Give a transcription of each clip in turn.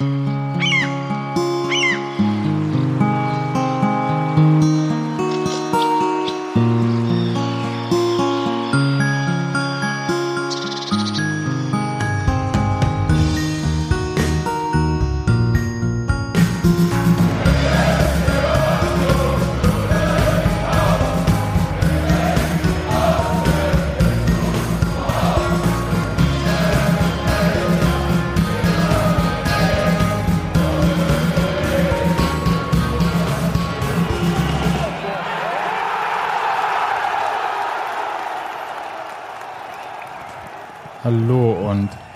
Hallo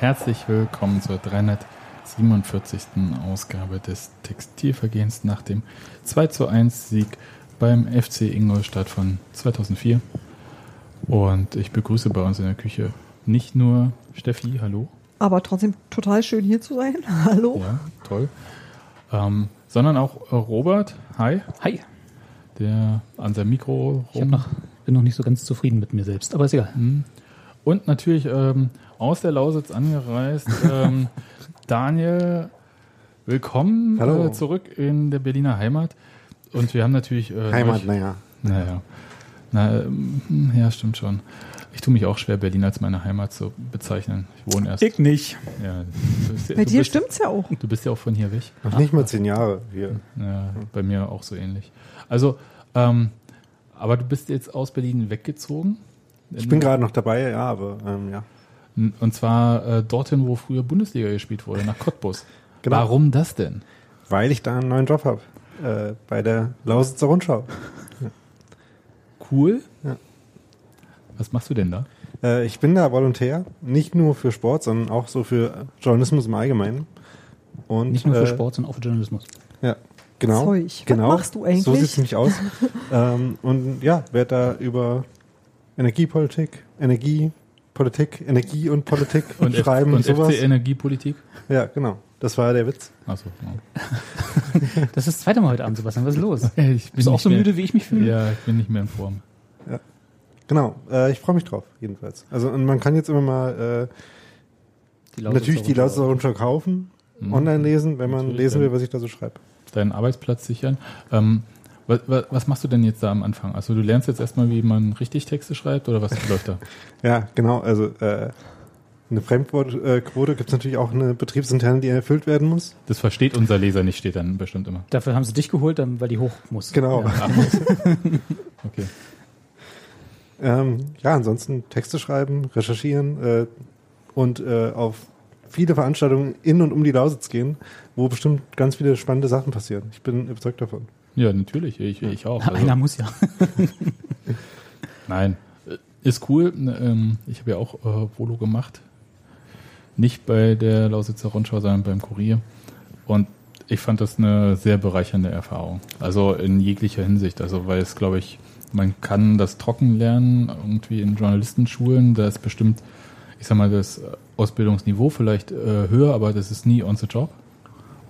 herzlich willkommen zur 347. Ausgabe des Textilvergehens nach dem 2 zu 1 Sieg beim FC Ingolstadt von 2004. Und ich begrüße bei uns in der Küche nicht nur Steffi, hallo. Aber trotzdem total schön hier zu sein. Hallo. Ja, toll. Ähm, sondern auch Robert, hi, Hi. der an seinem Mikro Ich hab noch, bin noch nicht so ganz zufrieden mit mir selbst, aber ist egal. Und natürlich ähm, aus der Lausitz angereist, ähm, Daniel, willkommen Hallo. äh, zurück in der Berliner Heimat. Und wir haben natürlich. Äh, Heimat, naja. Naja. Na, ähm, ja, stimmt schon. Ich tue mich auch schwer, Berlin als meine Heimat zu bezeichnen. Ich wohne erst. Ich nicht. Ja, ja- Bei dir bist, stimmt's ja auch. Du bist ja auch von hier weg. Noch nicht mal zehn Jahre hier. Ja, bei mir auch so ähnlich. Also, ähm, aber du bist jetzt aus Berlin weggezogen. Ich bin gerade noch dabei, ja, aber ähm, ja. Und zwar äh, dorthin, wo früher Bundesliga gespielt wurde, nach Cottbus. Genau. Warum das denn? Weil ich da einen neuen Job habe. Äh, bei der Lausitzer Rundschau. Cool. Ja. Was machst du denn da? Äh, ich bin da Volontär, nicht nur für Sport, sondern auch so für Journalismus im Allgemeinen. Und, Nicht nur für äh, Sport, sondern auch für Journalismus. Ja, genau. Zeug. Was Genau. machst du eigentlich? So sieht es nämlich aus. ähm, und ja, werde da über Energiepolitik, Energiepolitik, Energie und Politik Und, F schreiben und, und sowas. FC Energiepolitik? Ja, genau. Das war der Witz. Achso. Ja. Das ist das zweite Mal heute Abend, Sebastian. Was ist los? Ich bin Bist du auch so mehr- müde, wie ich mich fühle? Ja, ich bin nicht mehr in Form. Genau, äh, ich freue mich drauf, jedenfalls. Also und man kann jetzt immer mal äh, Die natürlich die. Lausitzer Rundschau kaufen, online lesen, wenn man Natürlich, lesen will, was ich da so schreibe. Deinen Arbeitsplatz sichern. Ähm, was, was, was machst du denn jetzt da am Anfang? Also du lernst jetzt erstmal, wie man richtig Texte schreibt oder was läuft da? Ja, genau, also äh, eine Fremdwortquote gibt es natürlich auch eine betriebsinterne, die erfüllt werden muss. Das versteht unser Leser nicht, steht dann bestimmt immer. Dafür haben sie dich geholt, dann- weil die hoch muss. Genau. Ja. Okay. Ähm, ja, ansonsten Texte schreiben, recherchieren äh, und äh, auf viele Veranstaltungen in und um die Lausitz gehen, wo bestimmt ganz viele spannende Sachen passieren. Ich bin überzeugt davon. Ja, natürlich. Ich, ich auch. Also- Einer muss ja. Nein, ist cool. Ähm, Ich habe ja auch äh, Volo gemacht. Nicht bei der Lausitzer Rundschau, sondern beim Kurier. Und ich fand das eine sehr bereichernde Erfahrung. Also in jeglicher Hinsicht. Also weil es, glaube ich, man kann das trocken lernen, irgendwie in Journalistenschulen. Da ist bestimmt, ich sag mal, das Ausbildungsniveau vielleicht äh, höher, aber das ist nie on the job.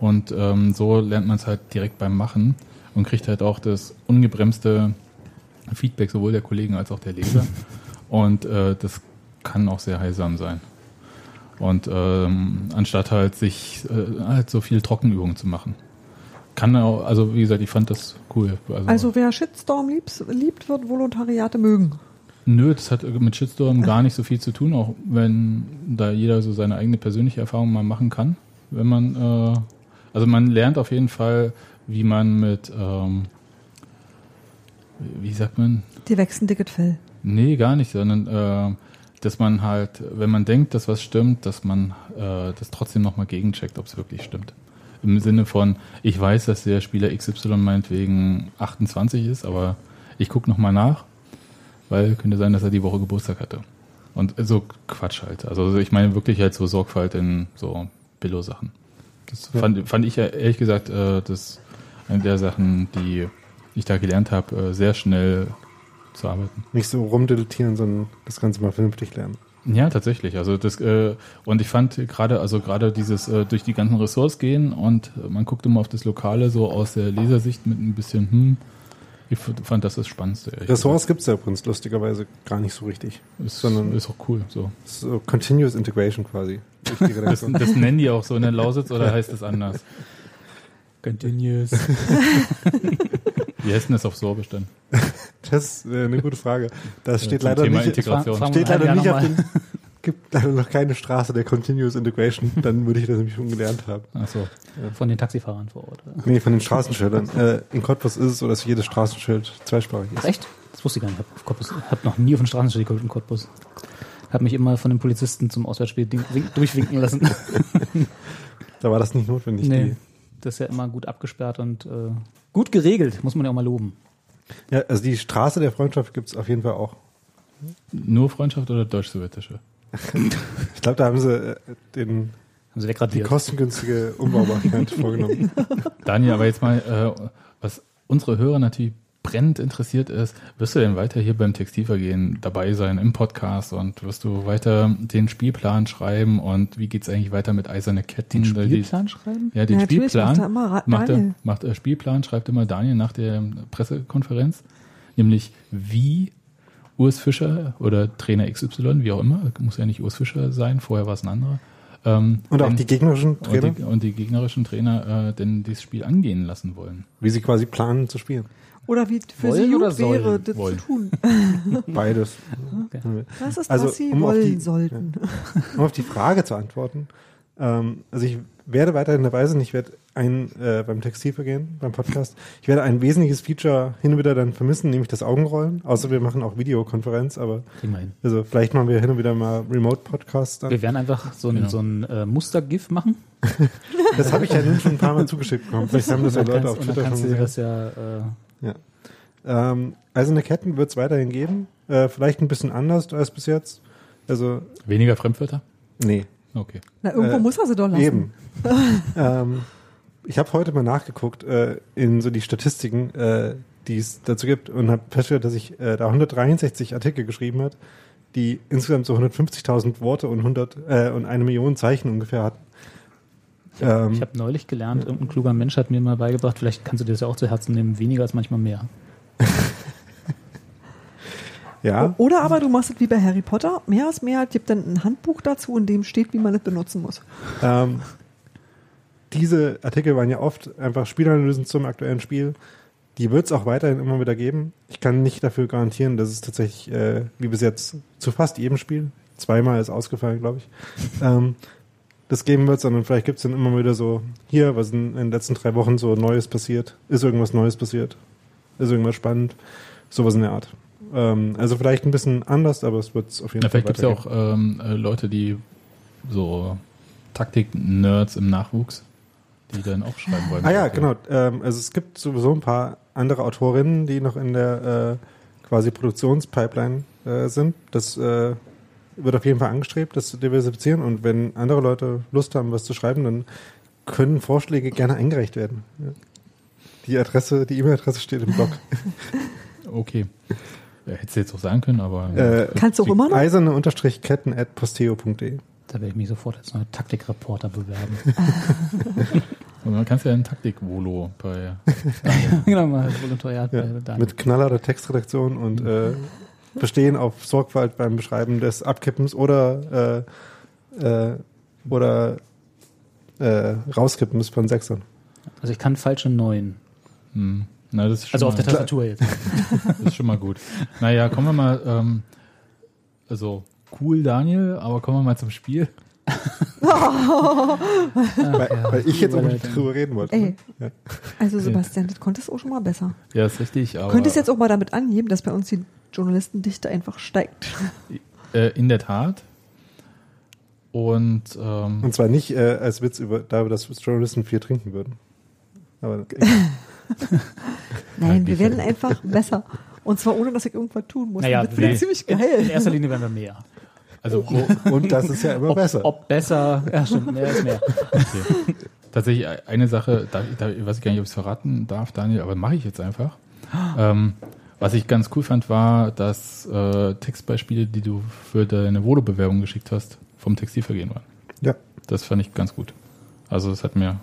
Und ähm, so lernt man es halt direkt beim Machen und kriegt halt auch das ungebremste Feedback sowohl der Kollegen als auch der Leser. Und äh, das kann auch sehr heilsam sein. Und ähm, anstatt halt sich äh, halt so viel Trockenübungen zu machen. Kann auch, also wie gesagt, ich fand das cool. Also wer Shitstorm liebt, liebt, wird Volontariate mögen. Nö, das hat mit Shitstorm gar nicht so viel zu tun, auch wenn da jeder so seine eigene persönliche Erfahrung mal machen kann. Wenn man, äh, also man lernt auf jeden Fall, wie man mit, ähm, wie sagt man, Die wechseln dicket Fell. Nee, gar nicht, sondern äh, dass man halt, wenn man denkt, dass was stimmt, dass man äh, das trotzdem nochmal gegencheckt, ob es wirklich stimmt. Im Sinne von, ich weiß, dass der Spieler XY meinetwegen 28 ist, aber ich gucke nochmal nach, weil könnte sein, dass er die Woche Geburtstag hatte. Und so Quatsch halt. Also ich meine wirklich halt so Sorgfalt in so Billo-Sachen. Das Ja. fand, fand ich ja ehrlich gesagt, äh, das der Sachen, die ich da gelernt habe, äh, sehr schnell zu arbeiten. Nicht so rumdilettieren, sondern das Ganze mal vernünftig lernen. Ja, tatsächlich. Also das äh, und ich fand gerade, also gerade dieses äh, durch die ganzen Ressorts gehen und äh, man guckt immer auf das Lokale so aus der Lesersicht mit ein bisschen, hm, Ich fand das das Spannendste. Ressorts gibt es ja übrigens lustigerweise gar nicht so richtig. Ist, sondern- ist auch cool. So. So Continuous Integration quasi. Das, das nennen die auch so in der Lausitz oder heißt es anders? Continuous. Wie heißt denn das auf Sorbisch dann? Das ist äh, eine gute Frage. Das steht zum leider Thema nicht, Integration. Steht leider nicht auf den, gibt leider noch keine Straße der Continuous Integration. Dann würde ich das nämlich schon gelernt haben. Achso. nochmal. Von den Taxifahrern vor Ort. oder? Nee, von den Straßenschildern. äh, in Cottbus ist es so, dass jedes Straßenschild zweisprachig Ach, ist. echt? Das wusste ich gar nicht. Ich habe Cottbus, hab noch nie auf den Straßenschild geguckt in Cottbus. Habe mich immer von den Polizisten zum Auswärtsspiel durchwinken lassen. Da war das nicht notwendig. nee, das ist ja immer gut abgesperrt und äh, gut geregelt, muss man ja auch mal loben. Ja, also die Straße der Freundschaft gibt es auf jeden Fall auch. Nur Freundschaft oder deutsch-sowjetische? Ich glaube, da haben sie äh, den, Haben sie die kostengünstige Umbaumaßnahme vorgenommen. Daniel, aber jetzt mal, äh, was unsere Hörer natürlich brennend interessiert ist, wirst du denn weiter hier beim Textilvergehen dabei sein im Podcast und wirst du weiter den Spielplan schreiben und wie geht's eigentlich weiter mit Eiserne Ketten? den Weil die- Spielplan schreiben? Ja, den Ja, Spielplan macht er immer macht, er, macht er Spielplan, schreibt immer Daniel nach der Pressekonferenz, nämlich wie Urs Fischer oder Trainer XY, wie auch immer, muss ja nicht Urs Fischer sein, vorher war es ein anderer. Ähm, Und auch denn- die gegnerischen und Trainer, die, und die gegnerischen Trainer äh, denn dieses Spiel angehen lassen wollen. wie sie quasi planen zu spielen. Oder wie für Wollen sie gut wäre, das Wollen. zu tun. Beides. Das ist, Also, was sie um auf wollen die- sollten. Um auf die Frage zu antworten, ähm, also ich werde weiterhin dabei sein. Ich werde ein äh, beim Textilvergehen, beim Podcast, ich werde ein wesentliches Feature hin und wieder dann vermissen, nämlich das Augenrollen. Außer wir machen auch Videokonferenz, aber also vielleicht machen wir hin und wieder mal Remote-Podcasts dann. Wir werden einfach so ein, Genau. so ein äh, Muster-GIF machen. Das habe ich ja nun schon ein paar Mal zugeschickt bekommen. Vielleicht haben das ja Leute auf kannst, und Twitter dann schon kannst du dir gesehen. das ja äh, Ähm, Eiserne Ketten wird es weiterhin geben. Äh, vielleicht ein bisschen anders als bis jetzt. Also, Weniger Fremdwörter? nee. Okay. Na, irgendwo Äh, muss er sie doch lassen. Eben. ähm, ich habe heute mal nachgeguckt äh, in so die Statistiken, äh, die es dazu gibt und habe festgestellt, dass ich äh, da 163 Artikel geschrieben hat, die insgesamt so 150.000 Worte und 100 äh, und eine Million Zeichen ungefähr hatten. Ähm, Ich habe neulich gelernt, irgendein kluger Mensch hat mir mal beigebracht, vielleicht kannst du dir das ja auch zu Herzen nehmen, weniger ist manchmal mehr. ja, Oder aber du machst es wie bei Harry Potter. Mehr ist mehr, gibt dann ein Handbuch dazu, in dem steht, wie man es benutzen muss. ähm, diese Artikel waren ja oft einfach Spielanalysen zum aktuellen Spiel. Die wird es auch weiterhin immer wieder geben. Ich kann nicht dafür garantieren, dass es tatsächlich, äh, wie bis jetzt, zu fast jedem Spiel, zweimal ist ausgefallen, glaube ich, ähm, das geben wird, sondern vielleicht gibt es dann immer wieder so, hier, was in, in den letzten drei Wochen so Neues passiert, ist irgendwas Neues passiert, ist irgendwas spannend, sowas in der Art. Ähm, also vielleicht ein bisschen anders, aber es wird es auf jeden Ja, Fall vielleicht gibt es ja auch ähm, äh, Leute, die so Taktik-Nerds im Nachwuchs, die dann auch schreiben wollen. Ah ja, genau. Ähm, also es gibt sowieso ein paar andere Autorinnen, die noch in der äh, quasi Produktionspipeline äh, sind. Das äh, wird auf jeden Fall angestrebt, das zu diversifizieren. Und wenn andere Leute Lust haben, was zu schreiben, dann können Vorschläge gerne eingereicht werden. Ja. Die Adresse, die E-Mail-Adresse steht im Blog. Okay. Ja, hättest du jetzt auch sagen können, aber Äh, Kannst du auch immer noch? eiserne Unterstrich ketten at posteo.de. Da werde ich mich sofort als neuer Taktikreporter bewerben. Und man kannst ja ein Taktik-Volo bei genau, mal Volontariat Ja, bei Daniel. mit knallerter Textredaktion und äh, bestehen auf Sorgfalt beim Beschreiben des Abkippens oder äh, äh, oder äh, Rauskippens von Sechsern. Also ich kann falsche Neun. Hm. Na, das ist schon Also auf der Tastatur jetzt. das ist schon mal gut. Naja, kommen wir mal, ähm, also cool, Daniel, aber kommen wir mal zum Spiel. weil, weil ich jetzt auch nicht drüber reden wollte. Ey. Ja. Also Sebastian, das konntest du auch schon mal besser. Ja, ist richtig, aber Könntest jetzt auch mal damit angeben, dass bei uns die Journalistendichte einfach steigt. äh, in der Tat. Und ähm, Und zwar nicht äh, als Witz über darüber, dass Journalisten viel trinken würden. Aber Nein, wir werden einfach besser. Und zwar ohne, dass ich irgendwas tun muss. Naja, das nee. ziemlich In, in geil. erster Linie werden wir mehr. also wo, und das ist ja immer Ob besser. ob besser, ja stimmt, mehr ist mehr. Okay. Tatsächlich eine Sache, da, da weiß ich gar nicht, ob ich es verraten darf, Daniel, aber mache ich jetzt einfach. Ähm, was ich ganz cool fand, war, dass äh, Textbeispiele, die du für deine Volo-Bewerbung geschickt hast, vom Textilvergehen waren. Ja. Das fand ich ganz gut. Also das hat mir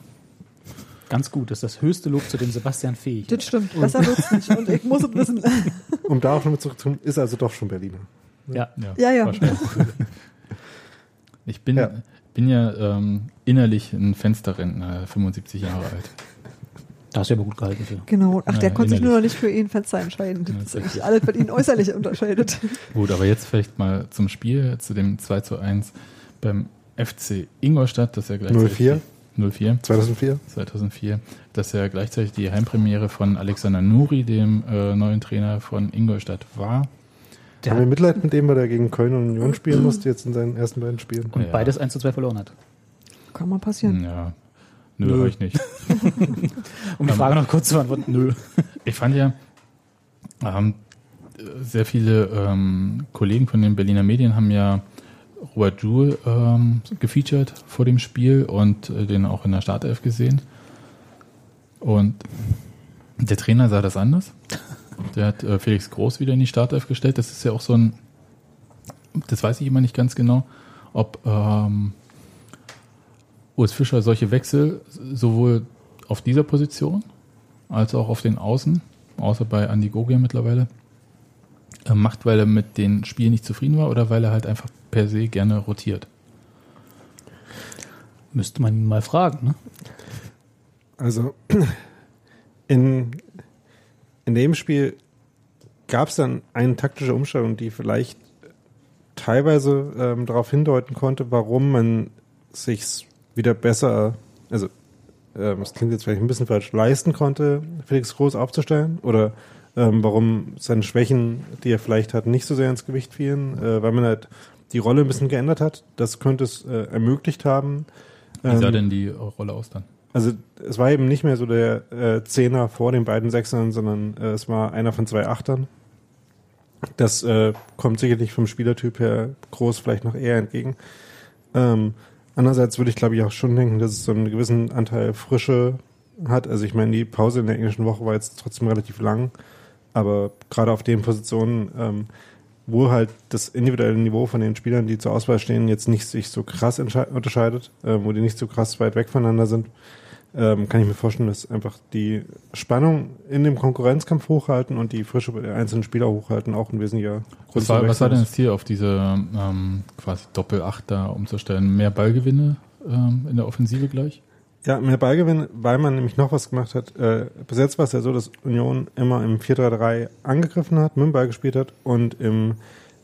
Ganz gut, das ist das höchste Lob, zu dem Sebastian fähig Das stimmt. Besser wird's nicht. Und ich muss es wissen. Um darauf nochmal zurückzukommen, ist also doch schon Berliner. Ja. Ja, ja. wahrscheinlich. Ich bin Ja. bin ja ähm, innerlich ein Fensterrentner, 75 Jahre alt. Da hast du aber gut gehalten für. Genau. Ach, der Ja, konnte sich nur noch nicht für ihn Fenster entscheiden. Ja, Das ist das eigentlich alles, was ihn äußerlich unterscheidet. Gut, aber jetzt vielleicht mal zum Spiel, zu dem 2 zu 1 beim FC Ingolstadt, das ja gleichzeitig 04? 04 2004? 2004, das ja gleichzeitig die Heimpremiere von Alexander Nuri, dem äh, neuen Trainer von Ingolstadt, war. Der Haben wir Mitleid mit dem, weil er gegen Köln und Union spielen musste, jetzt in seinen ersten beiden Spielen? und Ja. beides 1 zu 2 verloren hat. Kann mal passieren. Ja, nö, Nö. ich nicht. Um die Ähm, Frage noch kurz zu beantworten, nö. Ich fand ja, ähm, sehr viele ähm, Kollegen von den Berliner Medien haben ja Robert Joule ähm, gefeatured vor dem Spiel und äh, den auch in der Startelf gesehen. Und der Trainer sah das anders. Der hat äh, Felix Groß wieder in die Startelf gestellt. Das ist ja auch so ein, das weiß ich immer nicht ganz genau, ob ähm, Urs Fischer solche Wechsel sowohl auf dieser Position als auch auf den Außen, außer bei Andy Gogia mittlerweile, äh, macht, weil er mit den Spielen nicht zufrieden war oder weil er halt einfach per se gerne rotiert. Müsste man ihn mal fragen, ne? Also in, in dem Spiel gab es dann eine taktische Umstellung, die vielleicht teilweise ähm, darauf hindeuten konnte, warum man sich wieder besser, also ähm, das klingt jetzt vielleicht ein bisschen falsch, leisten konnte, Felix Groß aufzustellen oder ähm, warum seine Schwächen, die er vielleicht hat, nicht so sehr ins Gewicht fielen, äh, weil man halt die Rolle ein bisschen geändert hat. Das könnte es äh, ermöglicht haben. Wie sah Ähm, denn die Rolle aus dann? also es war eben nicht mehr so der äh, Zehner vor den beiden Sechsern, sondern äh, es war einer von zwei Achtern. Das äh, kommt sicherlich vom Spielertyp her groß vielleicht noch eher entgegen. Ähm, andererseits würde ich glaube ich auch schon denken, dass es so einen gewissen Anteil Frische hat. Also ich meine, die Pause in der englischen Woche war jetzt trotzdem relativ lang, aber gerade auf den Positionen, ähm, wo halt das individuelle Niveau von den Spielern, die zur Auswahl stehen, jetzt nicht sich so krass unterscheidet, äh, wo die nicht so krass weit weg voneinander sind, ähm, kann ich mir vorstellen, dass einfach die Spannung in dem Konkurrenzkampf hochhalten und die Frische der einzelnen Spieler hochhalten auch ein wesentlicher Grund Was war, was war denn das Ziel, auf diese ähm, quasi Doppel-8 da umzustellen? Mehr Ballgewinne ähm, in der Offensive gleich? Ja, mehr Ballgewinn, weil man nämlich noch was gemacht hat. Äh, bis jetzt war es ja so, dass Union immer im 4-3-3 angegriffen hat, mit dem Ball gespielt hat und im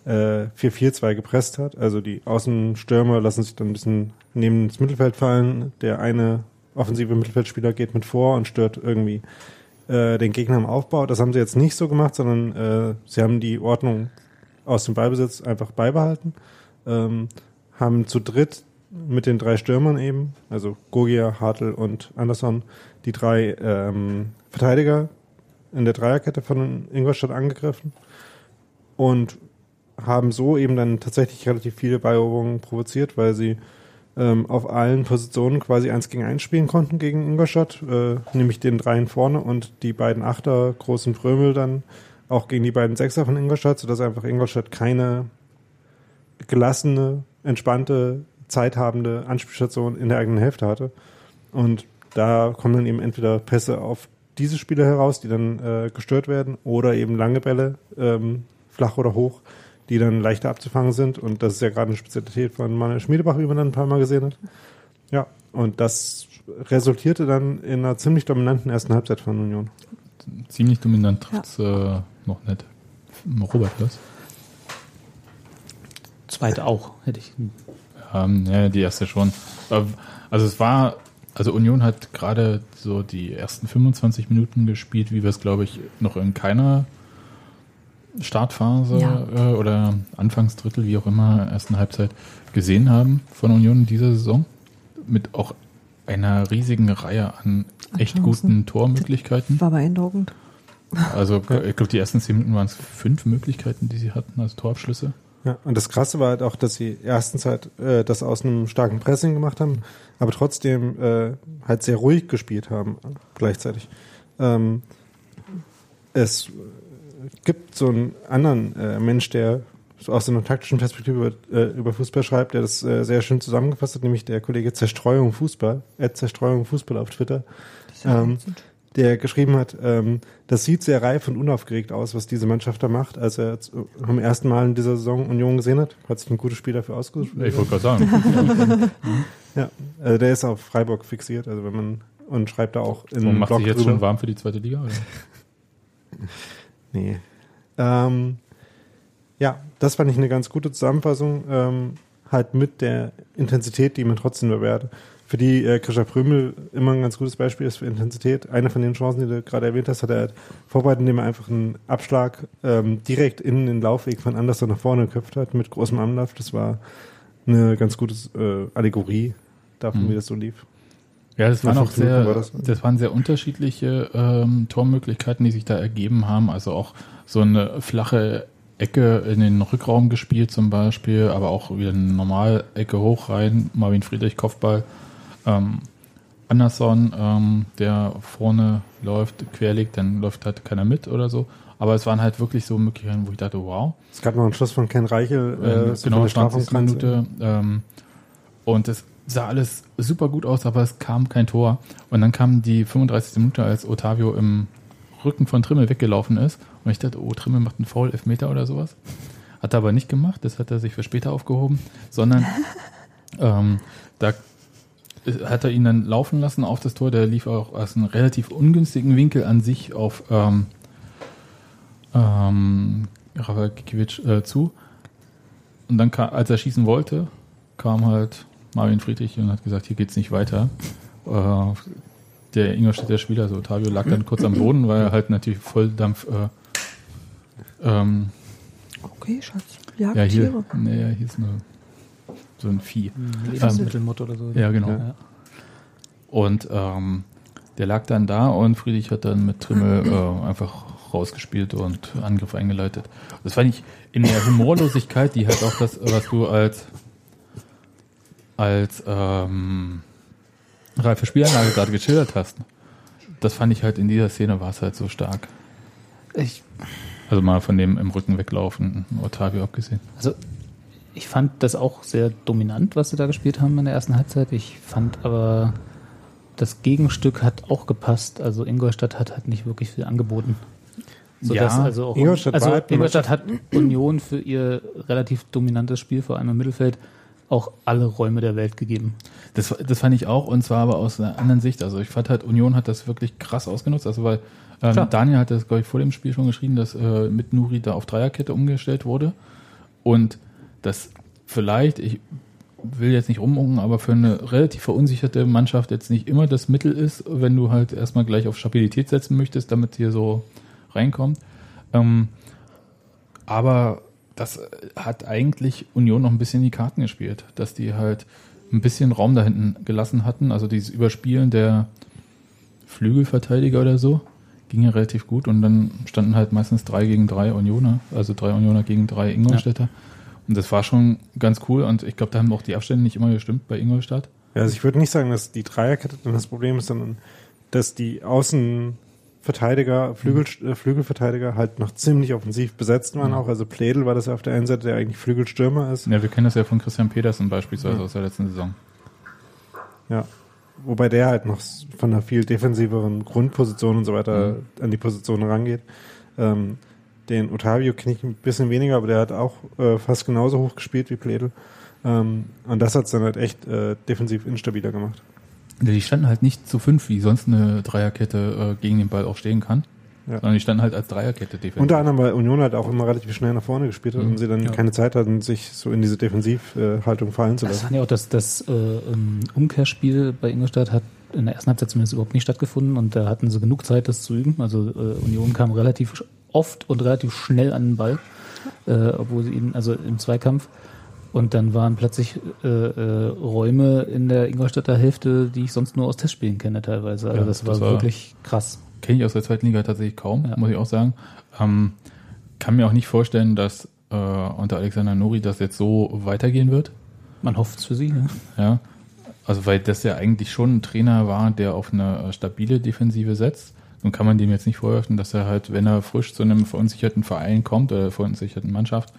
äh, 4-4-2 gepresst hat. Also die Außenstürmer lassen sich dann ein bisschen neben das Mittelfeld fallen. Der eine offensive Mittelfeldspieler geht mit vor und stört irgendwie äh, den Gegner im Aufbau. Das haben sie jetzt nicht so gemacht, sondern äh, sie haben die Ordnung aus dem Ballbesitz einfach beibehalten. Ähm, haben zu dritt mit den drei Stürmern eben, also Gogia, Hartl und Anderson, die drei ähm, Verteidiger in der Dreierkette von Ingolstadt angegriffen und haben so eben dann tatsächlich relativ viele Balleroberungen provoziert, weil sie ähm, auf allen Positionen quasi eins gegen eins spielen konnten gegen Ingolstadt, äh, nämlich den dreien vorne und die beiden Achter, großen Frömel dann auch gegen die beiden Sechser von Ingolstadt, sodass einfach Ingolstadt keine gelassene, entspannte, zeithabende Anspielstation in der eigenen Hälfte hatte. Und da kommen dann eben entweder Pässe auf diese Spieler heraus, die dann äh, gestört werden, oder eben lange Bälle, ähm, flach oder hoch, die dann leichter abzufangen sind. Und das ist ja gerade eine Spezialität von Manuel Schmiedebach, wie man dann ein paar Mal gesehen hat. Ja, und das resultierte dann in einer ziemlich dominanten ersten Halbzeit von Union. Ziemlich dominant trifft's äh, noch nicht. Robert, was? Zweite auch, hätte ich. Ähm, ja, die erste schon. Äh, Also es war, also Union hat gerade so die ersten 25 Minuten gespielt, wie wir es, glaube ich, noch in keiner Startphase Ja. äh, oder Anfangsdrittel, wie auch immer, ersten Halbzeit gesehen haben von Union in dieser Saison. Mit auch einer riesigen Reihe an An echt Chancen. guten Tormöglichkeiten. War beeindruckend. Also ich glaube, die ersten 10 Minuten waren es fünf Möglichkeiten, die sie hatten als Torabschlüsse. Ja, und das Krasse war halt auch, dass sie ersten Zeit äh, das aus einem starken Pressing gemacht haben, aber trotzdem äh, halt sehr ruhig gespielt haben gleichzeitig. Ähm, es gibt so einen anderen äh, Mensch, der so aus einer taktischen Perspektive über, äh, über Fußball schreibt, der das äh, sehr schön zusammengefasst hat, nämlich der Kollege Zerstreuung Fußball, äh, Zerstreuung Fußball auf Twitter, Ähm, der geschrieben hat, ähm, das sieht sehr reif und unaufgeregt aus, was diese Mannschaft da macht. Als er am ersten Mal in dieser Saison Union gesehen hat, hat sich ein gutes Spiel dafür ausgesucht. Ich wollte gerade sagen. Ja, also der ist auf Freiburg fixiert, also wenn man und schreibt da auch in Und macht Blog sich jetzt drüber. schon warm für die zweite Liga? Oder? Nee. Ähm, ja, das fand ich eine ganz gute Zusammenfassung, ähm, halt mit der Intensität, die man trotzdem bewertet. Für die äh, Krischer Prömel immer ein ganz gutes Beispiel ist für Intensität. Eine von den Chancen, die du gerade erwähnt hast, hat er halt vorbereitet, indem er einfach einen Abschlag ähm, direkt in den Laufweg von Anderson nach vorne geköpft hat mit großem Anlauf. Das war eine ganz gute äh, Allegorie davon, Mhm. wie das so lief. Ja, das waren auch sehr, war das? das. waren sehr unterschiedliche ähm, Tormöglichkeiten, die sich da ergeben haben. Also auch so eine flache Ecke in den Rückraum gespielt zum Beispiel, aber auch wieder eine normale Ecke hoch rein, Marvin Friedrich Kopfball. Ähm, Anderson, ähm, der vorne läuft, querlegt, dann läuft halt keiner mit oder so. Aber es waren halt wirklich so Möglichkeiten, wo ich dachte, wow, Es gab noch einen Schluss von Ken Reichel, äh, äh, so genau, von der 20. Strafraumgrenze. Minute. Ähm, und es sah alles super gut aus, aber es kam kein Tor. Und dann kam die 35. Minute, als Otavio im Rücken von Trimmel weggelaufen ist. Und ich dachte, oh, Trimmel macht einen Foul, Elfmeter oder sowas. Hat er aber nicht gemacht, das hat er sich für später aufgehoben, sondern ähm, da hat er ihn dann laufen lassen auf das Tor. Der lief auch aus einem relativ ungünstigen Winkel an sich auf ähm, ähm, Rafael Kikiewicz äh, zu. Und dann, kam, als er schießen wollte, kam halt Marvin Friedrich und hat gesagt, hier geht's nicht weiter. Äh, der Ingolstädter Spieler, also Otavio, lag dann kurz am Boden, weil er halt natürlich Volldampf äh, ähm, Okay, Schatz. ja, hier, Jagdtiere. nee, hier ist eine, so ein Vieh. Lebensmittelmotto oder so. Ja, genau. Ja. Und ähm, der lag dann da und Friedrich hat dann mit Trimmel äh, einfach rausgespielt und Angriff eingeleitet. Das fand ich in der Humorlosigkeit, die halt auch das, was du als als ähm, reife Spielanlage gerade geschildert hast. Das fand ich halt in dieser Szene war es halt so stark. Ich, Also mal von dem im Rücken weglaufen, Otavio abgesehen. also ich fand das auch sehr dominant, was sie da gespielt haben in der ersten Halbzeit. Ich fand aber das Gegenstück hat auch gepasst. Also Ingolstadt hat halt nicht wirklich viel angeboten. Sodass Ja, also auch Ingolstadt also halt Ingolstadt hat Union für ihr relativ dominantes Spiel, vor allem im Mittelfeld, auch alle Räume der Welt gegeben. Das, das fand ich auch, und zwar aber aus einer anderen Sicht. Also ich fand halt, Union hat das wirklich krass ausgenutzt. Also weil ähm. Daniel hat das, glaube ich, vor dem Spiel schon geschrieben, dass äh, mit Nuri da auf Dreierkette umgestellt wurde. Und das vielleicht, ich will jetzt nicht rumungen, aber für eine relativ verunsicherte Mannschaft jetzt nicht immer das Mittel ist, wenn du halt erstmal gleich auf Stabilität setzen möchtest, damit hier so reinkommt. Ähm, aber das hat eigentlich Union noch ein bisschen die Karten gespielt, dass die halt ein bisschen Raum da hinten gelassen hatten. Also dieses Überspielen der Flügelverteidiger oder so ging ja relativ gut und dann standen halt meistens drei gegen drei Unioner, also drei Unioner gegen drei Ingolstädter. Und das war schon ganz cool und ich glaube, da haben auch die Abstände nicht immer gestimmt bei Ingolstadt. Ja, also ich würde nicht sagen, dass die Dreierkette dann das Problem ist, sondern dass die Außenverteidiger, Flügel, äh, Flügelverteidiger halt noch ziemlich offensiv besetzt waren Ja. auch. Also Pledel war das ja auf der einen Seite, der eigentlich Flügelstürmer ist. Ja, wir kennen das ja von Christian Petersen beispielsweise Ja. aus der letzten Saison. Ja. Wobei der halt noch von einer viel defensiveren Grundposition und so weiter an die Position rangeht. Ähm, den Otavio kenne ich ein bisschen weniger, aber der hat auch äh, fast genauso hoch gespielt wie Pledel. Ähm, und das hat's dann halt echt äh, defensiv instabiler gemacht. Die standen halt nicht zu fünf, wie sonst eine Dreierkette äh, gegen den Ball auch stehen kann, Ja. sondern die standen halt als Dreierkette defensiv. Unter anderem, weil Union halt auch immer relativ schnell nach vorne gespielt hat Mhm. und sie dann Ja. keine Zeit hatten, sich so in diese Defensivhaltung fallen zu Das lassen. fand ich auch, dass das äh, ähm, Umkehrspiel bei Ingolstadt hat in der ersten Halbzeit zumindest überhaupt nicht stattgefunden und da hatten sie genug Zeit, das zu üben. Also äh, Union kam relativ oft und relativ schnell an den Ball, äh, obwohl sie ihn, also im Zweikampf. Und dann waren plötzlich äh, äh, Räume in der Ingolstädter Hälfte, die ich sonst nur aus Testspielen kenne teilweise. Also Ja, das war das war- wirklich krass. Kenne ich aus der zweiten Liga tatsächlich kaum, Ja. muss ich auch sagen. Ähm, kann mir auch nicht vorstellen, dass äh, unter Alexander Nuri das jetzt so weitergehen wird. Man hofft es für sie. Ne? Ja. Also weil das ja eigentlich schon ein Trainer war, der auf eine äh, stabile Defensive setzt. Nun kann man dem jetzt nicht vorwerfen, dass er halt, wenn er frisch zu einem verunsicherten Verein kommt oder verunsicherten Mannschaft,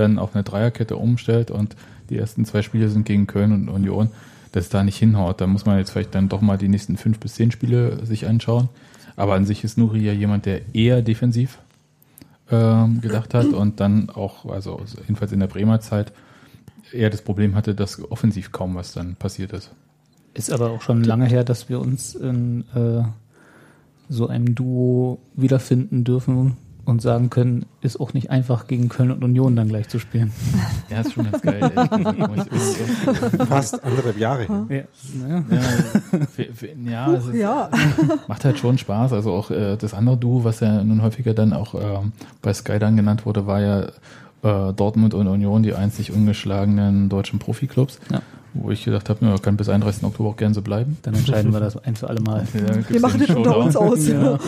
dann auf eine Dreierkette umstellt und die ersten zwei Spiele sind gegen Köln und Union, dass da nicht hinhaut. Da muss man jetzt vielleicht dann doch mal die nächsten fünf bis zehn Spiele sich anschauen. Aber an sich ist Nuri ja jemand, der eher defensiv ähm, gedacht hat und dann auch, also jedenfalls in der Bremer Zeit, eher das Problem hatte, dass offensiv kaum was dann passiert ist. Ist aber auch schon lange her, dass wir uns in äh, so einem Duo wiederfinden dürfen und sagen können, ist auch nicht einfach gegen Köln und Union dann gleich zu spielen. Ja, ist schon ganz geil. Fast anderthalb Jahre. Ja, naja. ja, für, für, ja, es ist, Ja, macht halt schon Spaß. Also auch äh, das andere Duo, was ja nun häufiger dann auch ähm, bei Sky dann genannt wurde, war ja äh, Dortmund und Union, die einzig ungeschlagenen deutschen Profiklubs. Ja. Wo ich gedacht habe, ja, kann bis 31. Oktober auch gerne so bleiben. Dann entscheiden wir das ein für alle Mal. Ja, wir machen den das unter uns aus. Ja.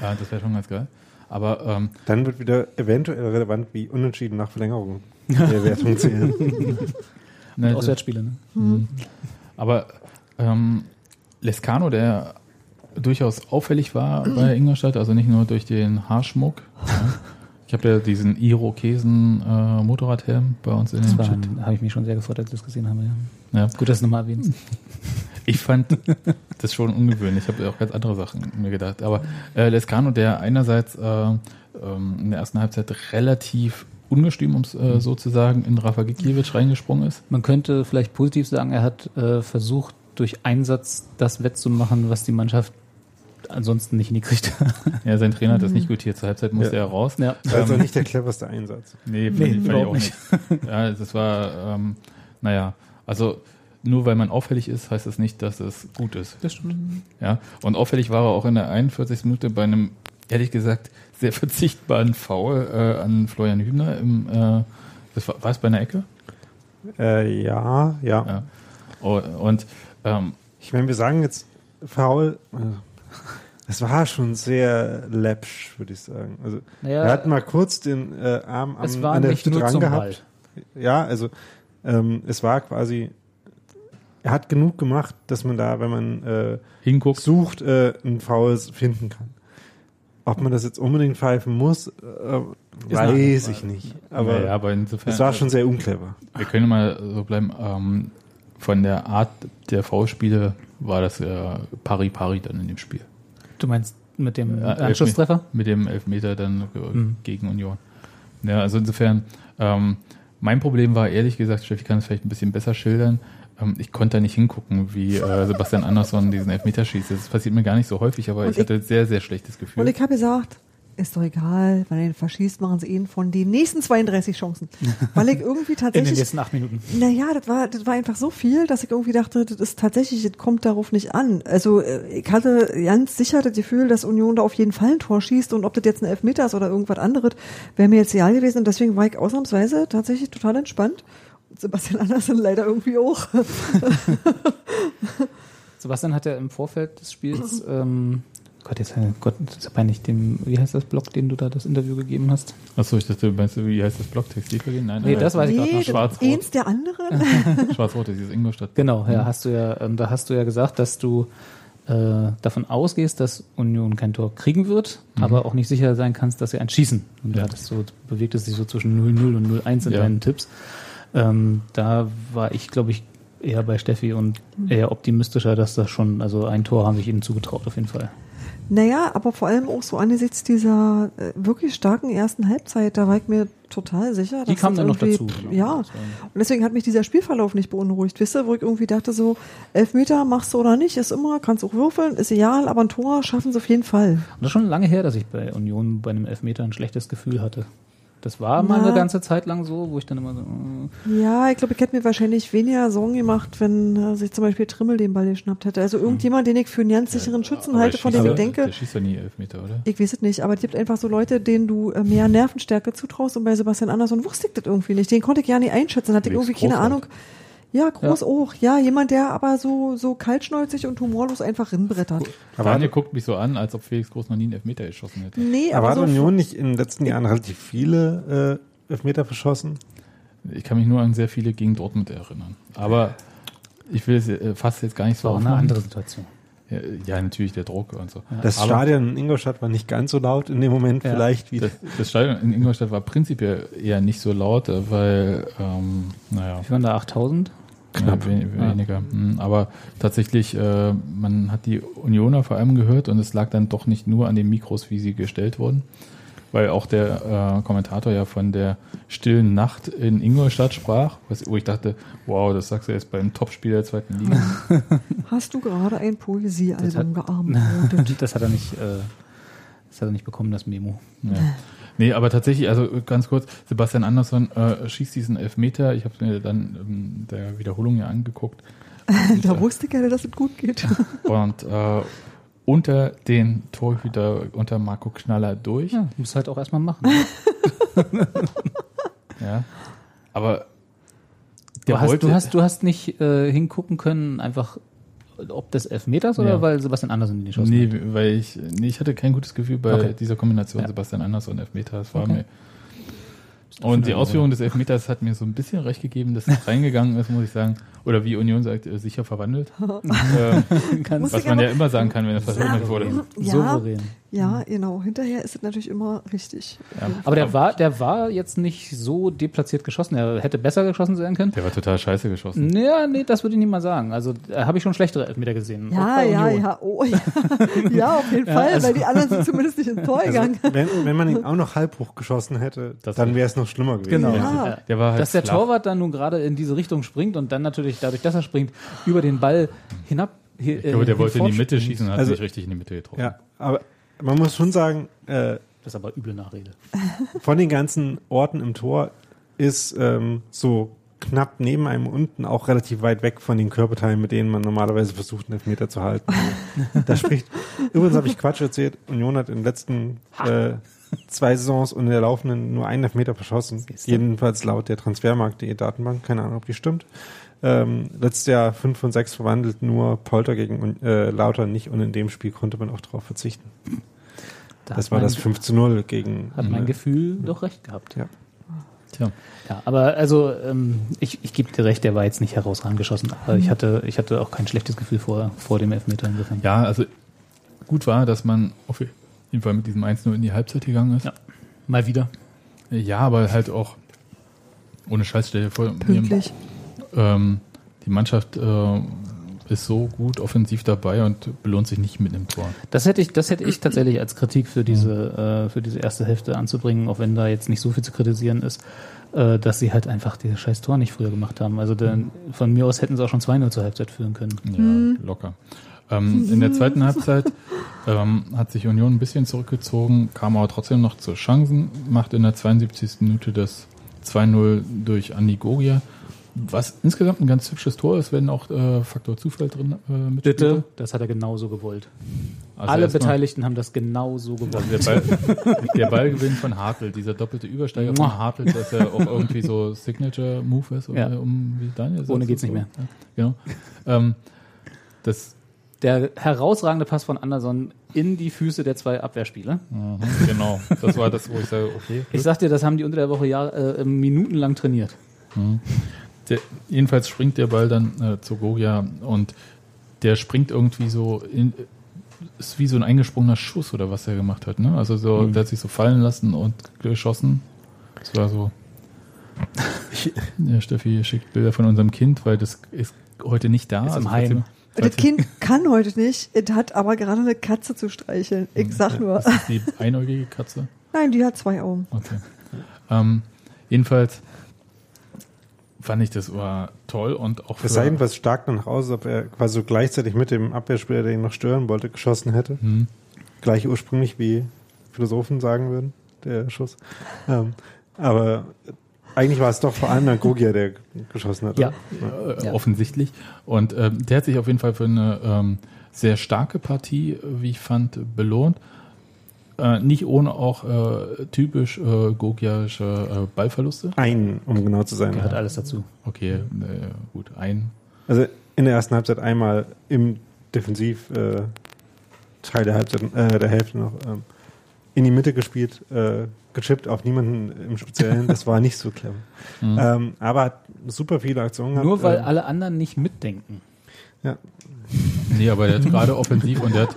Ja, das wäre schon ganz geil. Aber ähm, Dann wird wieder eventuell relevant, wie unentschieden nach Verlängerung der Wertung zählen. ne, Auswärtsspiele, ne? Mhm. Aber ähm, Lescano, der durchaus auffällig war bei Ingolstadt, also nicht nur durch den Haarschmuck. Ja. Ich habe ja diesen Irokesen äh, Motorradhelm bei uns in Das dem war, Chat. habe ich mich schon sehr gefreut, als ich das gesehen habe. Ja. Ja. Gut, dass du nochmal erwähnst. Ich fand das schon ungewöhnlich. Ich habe auch ganz andere Sachen mir gedacht. Aber äh, Lescano, der einerseits äh, ähm, in der ersten Halbzeit relativ ungestüm, um es äh, so zu sagen, in Rafa Gikiewicz reingesprungen ist. Man könnte vielleicht positiv sagen, er hat äh, versucht, durch Einsatz das wettzumachen, was die Mannschaft ansonsten nicht hingekriegt hat. Ja, sein Trainer hat das nicht gutiert. Zur Halbzeit musste Ja. er raus. ja. Also nicht der cleverste Einsatz. Nee, Nee, fand ich, fand ich überhaupt auch nicht. Ja, das war, ähm, naja, also nur weil man auffällig ist, heißt das nicht, dass es gut ist. Das stimmt. Ja, und auffällig war er auch in der 41. Minute bei einem, ehrlich gesagt, sehr verzichtbaren Foul äh, an Florian Hübner. Im, äh, das war, war es bei einer Ecke? Äh, ja, ja, Ja. Oh, und ähm, Ich meine, wir sagen jetzt faul. äh, Es war schon sehr läppsch, würde ich sagen. Also Naja, er hat mal kurz den äh, Arm am, es war an der nicht Hüfte nur dran zum gehabt. Ball. Ja, also ähm, es war quasi. Er hat genug gemacht, dass man da, wenn man äh, hinguckt, sucht, äh, ein Fouls finden kann. Ob man das jetzt unbedingt pfeifen muss, äh, weiß ich nicht. Aber naja, aber insofern, es war schon sehr unclever. wir können mal so bleiben, ähm, von der Art der V-Spiele war das äh, pari-pari dann in dem Spiel. Du meinst mit dem Anschlusstreffer? Mit dem Elfmeter dann äh, Mhm. gegen Union. Ja, also insofern, ähm, mein Problem war ehrlich gesagt, Steffi kann es vielleicht ein bisschen besser schildern. Ähm, ich konnte da nicht hingucken, wie äh, Sebastian Andersson diesen Elfmeter schießt. Das passiert mir gar nicht so häufig, aber Und ich ich- hatte sehr, sehr schlechtes Gefühl. Und ich habe gesagt, ist doch egal, wenn er ihn verschießt, machen sie ihn von den nächsten 32 Chancen. Weil ich irgendwie In den tatsächlich nächsten acht Minuten. Naja, das war, das war einfach so viel, dass ich irgendwie dachte, das ist tatsächlich, das kommt darauf nicht an. Also äh, ich hatte ganz sicher das Gefühl, dass Union da auf jeden Fall ein Tor schießt und ob das jetzt ein Elfmeter ist oder irgendwas anderes, wäre mir jetzt egal gewesen und deswegen war ich ausnahmsweise tatsächlich total entspannt. Sebastian Andersen leider irgendwie auch. Sebastian hat ja im Vorfeld des Spiels, ähm, Gott, jetzt, Gott, das ist ja peinlich, dem, wie heißt das Blog, den du da das Interview gegeben hast? Achso, ich dachte, meinst du, wie heißt das Blog? Textilvergehen? Nein, Nee, äh, das weiß ich gerade noch. das Schwarz-Rot. eins der anderen. Schwarz-Rot, das ist Ingolstadt. Genau, ja, hast du ja, ähm, da hast du ja gesagt, dass du äh, davon ausgehst, dass Union kein Tor kriegen wird, aber auch nicht sicher sein kannst, dass sie eins schießen. Und da Ja. hattest so, bewegt es sich so zwischen 0-0 und 0-1 in Ja. deinen Tipps. Ähm, da war ich, glaube ich, eher bei Steffi und eher optimistischer, dass das schon, also ein Tor habe ich ihnen zugetraut, auf jeden Fall. Naja, aber vor allem auch so angesichts dieser äh, wirklich starken ersten Halbzeit, da war ich mir total sicher. Die dass kam das dann noch dazu. genau. Ja, und deswegen hat mich dieser Spielverlauf nicht beunruhigt. Wisst ihr, wo ich irgendwie dachte so, Elfmeter machst du oder nicht, ist immer, kannst auch würfeln, ist egal, aber ein Tor schaffen sie auf jeden Fall. Und das ist schon lange her, dass ich bei Union bei einem Elfmeter ein schlechtes Gefühl hatte. Das war mal Na. eine ganze Zeit lang so, wo ich dann immer so, äh, Ja, ich glaube, ich hätte mir wahrscheinlich weniger Sorgen gemacht, wenn äh, sich zum Beispiel Trimmel den Ball geschnappt hätte. Also irgendjemand, den ich für einen ganz sicheren Schützen halte, von dem ich denke, Der schießt ja nie Elfmeter, oder? ich weiß es nicht, aber es gibt einfach so Leute, denen du äh, mehr Nervenstärke zutraust und bei Sebastian Andersson wusste ich das irgendwie nicht. Den konnte ich ja nicht einschätzen, hatte ich irgendwie keine halt. Ja, groß auch. Ja, jemand, der aber so, so kaltschnäuzig und humorlos einfach rinbrettert. Aber Daniel guckt mich so an, als ob Felix Groß noch nie einen Elfmeter geschossen hätte. Nee, Aber aber hat so Union nicht in den letzten Jahren relativ viele äh, Elfmeter verschossen? Ich kann mich nur an sehr viele gegen Dortmund erinnern. Aber ich will es äh, fast jetzt gar nicht so war auch eine andere Situation. Ja, ja, natürlich der Druck und so. Das Aber Stadion in Ingolstadt war nicht ganz so laut in dem Moment Ja. vielleicht wie Das, das Stadion in Ingolstadt war prinzipiell eher nicht so laut, weil, ähm, naja, Wie waren da 8000? Knapp we weniger. Hm, Aber tatsächlich, äh, man hat die Unioner vor allem gehört und es lag dann doch nicht nur an den Mikros, wie sie gestellt wurden, weil auch der äh, Kommentator ja von der stillen Nacht in Ingolstadt sprach, was, wo ich dachte, wow, das sagst du jetzt beim Topspiel der zweiten Liga. Hast du gerade ein Poesiealbum gearbeitet? Das hat er nicht, äh, das hat er nicht bekommen, das Memo. Ja. Nee, aber tatsächlich, also ganz kurz, Sebastian Andersson äh, schießt diesen Elfmeter. Ich habe mir dann ähm, der Wiederholung ja angeguckt. da wusste ich ja, dass es gut geht. Und äh, unter den Torhüter, unter Marco Knaller durch. Ja, muss halt auch erstmal machen. Ja. Aber Du hast, du, hast, du hast nicht äh, hingucken können, einfach ob des Elfmeters oder Ja. weil Sebastian Andersson den geschossen nee, hat? weil ich, nee, ich hatte kein gutes Gefühl bei Okay. dieser Kombination Ja. Sebastian Andersson und Elfmeter. Das war Okay. mir. Und die Ausführung des Elfmeters hat mir so ein bisschen recht gegeben, dass es reingegangen ist, muss ich sagen. Oder wie Union sagt, äh, sicher verwandelt. äh, Muss was man ja immer sagen kann, wenn es verwandelt wurde. Ja. souverän. Ja, genau. Hinterher ist es natürlich immer richtig. Ja. Aber der war, der war jetzt nicht so deplatziert geschossen. Er hätte besser geschossen sein können. Der war total scheiße geschossen. Ja, nee, das würde ich nicht mal sagen. Also da habe ich schon schlechtere Elfmeter gesehen. Ja, ja, Union. ja. Oh, ja. ja, auf jeden Fall, also- weil die anderen sind zumindest nicht ins Tor gegangen. Also, wenn, wenn man ihn auch noch halb hoch geschossen hätte, Das dann wär- wäre es noch schlimmer gewesen. Genau. Ja. Der war halt Dass der flach. Torwart dann nun gerade in diese Richtung springt und dann natürlich dadurch, dass er springt, über den Ball hinab. hi- Ich glaube, der äh, wollte in die Mitte schießen und hat Also- nicht richtig in die Mitte getroffen. Ja, aber man muss schon sagen, äh, Das ist aber üble Nachrede. von den ganzen Orten im Tor ist ähm, so knapp neben einem unten auch relativ weit weg von den Körperteilen, mit denen man normalerweise versucht, einen Elfmeter zu halten. da spricht, übrigens habe ich Quatsch erzählt, Union hat in den letzten äh, zwei Saisons und in der laufenden nur einen Elfmeter verschossen. Jedenfalls laut der Transfermarkt.de Datenbank, keine Ahnung, ob die stimmt. Ähm, letztes Jahr fünf von sechs verwandelt, nur Polter gegen äh, Lauter nicht und in dem Spiel konnte man auch darauf verzichten. Da Das war das 5 zu 0 gegen Hat mein äh, Gefühl doch recht gehabt. Ja. Tja. Ja, aber also ähm, ich, ich gebe dir recht, der war jetzt nicht herausragend geschossen. Aber ich hatte, ich hatte auch kein schlechtes Gefühl vor, vor dem Elfmeter insofern. Ja, also gut war, dass man auf jeden Fall mit diesem 1-0 in die Halbzeit gegangen ist. Ja. Mal wieder. Ja, aber halt auch ohne Scheiß, stell dir vor, Pünktlich. Ähm, die Mannschaft äh, ist so gut offensiv dabei und belohnt sich nicht mit einem Tor. Das hätte ich, das hätte ich tatsächlich als Kritik für diese, äh, für diese erste Hälfte anzubringen, auch wenn da jetzt nicht so viel zu kritisieren ist, äh, dass sie halt einfach dieses scheiß Tor nicht früher gemacht haben. Also denn, von mir aus hätten sie auch schon 2-0 zur Halbzeit führen können. Ja, locker. Ähm, in der zweiten Halbzeit ähm, hat sich Union ein bisschen zurückgezogen, kam aber trotzdem noch zu Chancen, macht in der 72. Minute das 2-0 durch Andi Gogia, was insgesamt ein ganz hübsches Tor ist, wenn auch äh, Faktor Zufall drin äh, mitspielt. Bitte, das hat er genauso gewollt. Also Alle Beteiligten haben das genauso gewollt. Also der, Ball, der Ballgewinn von Hartl, dieser doppelte Übersteiger von. Hartl, dass er auch irgendwie so Signature-Move ist, Ja. um wie Daniel sagt, Ohne so- geht's nicht mehr. Ja, genau. Ähm, das, Der herausragende Pass von Anderson in die Füße der zwei Abwehrspieler. mhm, genau, das war das, wo ich sage, okay. Ich sag dir, das haben die unter der Woche Jahr, äh, minutenlang trainiert. Der, jedenfalls springt der Ball dann äh, zu Gogia und der springt irgendwie so in, ist wie so ein eingesprungener Schuss oder was er gemacht hat, ne? Also so, Mhm. der hat sich so fallen lassen und geschossen. Das war so. Ja, Steffi schickt Bilder von unserem Kind, weil das ist heute nicht da. Ist im falls Heim. Das Kind kann heute nicht, es hat aber gerade eine Katze zu streicheln. Ich sag nur. Ist das die einäugige Katze? Nein, die hat zwei Augen. Okay. Ähm, jedenfalls fand ich das war toll und auch Es sah jedenfalls stark danach aus, als ob er quasi so gleichzeitig mit dem Abwehrspieler, der ihn noch stören wollte, geschossen hätte. Hm. Gleich ursprünglich, wie Philosophen sagen würden, der Schuss. Ähm, aber eigentlich war es doch vor allem der Gogia, der geschossen hat. Ja. oder? äh, Ja. offensichtlich. Und ähm, der hat sich auf jeden Fall für eine ähm, sehr starke Partie, wie ich fand, belohnt. Äh, nicht ohne auch äh, typisch äh, Gogiasche äh, Ballverluste. Ein, um genau zu sein. Gehört alles dazu. Okay, äh, gut, ein. Also in der ersten Halbzeit einmal im Defensiv äh, Teil der Halbzeit, äh, der Hälfte noch ähm, in die Mitte gespielt, äh, gechippt auf niemanden im Speziellen. Das war nicht so clever. Mhm. Ähm, aber hat super viele Aktionen gehabt. Nur weil ähm, alle anderen nicht mitdenken. ja. Nee, aber der hat gerade offensiv und der hat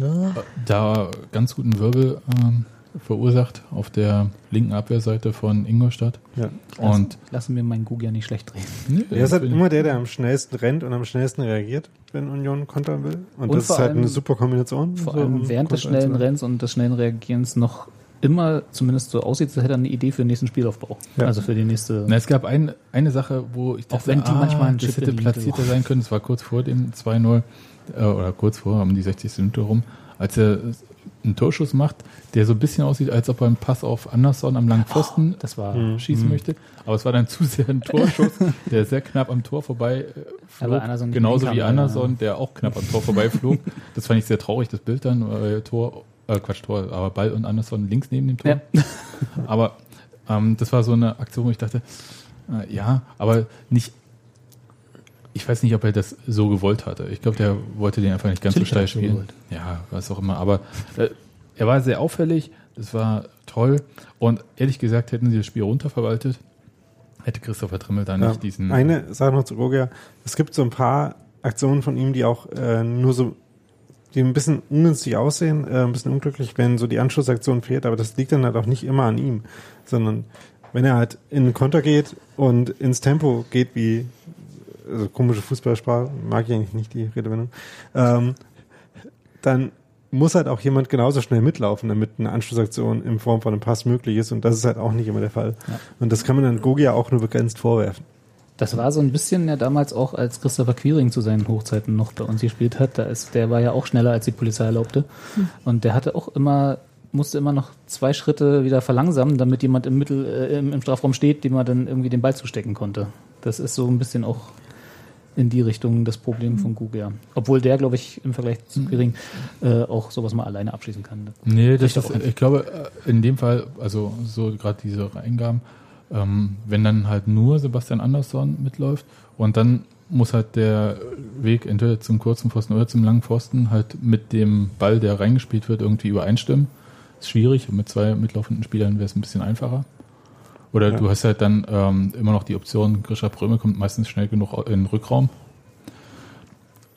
äh, da ganz guten Wirbel ähm, verursacht auf der linken Abwehrseite von Ingolstadt. Ja. Und Lassen wir meinen Google ja nicht schlecht drehen. nee, Er ist halt immer der, der am schnellsten rennt und am schnellsten reagiert, wenn Union kontern will. Und, Und das ist halt allem- eine super Kombination. Vor so, allem während des schnellen. Rennens und des schnellen Reagierens noch immer zumindest so aussieht, als hätte er eine Idee für den nächsten Spielaufbau. Ja. Also für die nächste. Na, es gab ein, eine Sache, wo ich dachte, wenn die ah, manchmal einen das hätte platzierter sein können. Es war kurz vor dem 2-0 äh, oder kurz vor, um die 60. Minute rum, als er einen Torschuss macht, der so ein bisschen aussieht, als ob er einen Pass auf Anderson am langen Pfosten Das war. Mhm. schießen möchte. Aber es war dann zu sehr ein Torschuss, der sehr knapp am Tor vorbei äh, flog. Genauso wie ja. Anderson, der auch knapp am Tor vorbei flog. Das fand ich sehr traurig, das Bild dann. Äh, Tor, äh, Quatsch, Tor, aber Ball und Anderson links neben dem Tor. Ja. Aber ähm, das war so eine Aktion, wo ich dachte, äh, ja, aber nicht. Ich weiß nicht, ob er das so gewollt hatte. Ich glaube, der wollte den einfach nicht ganz Natürlich so steil so spielen. gewollt. Ja, was auch immer. Aber äh, er war sehr auffällig. Das war toll. Und ehrlich gesagt, hätten sie das Spiel runterverwaltet, hätte Christopher Trimmel da Ja. nicht diesen. Eine Sache noch zu Gogia. Es gibt so ein paar Aktionen von ihm, die auch äh, nur so, die ein bisschen ungünstig aussehen, äh, ein bisschen unglücklich, wenn so die Anschlussaktion fehlt, aber das liegt dann halt auch nicht immer an ihm, sondern wenn er halt in den Konter geht und ins Tempo geht, wie also komische Fußballsprache, mag ich eigentlich nicht die Redewendung, ähm, dann muss halt auch jemand genauso schnell mitlaufen, damit eine Anschlussaktion in Form von einem Pass möglich ist. Und das ist halt auch nicht immer der Fall. Ja. Und das kann man dann Gogia auch nur begrenzt vorwerfen. Das war so ein bisschen ja damals auch, als Christopher Quiring zu seinen Hochzeiten noch bei uns gespielt hat. Da ist, der war ja auch schneller, als die Polizei erlaubte. Und der hatte auch immer, musste immer noch zwei Schritte wieder verlangsamen, damit jemand im Mittel, äh, im, im Strafraum steht, dem man dann irgendwie den Ball zustecken konnte. Das ist so ein bisschen auch in die Richtung das Problem von Google. Obwohl der, glaube ich, im Vergleich zu Quiring äh, auch sowas mal alleine abschließen kann. Nee, das Ich ist, ich glaube, äh, in dem Fall, also so gerade diese Eingaben, ähm, wenn dann halt nur Sebastian Andersson mitläuft und dann muss halt der Weg entweder zum kurzen Pfosten oder zum langen Pfosten halt mit dem Ball, der reingespielt wird, irgendwie übereinstimmen. Ist schwierig und mit zwei mitlaufenden Spielern wäre es ein bisschen einfacher. Oder Ja. du hast halt dann ähm, immer noch die Option, Grisha Pröme kommt meistens schnell genug in den Rückraum.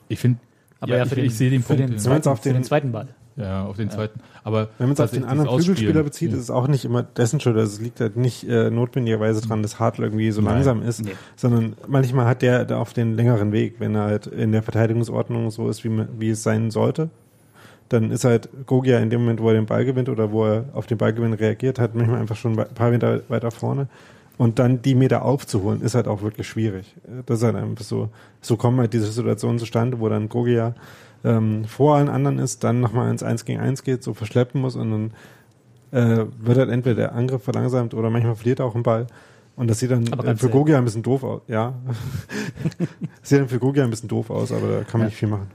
Ich finde, Aber ja, ja, ich, für den, ich sehe den für Punkt. den, den- zweiten, auf den den- zweiten Ball. ja, auf den zweiten. Aber Wenn man es auf den anderen Flügelspieler bezieht, ja. ist es auch nicht immer dessen Schuld. Also es liegt halt nicht äh, notwendigerweise dran, dass Hartl irgendwie so Nein. langsam ist, Nee. sondern manchmal hat der da auf den längeren Weg, wenn er halt in der Verteidigungsordnung so ist, wie, wie es sein sollte. Dann ist halt Gogia in dem Moment, wo er den Ball gewinnt oder wo er auf den Ballgewinn reagiert hat, manchmal einfach schon ein paar Meter weiter vorne. Und dann die Meter aufzuholen, ist halt auch wirklich schwierig. Das ist halt einfach so, so kommen halt diese Situationen zustande, wo dann Gogia ähm, vor allen anderen ist, dann nochmal ins 1 gegen 1 geht, so verschleppen muss und dann äh, wird halt entweder der Angriff verlangsamt oder manchmal verliert er auch einen Ball. Und das sieht dann äh, für. Gogia ein bisschen doof aus. Ja. sieht dann für Gogia ein bisschen doof aus, aber da kann man Ja. nicht viel machen.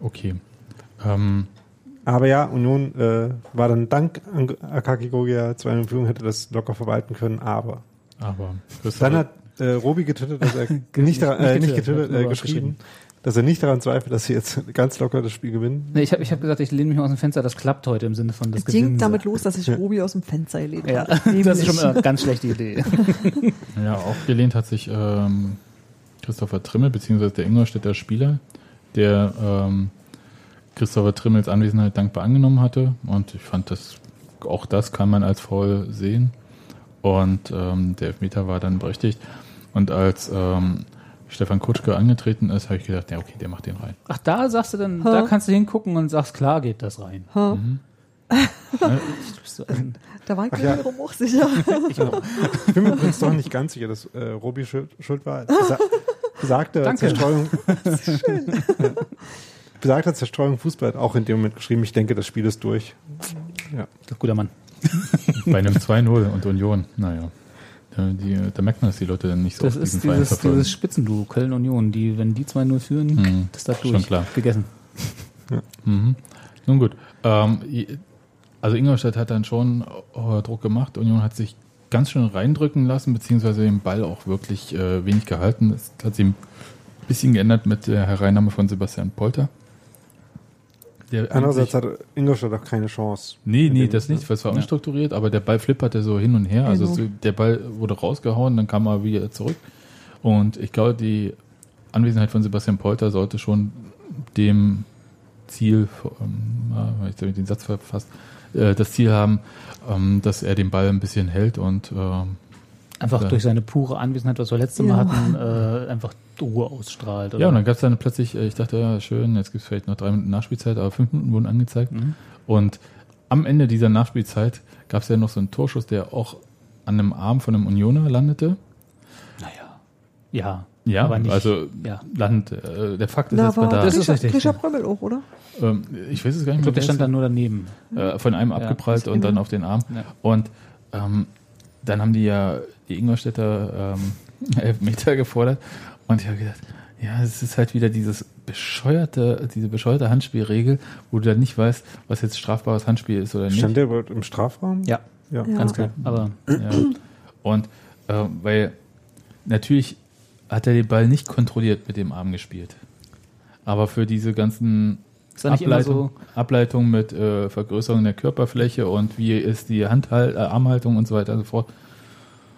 Okay. Ähm, Aber ja, Union äh, war dann dank Akaki Gogia 2 in Führung, hätte das locker verwalten können, aber aber dann hat äh, Robi getwittert, dass er nicht, daran, äh, nicht getwittert, äh, geschrieben, dass er nicht daran zweifelt, dass sie jetzt ganz locker das Spiel gewinnen. Nee, ich habe ich hab gesagt, ich lehne mich mal aus dem Fenster, das klappt heute im Sinne von das Es ging Gewinnen. damit los, dass ich Robi aus dem Fenster gelehnt Ja, habe. das ist schon mal eine ganz schlechte Idee. Ja, aufgelehnt hat sich ähm, Christopher Trimmel, beziehungsweise der Ingolstädter Spieler, der ähm, Christopher Trimmels Anwesenheit dankbar angenommen hatte. Und ich fand, das, auch das kann man als faul sehen. Und ähm, der Elfmeter war dann berechtigt. Und als ähm, Stefan Kutschke angetreten ist, habe ich gedacht, ja, okay, der macht den rein. Ach, da sagst du dann, Ha. da kannst du hingucken und sagst, klar geht das rein. So ein- Da war ich mir ja. auch sicher. ich bin mir übrigens doch nicht ganz sicher, dass äh, Robi schuld, schuld war. Besa besagte Danke. Zerstreuung. Ja. Besagte Zerstreuung Fußball hat auch in dem Moment geschrieben, ich denke, das Spiel ist durch. Ja. Guter Mann. Bei einem 2-0 und Union, naja. Da, die, da merkt man, dass die Leute dann nicht so Das auf ist dieses, dieses Spitzenduo Köln-Union, die, wenn die 2-0 führen, Hm, das da schon durch. klar. Gegessen. Mhm. Nun gut. Ähm, also Ingolstadt hat dann schon äh, Druck gemacht. Union hat sich ganz schön reindrücken lassen, beziehungsweise den Ball auch wirklich äh, wenig gehalten. Es hat sich ein bisschen geändert mit der Hereinnahme von Sebastian Polter. Der Andererseits hat Ingolstadt auch keine Chance. Nee, nee, das nicht, weil es war Ja. unstrukturiert, aber der Ball flipperte so hin und her. Also Genau. der Ball wurde rausgehauen, dann kam er wieder zurück. Und ich glaube, die Anwesenheit von Sebastian Polter sollte schon dem Ziel, ähm, äh, ich habe den Satz verfasst, äh, das Ziel haben, ähm, dass er den Ball ein bisschen hält und ähm, Einfach Ja. durch seine pure Anwesenheit, was wir letztes Ja. Mal hatten, äh, einfach Ruhe ausstrahlt. ja, und dann gab es dann plötzlich, äh, ich dachte, ja, schön, jetzt gibt es vielleicht noch drei Minuten Nachspielzeit, aber fünf Minuten wurden angezeigt. Mhm. Und am Ende dieser Nachspielzeit gab es ja noch so einen Torschuss, der auch an einem Arm von einem Unioner landete. Naja. Ja. Ja, aber nicht. also ja. Land, äh, der Fakt ist Da jetzt mal da. Das ist Grisha, richtig, Grisha. Prömmel auch, oder? Ähm, ich weiß es gar Ich nicht glaube, der stand es- da nur daneben. äh, von einem Ja, abgeprallt und dann auf den Arm. Ja. Und ähm, dann haben die ja die Ingolstädter ähm, Elfmeter gefordert. Und ich habe gedacht, ja, es ist halt wieder dieses bescheuerte, diese bescheuerte Handspielregel, wo du dann nicht weißt, was jetzt strafbares Handspiel ist oder nicht. Stand der überhaupt im Strafraum? Ja, Ja. Ganz okay. klar. Aber Ja. Und äh, weil natürlich hat er den Ball nicht kontrolliert mit dem Arm gespielt. Aber für diese ganzen ist da nicht immer Ableitung, so. Ableitung mit äh, Vergrößerung der Körperfläche und wie ist die Handhal äh, Armhaltung und so weiter und so fort.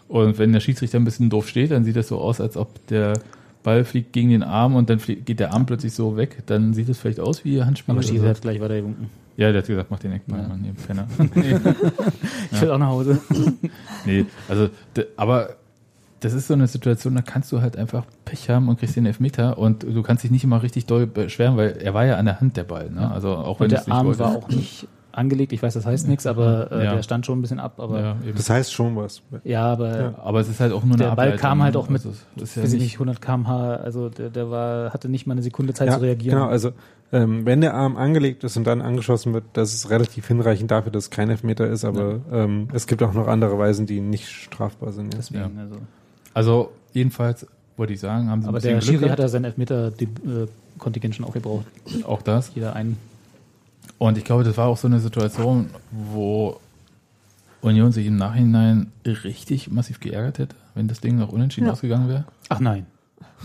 Und wenn der Schiedsrichter ein bisschen doof steht, dann sieht das so aus, als ob der Ball fliegt gegen den Arm und dann fliegt, geht der Arm plötzlich so weg. Dann sieht es vielleicht aus wie Handspiel. Aber Schießer hat gleich weitergewunken. Ja, der hat gesagt, mach den Eckball, Ja. Mann, ihr Penner. Ich will auch nach Hause. nee, also, aber das ist so eine Situation, da kannst du halt einfach Pech haben und kriegst den Elfmeter und du kannst dich nicht immer richtig doll beschweren, weil er war ja an der Hand der Ball. Ne? Also auch wenn Und es der Arm war auch nicht angelegt. Ich weiß, das heißt nichts, aber äh, Ja. der stand schon ein bisschen ab. Aber ja, ja. Das heißt schon was. aber Ja. Aber es ist halt auch nur eine Der Ball kam halt auch mit, Also, das ist ja weiß ich nicht, nicht, 100 km/h. Also der, der war, hatte nicht mal eine Sekunde Zeit Ja, zu reagieren. Genau, also ähm, wenn der Arm angelegt ist und dann angeschossen wird, das ist relativ hinreichend dafür, dass es kein Elfmeter ist, aber ähm, es gibt auch noch andere Weisen, die nicht strafbar sind. Ja. Deswegen, also. also jedenfalls wollte ich sagen, haben sie ein Aber bisschen der Schiri hat ja sein Elfmeter-Kontingent schon aufgebraucht. auch das. Jeder einen. Und ich glaube, das war auch so eine Situation, wo Union sich im Nachhinein richtig massiv geärgert hätte, wenn das Ding noch unentschieden Ja. ausgegangen wäre. Ach nein.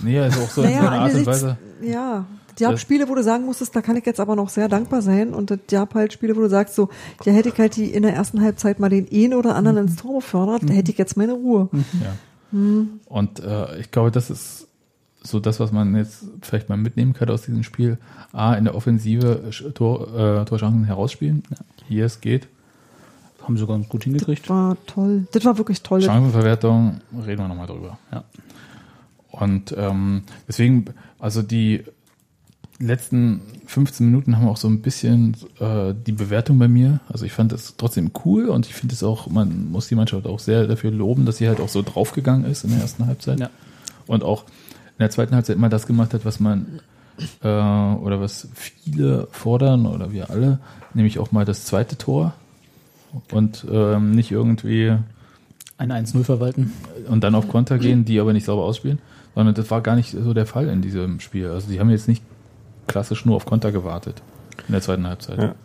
Nee, also auch so in Naja, so einer Art und Weise. Ja, die gab Spiele, wo du sagen musstest, da kann ich jetzt aber noch sehr dankbar sein. Und es gab halt Spiele, wo du sagst, so, ja, hätte ich halt die in der ersten Halbzeit mal den einen oder anderen ins Tor befördert, da hätte ich jetzt meine Ruhe. Ja. Und äh, ich glaube, das ist so das, was man jetzt vielleicht mal mitnehmen kann aus diesem Spiel. A, in der Offensive Tor, äh, Torchancen herausspielen. Hier es geht. Haben sie ganz gut hingekriegt. Das war toll. Das war wirklich toll. Chancenverwertung, reden wir nochmal drüber. Ja. Und ähm, deswegen, also die letzten 15 Minuten haben auch so ein bisschen äh, die Bewertung bei mir. Also ich fand das trotzdem cool und ich finde es auch, man muss die Mannschaft auch sehr dafür loben, dass sie halt auch so draufgegangen ist in der ersten Halbzeit. Ja. Und auch in der zweiten Halbzeit immer das gemacht hat, was man äh, oder was viele fordern oder wir alle, nämlich auch mal das zweite Tor und ähm, nicht irgendwie Ein 1-0 verwalten. und dann auf Konter gehen, die aber nicht sauber ausspielen, sondern das war gar nicht so der Fall in diesem Spiel. Also die haben jetzt nicht klassisch nur auf Konter gewartet in der zweiten Halbzeit. Ja.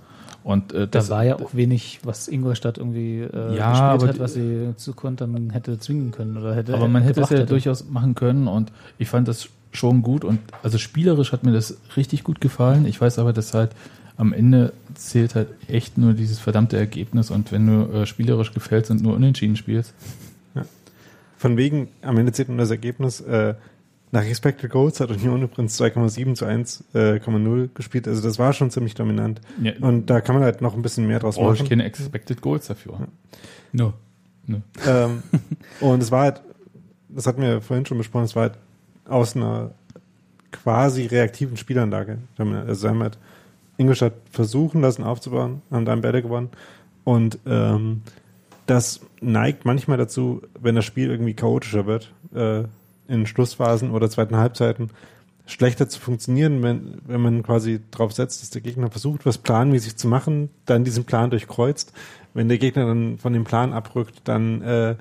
Und äh, Da das war ja auch wenig, was Ingolstadt irgendwie äh, Ja, gespielt hat, was sie zu kontern hätte zwingen können oder hätte. aber man hätte es ja durchaus machen können und ich fand das schon gut und also spielerisch hat mir das richtig gut gefallen. Ich weiß aber, dass halt am Ende zählt halt echt nur dieses verdammte Ergebnis und wenn du äh, spielerisch gefällst und nur unentschieden spielst, Von wegen, am Ende zählt nur das Ergebnis, äh, nach Expected Goals hat Union übrigens 2,7 zu 1,0 gespielt. Also das war schon ziemlich dominant. Ja. Und da kann man halt noch ein bisschen mehr draus brauche ich machen. keine Expected Goals dafür. No. Ne. ähm, und es war halt, das hatten wir vorhin schon besprochen, es war halt aus einer quasi reaktiven Spielanlage. Also sie haben halt Ingolstadt versuchen lassen aufzubauen, haben dann Bälle gewonnen. Und ähm, das neigt manchmal dazu, wenn das Spiel irgendwie chaotischer wird, äh, in Schlussphasen oder zweiten Halbzeiten, schlechter zu funktionieren, wenn, wenn man quasi drauf setzt, dass der Gegner versucht, was planmäßig zu machen, dann diesen Plan durchkreuzt. Wenn der Gegner dann von dem Plan abrückt, dann äh,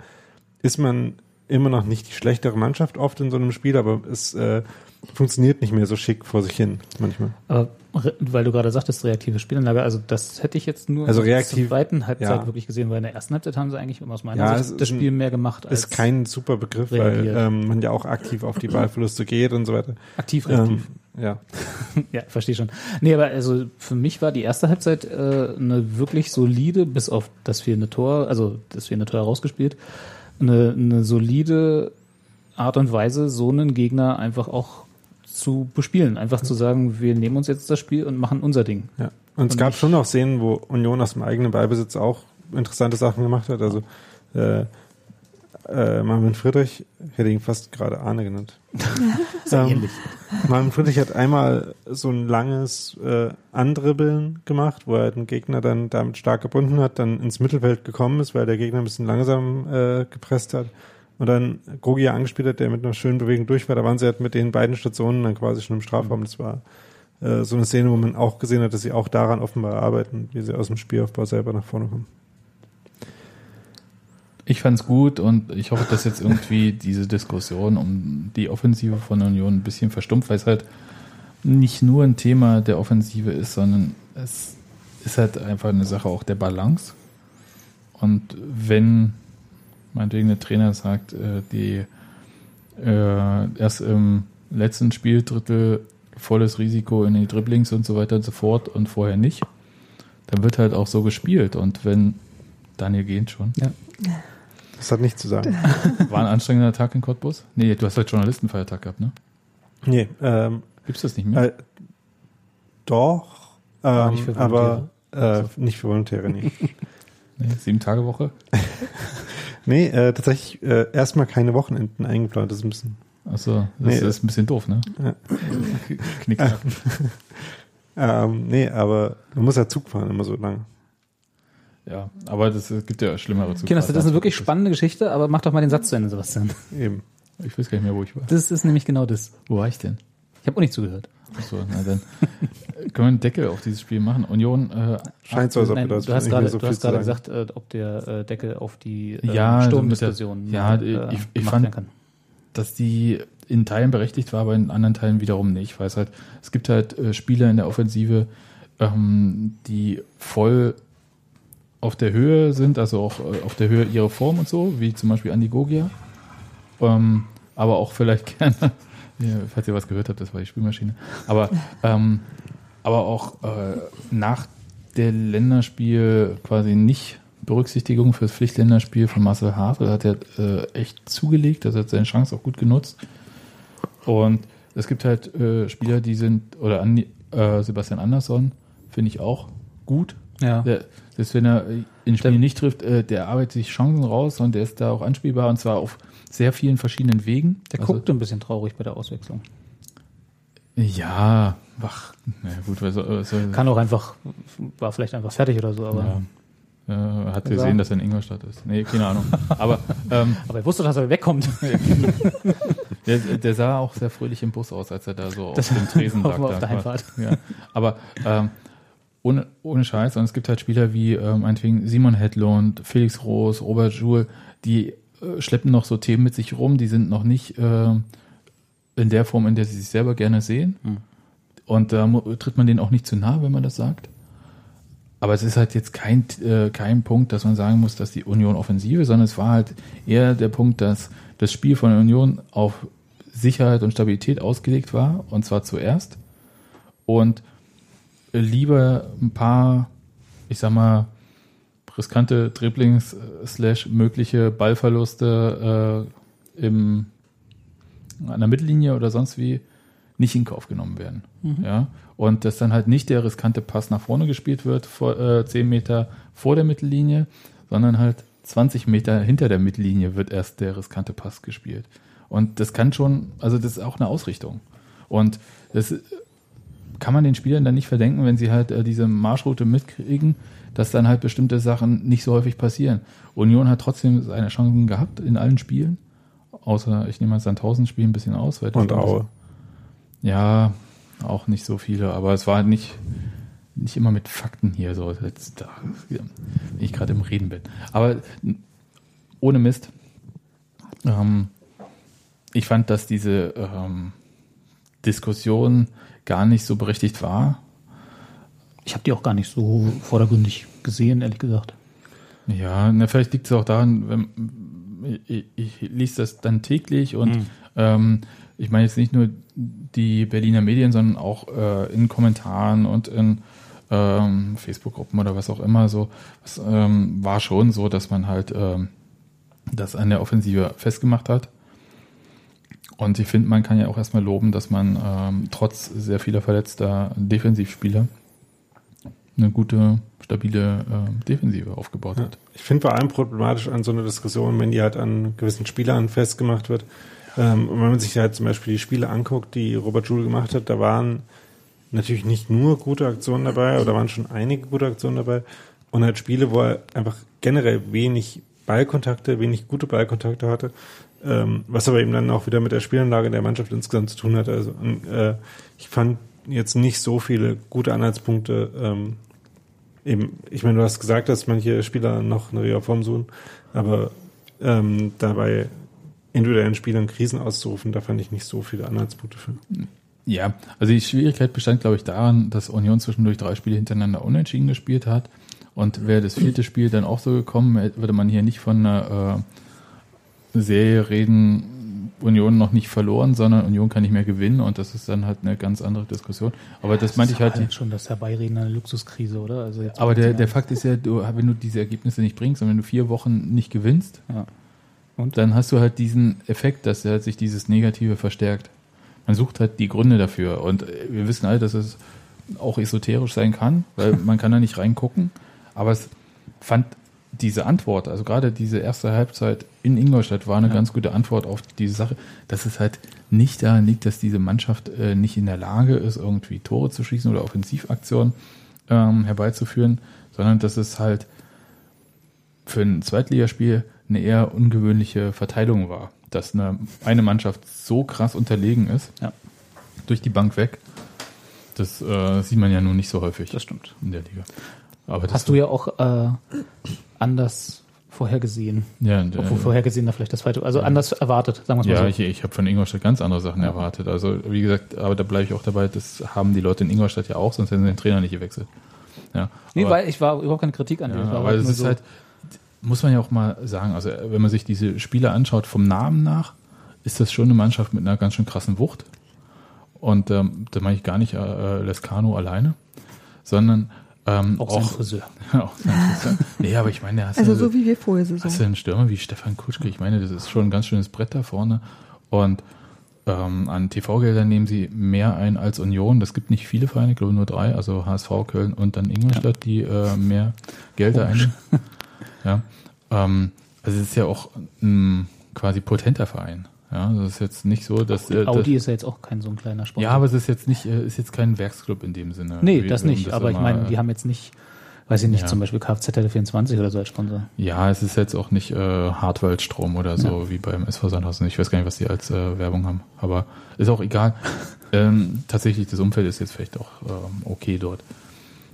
ist man immer noch nicht die schlechtere Mannschaft oft in so einem Spiel, aber es äh, funktioniert nicht mehr so schick vor sich hin manchmal. Aber weil du gerade sagtest, reaktive Spielanlage, also das hätte ich jetzt nur Also reaktiv- zweiten Halbzeit ja. wirklich gesehen, weil in der ersten Halbzeit haben sie eigentlich aus meiner Ja, Sicht das Spiel mehr gemacht als Ist kein super Begriff, weil reagiert. ähm, man ja auch aktiv auf die Ballverluste geht und so weiter. aktiv Ähm, reaktiv. ja. Ja, verstehe schon. Nee, aber also für mich war die erste Halbzeit äh, eine wirklich solide, bis auf das fehlende Tor, also das fehlende Tor herausgespielt, eine, eine solide Art und Weise, so einen Gegner einfach auch zu bespielen. Einfach zu sagen, wir nehmen uns jetzt das Spiel und machen unser Ding. Ja. Und es gab schon noch Szenen, wo Union aus dem eigenen Ballbesitz auch interessante Sachen gemacht hat. Also äh, äh, Marvin Friedrich, ich hätte ihn fast gerade Arne genannt. Sehr Ähm, ähnlich. Marvin Friedrich hat einmal so ein langes äh, Andribbeln gemacht, wo er den Gegner dann damit stark gebunden hat, dann ins Mittelfeld gekommen ist, weil der Gegner ein bisschen langsam äh, gepresst hat. Und dann Gogia angespielt hat, der mit einer schönen Bewegung durch war. Da waren sie halt mit den beiden Stationen dann quasi schon im Strafraum. Das war äh, so eine Szene, wo man auch gesehen hat, dass sie auch daran offenbar arbeiten, wie sie aus dem Spielaufbau selber nach vorne kommen. Ich fand's gut und ich hoffe, dass jetzt irgendwie diese Diskussion um die Offensive von Union ein bisschen verstummt, weil es halt nicht nur ein Thema der Offensive ist, sondern es ist halt einfach eine Sache auch der Balance. Und wenn meinetwegen der Trainer sagt, äh, die äh, erst im letzten Spieldrittel volles Risiko in die Dribblings und so weiter und so fort und vorher nicht, dann wird halt auch so gespielt. Und wenn Daniel geht schon. Das hat nichts zu sagen. War ein anstrengender Tag in Cottbus? Nee, du hast halt Journalistenfeiertag gehabt, ne? nee, ähm, Gibt's das nicht mehr? äh, doch, Aber ähm, nicht für aber äh, nicht für Volontäre, nee. Nee, sieben Tage Woche? Nee, äh, tatsächlich äh, erstmal keine Wochenenden eingeplant. Das ist ein bisschen. Achso, das Nee, ist ein bisschen doof, ne? Ja. Knickknack. Ähm, nee, aber man muss ja Zug fahren immer so lange. Ja, aber das es gibt ja schlimmere Zugfahrten. Kinder, das ist eine wirklich spannende Geschichte, aber mach doch mal den Satz zu Ende, Sebastian. Eben. Ich weiß gar nicht mehr, wo ich war. Das ist nämlich genau das. Wo war ich denn? Ich habe auch nicht zugehört. Achso, na dann können wir einen Deckel auf dieses Spiel machen. Union, äh, Scheint so, als ob Nein, wir du hast gerade so du hast gerade gesagt, äh, ob der äh, Deckel auf die äh, Ja, Sturmdiskussion ja, äh, ich- ich gemacht fand- dass die in Teilen berechtigt war, aber in anderen Teilen wiederum nicht. Weil es halt, es gibt halt äh, Spieler in der Offensive, ähm, die voll auf der Höhe sind, also auch äh, auf der Höhe ihrer Form und so, wie zum Beispiel Andi Gogia. Ähm, aber auch vielleicht gerne, ja, falls ihr was gehört habt, das war die Spülmaschine. Aber, ähm, aber auch äh, nach der Länderspiel quasi nicht Berücksichtigung fürs Pflichtländerspiel von Marcel Havel hat er äh, echt zugelegt, also hat seine Chance auch gut genutzt. Und es gibt halt äh, Spieler, die sind, oder Andi, äh, Sebastian Andersson, finde ich auch gut. Ja. Der, selbst wenn er in Spielen nicht trifft, äh, der arbeitet sich Chancen raus und der ist da auch anspielbar und zwar auf sehr vielen verschiedenen Wegen. Der Also- guckte ein bisschen traurig bei der Auswechslung. Ja, ach, na gut, was was soll, Kann auch einfach, war vielleicht einfach fertig oder so, aber, ja. Äh, hat gesehen, dass er in Ingolstadt ist. Nee, keine Ahnung. Aber ähm, aber er wusste, dass er wegkommt. der, der sah auch sehr fröhlich im Bus aus, als er da so Das auf dem Tresen lag. auf der. Heimfahrt. Ja. Aber ähm, ohne, ohne Scheiß. Und es gibt halt Spieler wie ähm, Simon Hedlund, Felix Roos, Robert Joule, die schleppen noch so Themen mit sich rum, die sind noch nicht äh, in der Form, in der sie sich selber gerne sehen. Hm. Und da mu- tritt man denen auch nicht zu nahe, wenn man das sagt. Aber es ist halt jetzt kein, äh, kein Punkt, dass man sagen muss, dass die Union Offensive, sondern es war halt eher der Punkt, dass das Spiel von der Union auf Sicherheit und Stabilität ausgelegt war, und zwar zuerst. Und lieber ein paar, ich sag mal, riskante Dribblings äh, slash mögliche Ballverluste äh, im, an der Mittellinie oder sonst wie nicht in Kauf genommen werden. Ja? Und dass dann halt nicht der riskante Pass nach vorne gespielt wird, vor, äh, 10 Meter vor der Mittellinie, sondern halt 20 Meter hinter der Mittellinie wird erst der riskante Pass gespielt. Und das kann schon, also das ist auch eine Ausrichtung. Und das äh, kann man den Spielern dann nicht verdenken, wenn sie halt äh, diese Marschroute mitkriegen, dass dann halt bestimmte Sachen nicht so häufig passieren. Union hat trotzdem seine Chancen gehabt in allen Spielen, außer ich nehme mal Sandhausen Spiel ein bisschen aus. Weil Und Aue. ja, auch nicht so viele, aber es war halt nicht, nicht immer mit Fakten hier, so jetzt, da, wenn ich gerade im Reden bin. Aber ohne Mist. Ähm, ich fand, dass diese ähm, Diskussion gar nicht so berechtigt war. Ich habe die auch gar nicht so vordergründig gesehen, ehrlich gesagt. Ja, na, vielleicht liegt es auch daran, wenn, ich, ich lese das dann täglich und Mhm. ähm, ich meine jetzt nicht nur die Berliner Medien, sondern auch äh, in Kommentaren und in ähm, Facebook-Gruppen oder was auch immer so. Es ähm, war schon so, dass man halt ähm, das an der Offensive festgemacht hat. Und ich finde, man kann ja auch erstmal loben, dass man ähm, trotz sehr vieler verletzter Defensivspieler eine gute, stabile äh, Defensive aufgebaut hat. Ich finde vor allem problematisch an so einer Diskussion, wenn die halt an gewissen Spielern festgemacht wird. Ähm, und wenn man sich halt zum Beispiel die Spiele anguckt, die Robert Joule gemacht hat, da waren natürlich nicht nur gute Aktionen dabei, aber da waren schon einige gute Aktionen dabei. Und halt Spiele, wo er einfach generell wenig Ballkontakte, wenig gute Ballkontakte hatte, ähm, was aber eben dann auch wieder mit der Spielanlage der Mannschaft insgesamt zu tun hat. Also äh, ich fand jetzt nicht so viele gute Anhaltspunkte. Ähm, eben, ich meine, du hast gesagt, dass manche Spieler noch eine Reha-Form suchen, aber ähm, dabei individuellen Spielern Krisen auszurufen, da fand ich nicht so viele Anhaltspunkte für. Ja, also die Schwierigkeit bestand, glaube ich, daran, dass Union zwischendurch drei Spiele hintereinander unentschieden gespielt hat. Und wäre das vierte Spiel dann auch so gekommen, würde man hier nicht von einer äh, Serie reden, Union noch nicht verloren, sondern Union kann nicht mehr gewinnen und das ist dann halt eine ganz andere Diskussion. Aber das, meinte ich halt. jetzt schon das Herbeireden einer Luxuskrise, oder? Also aber der, der Fakt ist ja, du, wenn du diese Ergebnisse nicht bringst und wenn du vier Wochen nicht gewinnst, Ja. und dann hast du halt diesen Effekt, dass halt sich dieses Negative verstärkt. Man sucht halt die Gründe dafür. Und äh, wir wissen alle, dass es auch esoterisch sein kann, weil man kann da nicht reingucken. Aber es fand diese Antwort, also gerade diese erste Halbzeit in Ingolstadt war eine Ja. ganz gute Antwort auf diese Sache, dass es halt nicht daran liegt, dass diese Mannschaft äh, nicht in der Lage ist, irgendwie Tore zu schießen oder Offensivaktionen ähm, herbeizuführen, sondern dass es halt für ein Zweitligaspiel eine eher ungewöhnliche Verteilung war, dass eine, eine Mannschaft so krass unterlegen ist, Ja. durch die Bank weg. Das äh, sieht man ja nun nicht so häufig Das stimmt. in der Liga. Aber Hast du ja auch äh, anders vorhergesehen. ja, und, Obwohl äh, vorhergesehen da vielleicht das zweite, also anders erwartet, sagen wir mal ja, so. ich, ich habe von Ingolstadt ganz andere Sachen Ja. erwartet. Also wie gesagt, aber da bleibe ich auch dabei, das haben die Leute in Ingolstadt ja auch, sonst hätten sie den Trainer nicht gewechselt. Ja, nee, aber- weil ich war überhaupt keine Kritik an dir. Ja, aber es ist so, halt, muss man ja auch mal sagen, also wenn man sich diese Spieler anschaut vom Namen nach, ist das schon eine Mannschaft mit einer ganz schön krassen Wucht. Und ähm, da meine ich gar nicht äh, Lescano alleine, sondern ähm, auch sein auch, Friseur. auch sein Friseur. Nee, aber ich meine, hast Also du, so wie wir vorher hast Saison. du einen Stürmer wie Stefan Kutschke. Ich meine, das ist schon ein ganz schönes Brett da vorne. Und ähm, an TV-Geldern nehmen sie mehr ein als Union. Das gibt nicht viele Vereine, ich glaube nur drei, also HSV, Köln und dann Ingolstadt, die äh, mehr Gelder einnehmen. ja. Ähm, also es ist ja auch ein quasi potenter Verein. Ja, das ist jetzt nicht so, dass, äh, Audi dass ist ja jetzt auch kein so ein kleiner Sport. ja, aber es ist jetzt nicht, äh, ist jetzt kein Werksclub in dem Sinne. nee, das nicht. aber ich immer- meine, die haben jetzt nicht, weiß ich nicht, Ja. zum Beispiel Kfz-24 oder so als Sponsor. Ja, es ist jetzt auch nicht äh, Hartwaldstrom oder so wie beim SV Sandhausen. Ich weiß gar nicht, was die als äh, Werbung haben, aber ist auch egal. ähm, tatsächlich, das Umfeld ist jetzt vielleicht auch ähm, okay dort.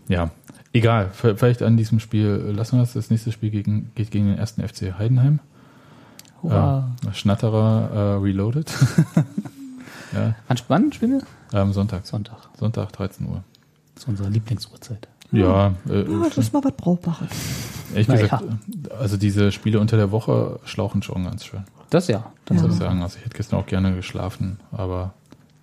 Ja, egal. Vielleicht an diesem Spiel äh, lassen wir es. Das nächste Spiel gegen, geht gegen den ersten FC Heidenheim. Hurra. Äh, Schnatterer äh, Reloaded. ja, An wann spielen wir? ähm, Sonntag. Sonntag. Sonntag, 13 Uhr. Das ist unsere Lieblingsuhrzeit. Ja, äh, Ja, das ist mal was Brauchbares. ehrlich Na gesagt, äh, also diese Spiele unter der Woche schlauchen schon ganz schön. Das ja. Das muss Ja. ich sagen. Also ich hätte gestern auch gerne geschlafen, aber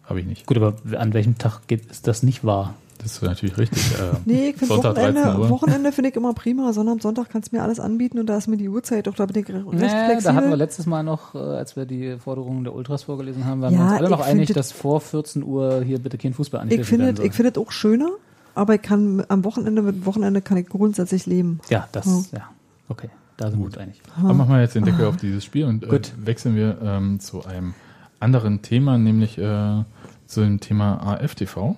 habe ich nicht. Gut, aber an welchem Tag geht, ist das nicht wahr? Das ist natürlich richtig. Äh, Nee, ich finde Sonntag 13 Wochenende. Wochenende finde ich immer prima. Sonnabend, Sonntag kannst du mir alles anbieten und da ist mir die Uhrzeit doch, da bin ich recht Nee, da flexibel. hatten wir letztes Mal noch, äh, als wir die Forderungen der Ultras vorgelesen haben, waren Ja, wir uns alle noch ich einig, dass vor 14 Uhr hier bitte kein Fußball ich angepfiffen finde es ich auch schöner, aber ich kann am Wochenende, mit Wochenende kann ich grundsätzlich leben. ja, das, Hm. ja. Okay, da sind wir uns einig. aber machen wir jetzt den Deckel auf dieses Spiel und äh, wechseln wir ähm, zu einem anderen Thema, nämlich äh, zu dem Thema AFTV.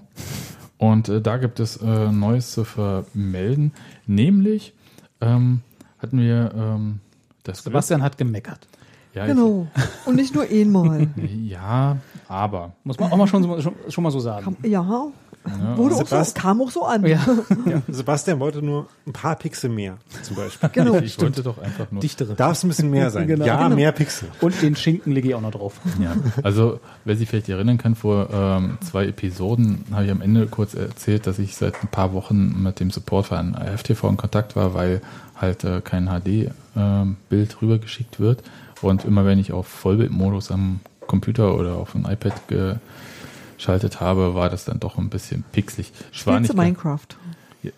Und äh, da gibt es äh, Neues zu vermelden, nämlich ähm, hatten wir ähm, das Sebastian hat gemeckert. Ja, Genau. Und nicht nur einmal. Ich, ja, aber. Muss man auch mal schon, so- schon, schon mal so sagen. Ja, Ja, wurde auch so, Sebastian- kam auch so an. Ja, Sebastian wollte nur ein paar Pixel mehr, zum Beispiel. Genau. ich wollte doch einfach nur. dichtere. Darf es ein bisschen mehr sein? Genau. ja, Genau. mehr Pixel. Und den Schinken lege ich auch noch drauf. Ja, also wer sich vielleicht erinnern kann, vor ähm, zwei Episoden habe ich am Ende kurz erzählt, dass ich seit ein paar Wochen mit dem Supportverein FTV in Kontakt war, weil halt äh, kein HD-Bild rübergeschickt wird. Und immer wenn ich auf Vollbildmodus am Computer oder auf ein iPad geschaltet habe, war das dann doch ein bisschen pixelig. Es war Spielst nicht du Minecraft?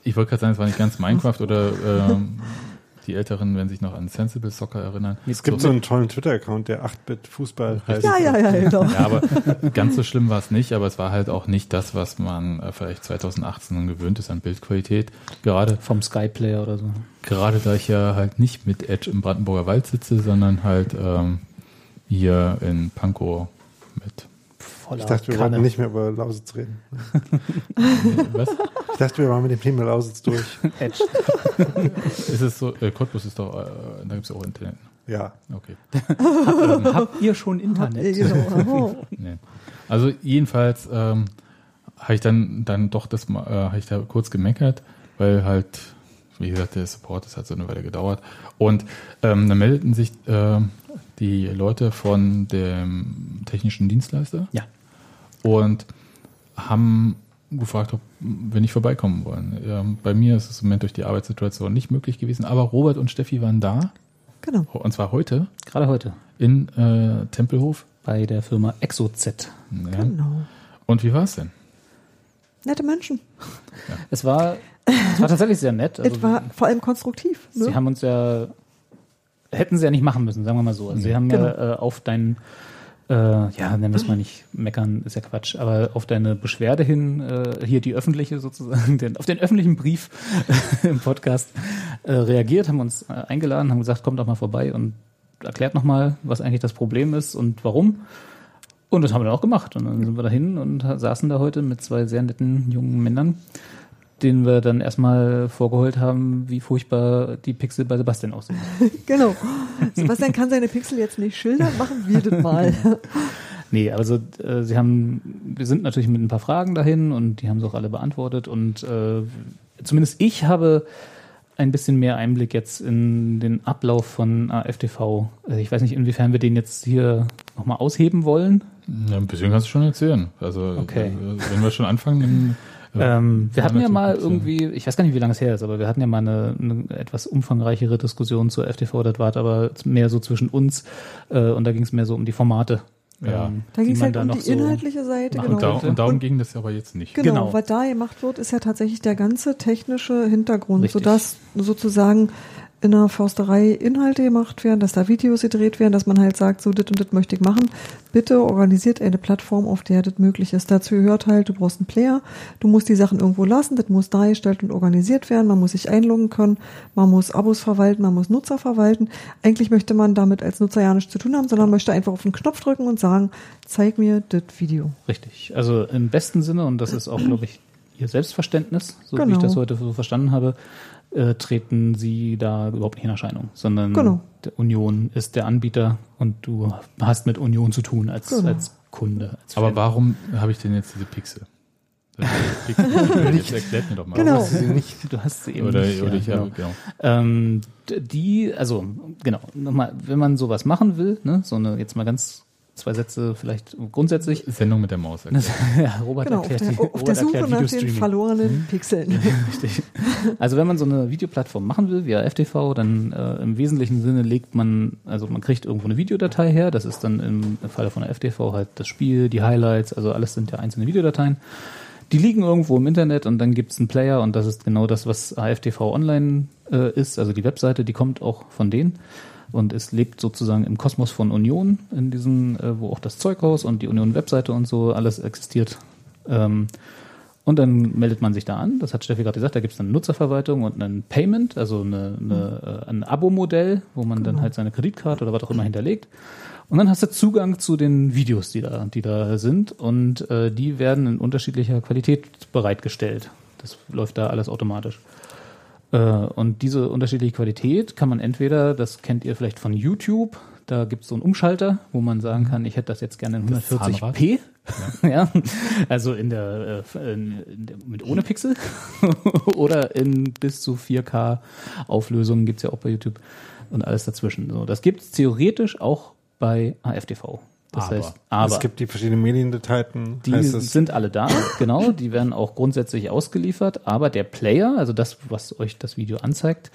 ich wollte gerade sagen, es war nicht ganz Minecraft oder ähm, die Älteren werden sich noch an Sensible Soccer erinnern. Es gibt so, einen tollen Twitter-Account, der 8-Bit-Fußball heißt. Ja, ja, ja, genau. Ja, aber ganz so schlimm war es nicht, aber es war halt auch nicht das, was man äh, vielleicht 2018 gewöhnt ist an Bildqualität. Gerade Vom Sky-Player oder so. Gerade da ich ja halt nicht mit Edge im Brandenburger Wald sitze, sondern halt ähm, hier in Pankow mit. Ich dachte, wir Kanne. wollten nicht mehr über Lausitz reden. Was? Ich dachte, wir waren mit dem Thema Lausitz durch. Edge. ist es so? Äh, Cottbus ist doch, äh, da gibt es auch Internet. Ja. Okay. ähm, habt ihr schon Internet? Nee. Also jedenfalls ähm, habe ich dann dann doch das mal, äh, habe ich da kurz gemeckert, weil halt wie gesagt der Support das hat so eine Weile gedauert und ähm, dann meldeten sich ähm, die Leute von dem technischen Dienstleister Ja. Und haben gefragt, ob wir nicht vorbeikommen wollen. Ähm, bei mir ist es im Moment durch die Arbeitssituation nicht möglich gewesen, aber Robert und Steffi waren da genau. und zwar heute Gerade heute. in äh, Tempelhof. Bei der Firma ExoZ. Ja. Genau. Und wie war es denn? Nette Menschen. Es war, es war tatsächlich sehr nett. Also, es war vor allem konstruktiv. Ne? Sie haben uns ja, hätten sie ja nicht machen müssen, sagen wir mal so. Also sie haben Genau. ja äh, auf dein, äh, ja, nennen wir nicht meckern, ist ja Quatsch, aber auf deine Beschwerde hin, äh, hier die öffentliche sozusagen, den, auf den öffentlichen Brief im Podcast äh, reagiert, haben uns äh, eingeladen, haben gesagt, kommt doch mal vorbei und erklärt nochmal, was eigentlich das Problem ist und warum. Und das haben wir dann auch gemacht. Und dann sind wir dahin und saßen da heute mit zwei sehr netten jungen Männern, denen wir dann erstmal vorgeholt haben, wie furchtbar die Pixel bei Sebastian aussehen. Genau. Sebastian kann seine Pixel jetzt nicht schildern, machen wir das mal. Nee, also äh, sie haben, wir sind natürlich mit ein paar Fragen dahin und die haben sie auch alle beantwortet und äh, zumindest ich habe ein bisschen mehr Einblick jetzt in den Ablauf von AFTV. Also ich weiß nicht, inwiefern wir den jetzt hier nochmal ausheben wollen. Ja, ein bisschen kannst du schon erzählen. Also Okay. äh, wenn wir schon anfangen, äh, Ähm, wir hatten ja mal irgendwie, ich weiß gar nicht, wie lange es her ist, aber wir hatten ja mal eine, eine etwas umfangreichere Diskussion zur FTV, das war aber mehr so zwischen uns äh, und da ging es mehr so um die Formate. Ja. ähm, Da ging es halt um noch die so inhaltliche Seite. Genau. und, da, und darum ging das aber jetzt nicht. Genau, Genau. was da gemacht wird, ist ja tatsächlich der ganze technische Hintergrund, Richtig. sodass sozusagen in der Forsterei Inhalte gemacht werden, dass da Videos gedreht werden, dass man halt sagt, so das und das möchte ich machen. Bitte organisiert eine Plattform, auf der das möglich ist. Dazu gehört halt, du brauchst einen Player, du musst die Sachen irgendwo lassen, das muss dargestellt und organisiert werden, man muss sich einloggen können, man muss Abos verwalten, man muss Nutzer verwalten. Eigentlich möchte man damit als Nutzer ja nichts zu tun haben, sondern möchte einfach auf den Knopf drücken und sagen, zeig mir das Video. Richtig. Also im besten Sinne, und das ist auch, glaube ich, Ihr Selbstverständnis, so wie ich Genau. das heute so verstanden habe, äh, treten Sie da überhaupt nicht in Erscheinung, sondern Genau. der Union ist der Anbieter und du hast mit Union zu tun als, Genau. als Kunde. Als Aber Fan. warum habe ich denn jetzt diese Pixel? Jetzt erklärt mir doch mal. Genau. Du hast sie eben Oder, nicht. oder ja, ich genau. habe, genau. Ähm, die, also genau, nochmal, wenn man sowas machen will, ne, so eine, jetzt mal ganz zwei Sätze vielleicht grundsätzlich. Sendung mit der Maus. erklärt. ja, Robert Genau, auf erklärt, der, die, auf Robert der Suche erklärt nach den verlorenen Pixeln. Richtig. Also wenn man so eine Videoplattform machen will, via FTV, dann äh, im wesentlichen Sinne legt man, also man kriegt irgendwo eine Videodatei her, das ist dann im Falle von der FTV halt das Spiel, die Highlights, also alles sind ja einzelne Videodateien. Die liegen irgendwo im Internet und dann gibt's einen Player und das ist genau das, was AFTV online äh, ist, also die Webseite, die kommt auch von denen. Und es lebt sozusagen im Kosmos von Union, in diesem, äh, wo auch das Zeughaus und die Union-Webseite und so alles existiert. Ähm, und dann meldet man sich da an, das hat Steffi gerade gesagt, da gibt es eine Nutzerverwaltung und ein Payment, also eine, eine, äh, ein Abo-Modell, wo man dann halt seine Kreditkarte oder was auch immer hinterlegt. Und dann hast du Zugang zu den Videos, die da, die da sind. Und äh, die werden in unterschiedlicher Qualität bereitgestellt. Das läuft da alles automatisch. Äh, und diese unterschiedliche Qualität kann man entweder, das kennt ihr vielleicht von YouTube, da gibt es so einen Umschalter, wo man sagen kann, ich hätte das jetzt gerne in Das Zahnrad? 140p. Ja. also in der, äh, in, in der mit ohne Pixel oder in bis zu 4K Auflösungen gibt's ja auch bei YouTube und alles dazwischen. So, das gibt's theoretisch auch bei AFTV. Das Aber. heißt, aber es gibt die verschiedenen Mediendateien. die sind alle da, genau, die werden auch grundsätzlich ausgeliefert, aber der Player, also das, was euch das Video anzeigt,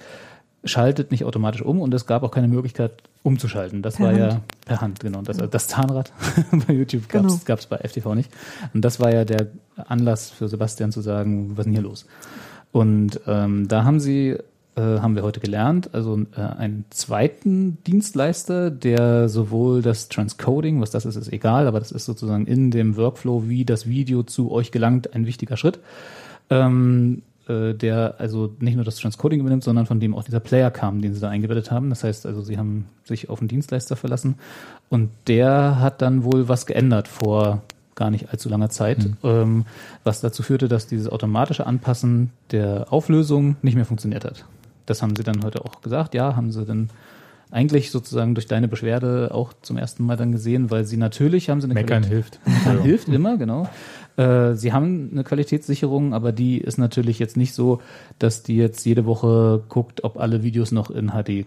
schaltet nicht automatisch um und es gab auch keine Möglichkeit umzuschalten. Das Per war ja Hand. per Hand, genau. Das, das Zahnrad bei YouTube Genau. gab es bei FTV nicht. Und das war ja der Anlass für Sebastian zu sagen, was ist denn hier los? Und ähm, da haben sie äh, haben wir heute gelernt, also äh, einen zweiten Dienstleister, der sowohl das Transcoding, was das ist, ist egal, aber das ist sozusagen in dem Workflow, wie das Video zu euch gelangt, ein wichtiger Schritt. Ähm, äh, der also nicht nur das Transcoding übernimmt, sondern von dem auch dieser Player kam, den sie da eingebettet haben. Das heißt also, sie haben sich auf einen Dienstleister verlassen und der hat dann wohl was geändert vor gar nicht allzu langer Zeit, mhm. ähm, was dazu führte, dass dieses automatische Anpassen der Auflösung nicht mehr funktioniert hat. Das haben sie dann heute auch gesagt. Ja, haben sie dann eigentlich sozusagen durch deine Beschwerde auch zum ersten Mal dann gesehen, weil sie natürlich haben sie eine Meckern hilft. Meckern hilft immer, genau. Äh, sie haben eine Qualitätssicherung, aber die ist natürlich jetzt nicht so, dass die jetzt jede Woche guckt, ob alle Videos noch in HD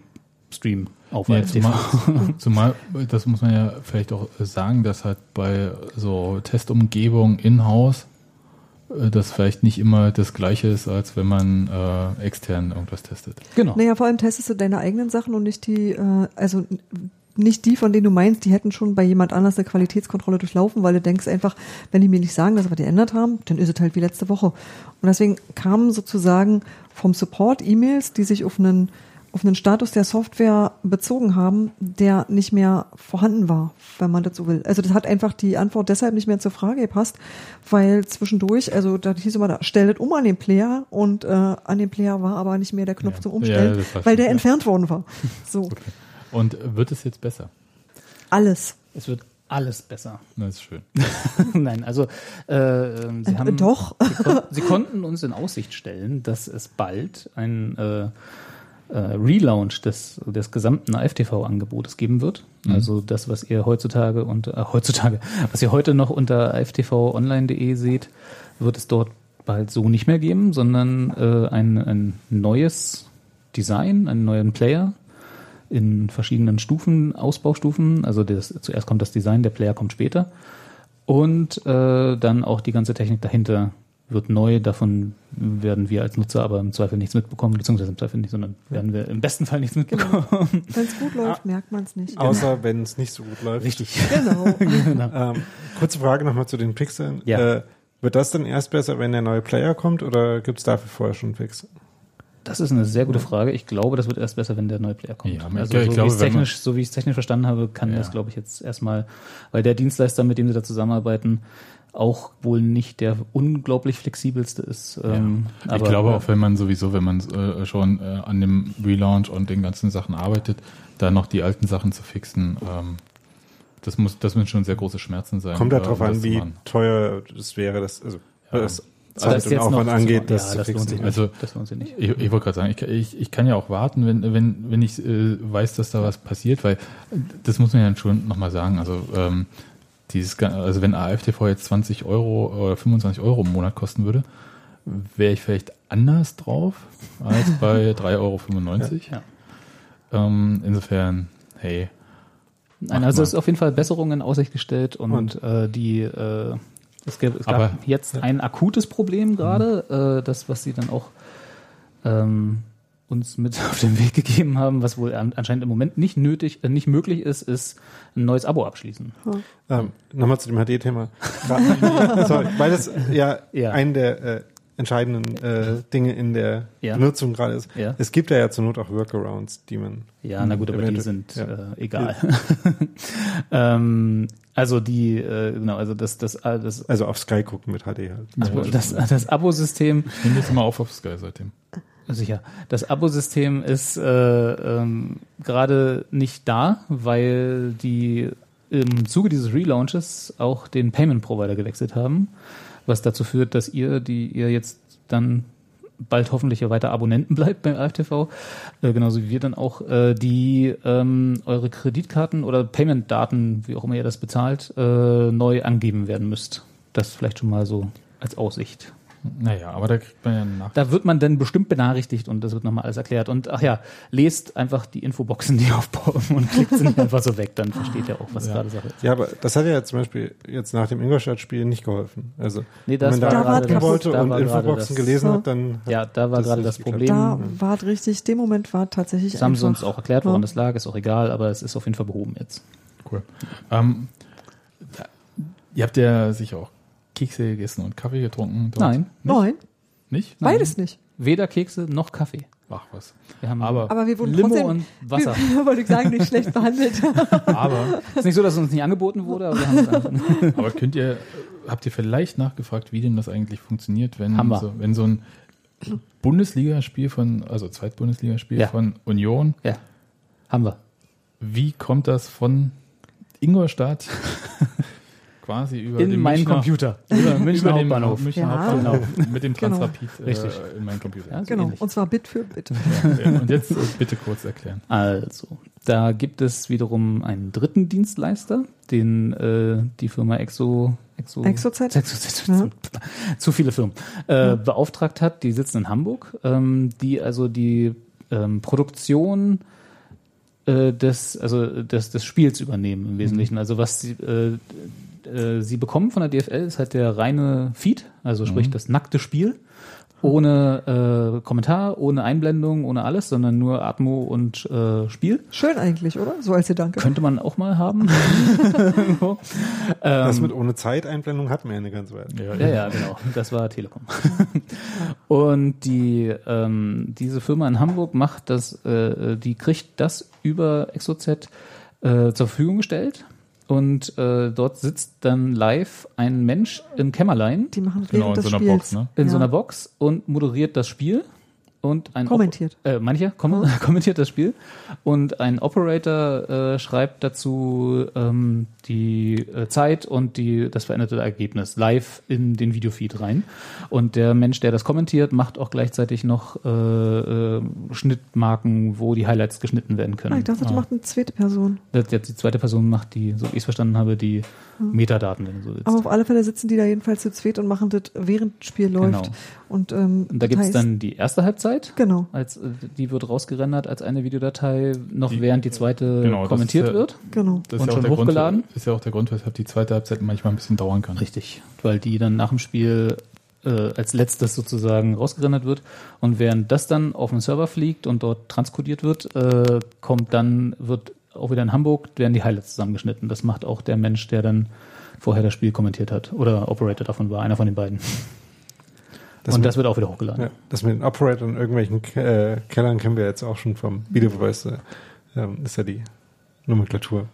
streamen auf ja, zumal, zumal, das muss man ja vielleicht auch sagen, dass halt bei so Testumgebung in-house das vielleicht nicht immer das gleiche ist, als wenn man äh, extern irgendwas testet. Genau. Naja, vor allem testest du deine eigenen Sachen und nicht die, äh, also nicht die, von denen du meinst, die hätten schon bei jemand anders eine Qualitätskontrolle durchlaufen, weil du denkst einfach, wenn die mir nicht sagen, dass wir die ändert haben, dann ist es halt wie letzte Woche. Und deswegen kamen sozusagen vom Support E-Mails, die sich auf einen auf einen Status der Software bezogen haben, der nicht mehr vorhanden war, wenn man dazu will. Also das hat einfach die Antwort deshalb nicht mehr zur Frage gepasst, weil zwischendurch, also da hieß immer, da stellt um an den Player und äh, an dem Player war aber nicht mehr der Knopf ja. zum Umstellen, ja, weil der ja. entfernt worden war. So. Okay. Und wird es jetzt besser? Alles. Es wird alles besser. Das ist schön. Nein, also äh, sie äh, haben doch. sie, kon sie, konnten uns in Aussicht stellen, dass es bald ein äh, äh, Relaunch des, des gesamten AFTV-Angebotes geben wird. Mhm. Also das, was ihr heutzutage und äh, heutzutage, was ihr heute noch unter aftvonline.de seht, wird es dort bald so nicht mehr geben, sondern äh, ein, ein neues Design, einen neuen Player, in verschiedenen Stufen, Ausbaustufen. Also das, zuerst kommt das Design, der Player kommt später. Und äh, dann auch die ganze Technik dahinter wird neu. Davon werden wir als Nutzer aber im Zweifel nichts mitbekommen, beziehungsweise im Zweifel nicht, sondern werden wir im besten Fall nichts mitbekommen. Genau. Wenn es gut läuft, merkt man es nicht. Außer genau. wenn es nicht so gut läuft. Richtig. Genau. genau. Ähm, kurze Frage nochmal zu den Pixeln. Ja. Äh, wird das dann erst besser, wenn der neue Player kommt oder gibt es dafür vorher schon einen Fix? Das ist eine sehr gute Frage. Ich glaube, das wird erst besser, wenn der neue Player kommt. Ja, also ich so, glaube, wie technisch, so wie ich es technisch verstanden habe, kann ja. das, glaube ich, jetzt erstmal, weil der Dienstleister, mit dem sie da zusammenarbeiten, auch wohl nicht der unglaublich flexibelste ist. Ähm, ja. ich glaube auch, wenn man sowieso, wenn man äh, schon äh, an dem Relaunch und den ganzen Sachen arbeitet, da noch die alten Sachen zu fixen, ähm, das muss, das müssen schon sehr große Schmerzen sein. Kommt darauf äh, an, wie teuer das wäre, das, also, ja. das Zeit und Aufwand angeht, das, ja, das lohnt sich nicht. Also, das lohnt sich nicht. Ich, ich wollte gerade sagen, ich, ich, ich kann ja auch warten, wenn, wenn, wenn ich äh, weiß, dass da was passiert, weil das muss man ja schon nochmal sagen. Also, ähm, dieses, also wenn AFTV jetzt 20 Euro oder 25 Euro im Monat kosten würde, wäre ich vielleicht anders drauf als bei 3,95 Euro. Ja. Ähm, insofern, hey. Nein, also es ist auf jeden Fall Besserungen in Aussicht gestellt und, und? Äh, die äh, es, gab, es Aber, gab jetzt ja. ein akutes Problem gerade, mhm. äh, das, was sie dann auch ähm, uns mit auf den Weg gegeben haben, was wohl anscheinend im Moment nicht nötig, äh, nicht möglich ist, ist ein neues Abo abschließen. Hm. Ähm, Nochmal zu dem HD-Thema. Sorry, weil das ja, ja. ein der äh, entscheidenden äh, Dinge in der ja. Benutzung gerade ist. Ja. Es gibt ja, ja zur Not auch Workarounds, die man. Ja, na gut, aber die sind ja. äh, egal. ähm, also die, äh, genau, also das, das, äh, das Also auf Sky gucken mit HD halt. Also das, das Abo-System. Ich nehme jetzt immer auf auf Sky seitdem. Sicher. Das Abo-System ist äh, ähm, gerade nicht da, weil die im Zuge dieses Relaunches auch den Payment-Provider gewechselt haben, was dazu führt, dass ihr, die ihr jetzt dann bald hoffentlich ja weiter Abonnenten bleibt beim AFTV, äh, genauso wie wir dann auch, äh, die ähm, eure Kreditkarten oder Payment-Daten, wie auch immer ihr das bezahlt, äh, neu angeben werden müsst. Das vielleicht schon mal so als Aussicht. Naja, aber da kriegt man ja nach. Da wird man dann bestimmt benachrichtigt und das wird nochmal alles erklärt. Und ach ja, lest einfach die Infoboxen, die aufbauen und klickt sie nicht einfach so weg, dann versteht ihr auch, was ja. gerade Sache ist. Ja, aber das hat ja zum Beispiel jetzt nach dem Ingolstadt-Spiel nicht geholfen. Also, nee, das wenn man da, da wollte und Infoboxen gelesen hat, dann. Ja, da war gerade das Problem. Da war richtig, dem Moment war tatsächlich. Das haben sie uns auch erklärt, woran ja. das lag, ist auch egal, aber es ist auf jeden Fall behoben jetzt. Cool. Ähm, ihr habt ja sicher auch Kekse gegessen und Kaffee getrunken? Dort? Nein. Nicht? Nein. Nicht? Nein. Beides nicht. Weder Kekse noch Kaffee. ach was. Wir haben Aber- Aber wir wurden Limo trotzdem, und Wasser. wollte ich sagen, nicht schlecht behandelt. Aber, ist nicht so, dass es uns nicht angeboten wurde, aber wir haben es einfach. aber könnt ihr, habt ihr vielleicht nachgefragt, wie denn das eigentlich funktioniert, wenn, wir. so, wenn so ein Bundesligaspiel von, also Zweitbundesligaspiel Ja. von Union, Ja, haben wir. wie kommt das von Ingolstadt quasi über In den meinen Münchner, Computer. Über Münchner über den Hauptbahnhof. Münchner Ja. Hauptbahnhof mit dem Genau. Transrapid Richtig. äh, in meinen Computer. Ja, so genau. ähnlich. Und zwar Bit für Bit. Ja, Und jetzt äh, bitte kurz erklären. Also, da gibt es wiederum einen dritten Dienstleister, den äh, die Firma Exo, Exo, Exozet? Exozet Ja. zu viele Firmen äh, beauftragt hat. Die sitzen in Hamburg, ähm, die also die ähm, Produktion äh, des, also des, des Spiels übernehmen im Wesentlichen. Also was sie, äh, äh, sie bekommen von der DFL ist halt der reine Feed, also sprich das nackte Spiel. Ohne äh, Kommentar, ohne Einblendung, ohne alles, sondern nur Atmo und äh, Spiel. Schön eigentlich, oder? So als Gedanke. Könnte man auch mal haben. So. Das ähm, mit ohne Zeiteinblendung hatten wir ja eine ganze Weile. ja, ja, genau. Das war Telekom. Und die ähm, diese Firma in Hamburg macht das, äh, die kriegt das über ExoZ äh, zur Verfügung gestellt. Und äh, dort sitzt dann live ein Mensch im Kämmerlein Die machen Genau, während in des so einer Spiels. Box, ne? in so Ja. einer Box und moderiert das Spiel. Und ein Kommentiert. Op äh, mancher kom kommentiert das Spiel. Und ein Operator äh, schreibt dazu ähm, die äh, Zeit und die, das veränderte Ergebnis live in den Videofeed rein. Und der Mensch, der das kommentiert, macht auch gleichzeitig noch äh, äh, Schnittmarken, wo die Highlights geschnitten werden können. Ah, ich dachte, das Ah. macht eine zweite Person. Das, jetzt die zweite Person macht die, so wie ich es verstanden habe, die Metadaten, wenn du so willst. Aber auf alle Fälle sitzen die da jedenfalls zu zweit und machen das, während das Spiel läuft. Genau. Und, ähm, Und da gibt's heißt- dann die erste Halbzeit. Genau. Als, äh, die wird rausgerendert als eine Videodatei, noch Die- während die zweite Genau, das kommentiert ist ja- wird. Genau. Das Und ja auch schon der hochgeladen? Grund, ist ja auch der Grund, weshalb die zweite Halbzeit manchmal ein bisschen dauern kann. Richtig, weil die dann nach dem Spiel äh, als letztes sozusagen rausgerendert wird. Und während das dann auf den Server fliegt und dort transkodiert wird, äh, kommt dann, wird auch wieder in Hamburg, werden die Highlights zusammengeschnitten. Das macht auch der Mensch, der dann vorher das Spiel kommentiert hat oder Operator davon war, einer von den beiden. Das und mit, das wird auch wieder hochgeladen. ja, das mit den Operatoren in irgendwelchen äh, Kellern kennen wir jetzt auch schon vom Video Voice. Äh, ähm, ist ja die Nomenklatur.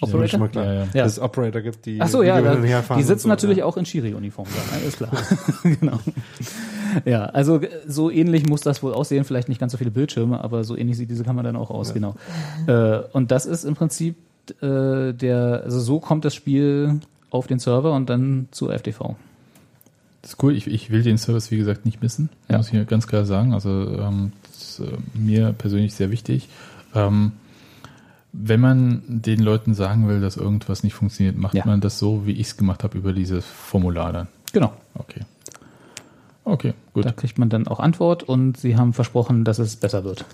Operator? Schon mal klar. Ja, ja. Dass es Operator gibt, die Ach so, ja, da, die sitzen so, natürlich ja. auch in Schiri-Uniform da, alles klar. genau. Ja, also äh, so ähnlich muss das wohl aussehen, vielleicht nicht ganz so viele Bildschirme, aber so ähnlich sieht diese Kamera dann auch aus, Ja. genau. Äh, und das ist im Prinzip äh, der, also so kommt das Spiel auf den Server und dann zur FTV. Das ist cool. Ich, ich will den Service, wie gesagt, nicht missen. Ja. Muss ich ganz klar sagen. Also ähm, das ist äh, mir persönlich sehr wichtig. Ähm, wenn man den Leuten sagen will, dass irgendwas nicht funktioniert, macht Ja. man das so, wie ich es gemacht habe, über dieses Formular dann. Genau. Okay. Okay, gut. Da kriegt man dann auch Antwort und sie haben versprochen, dass es besser wird.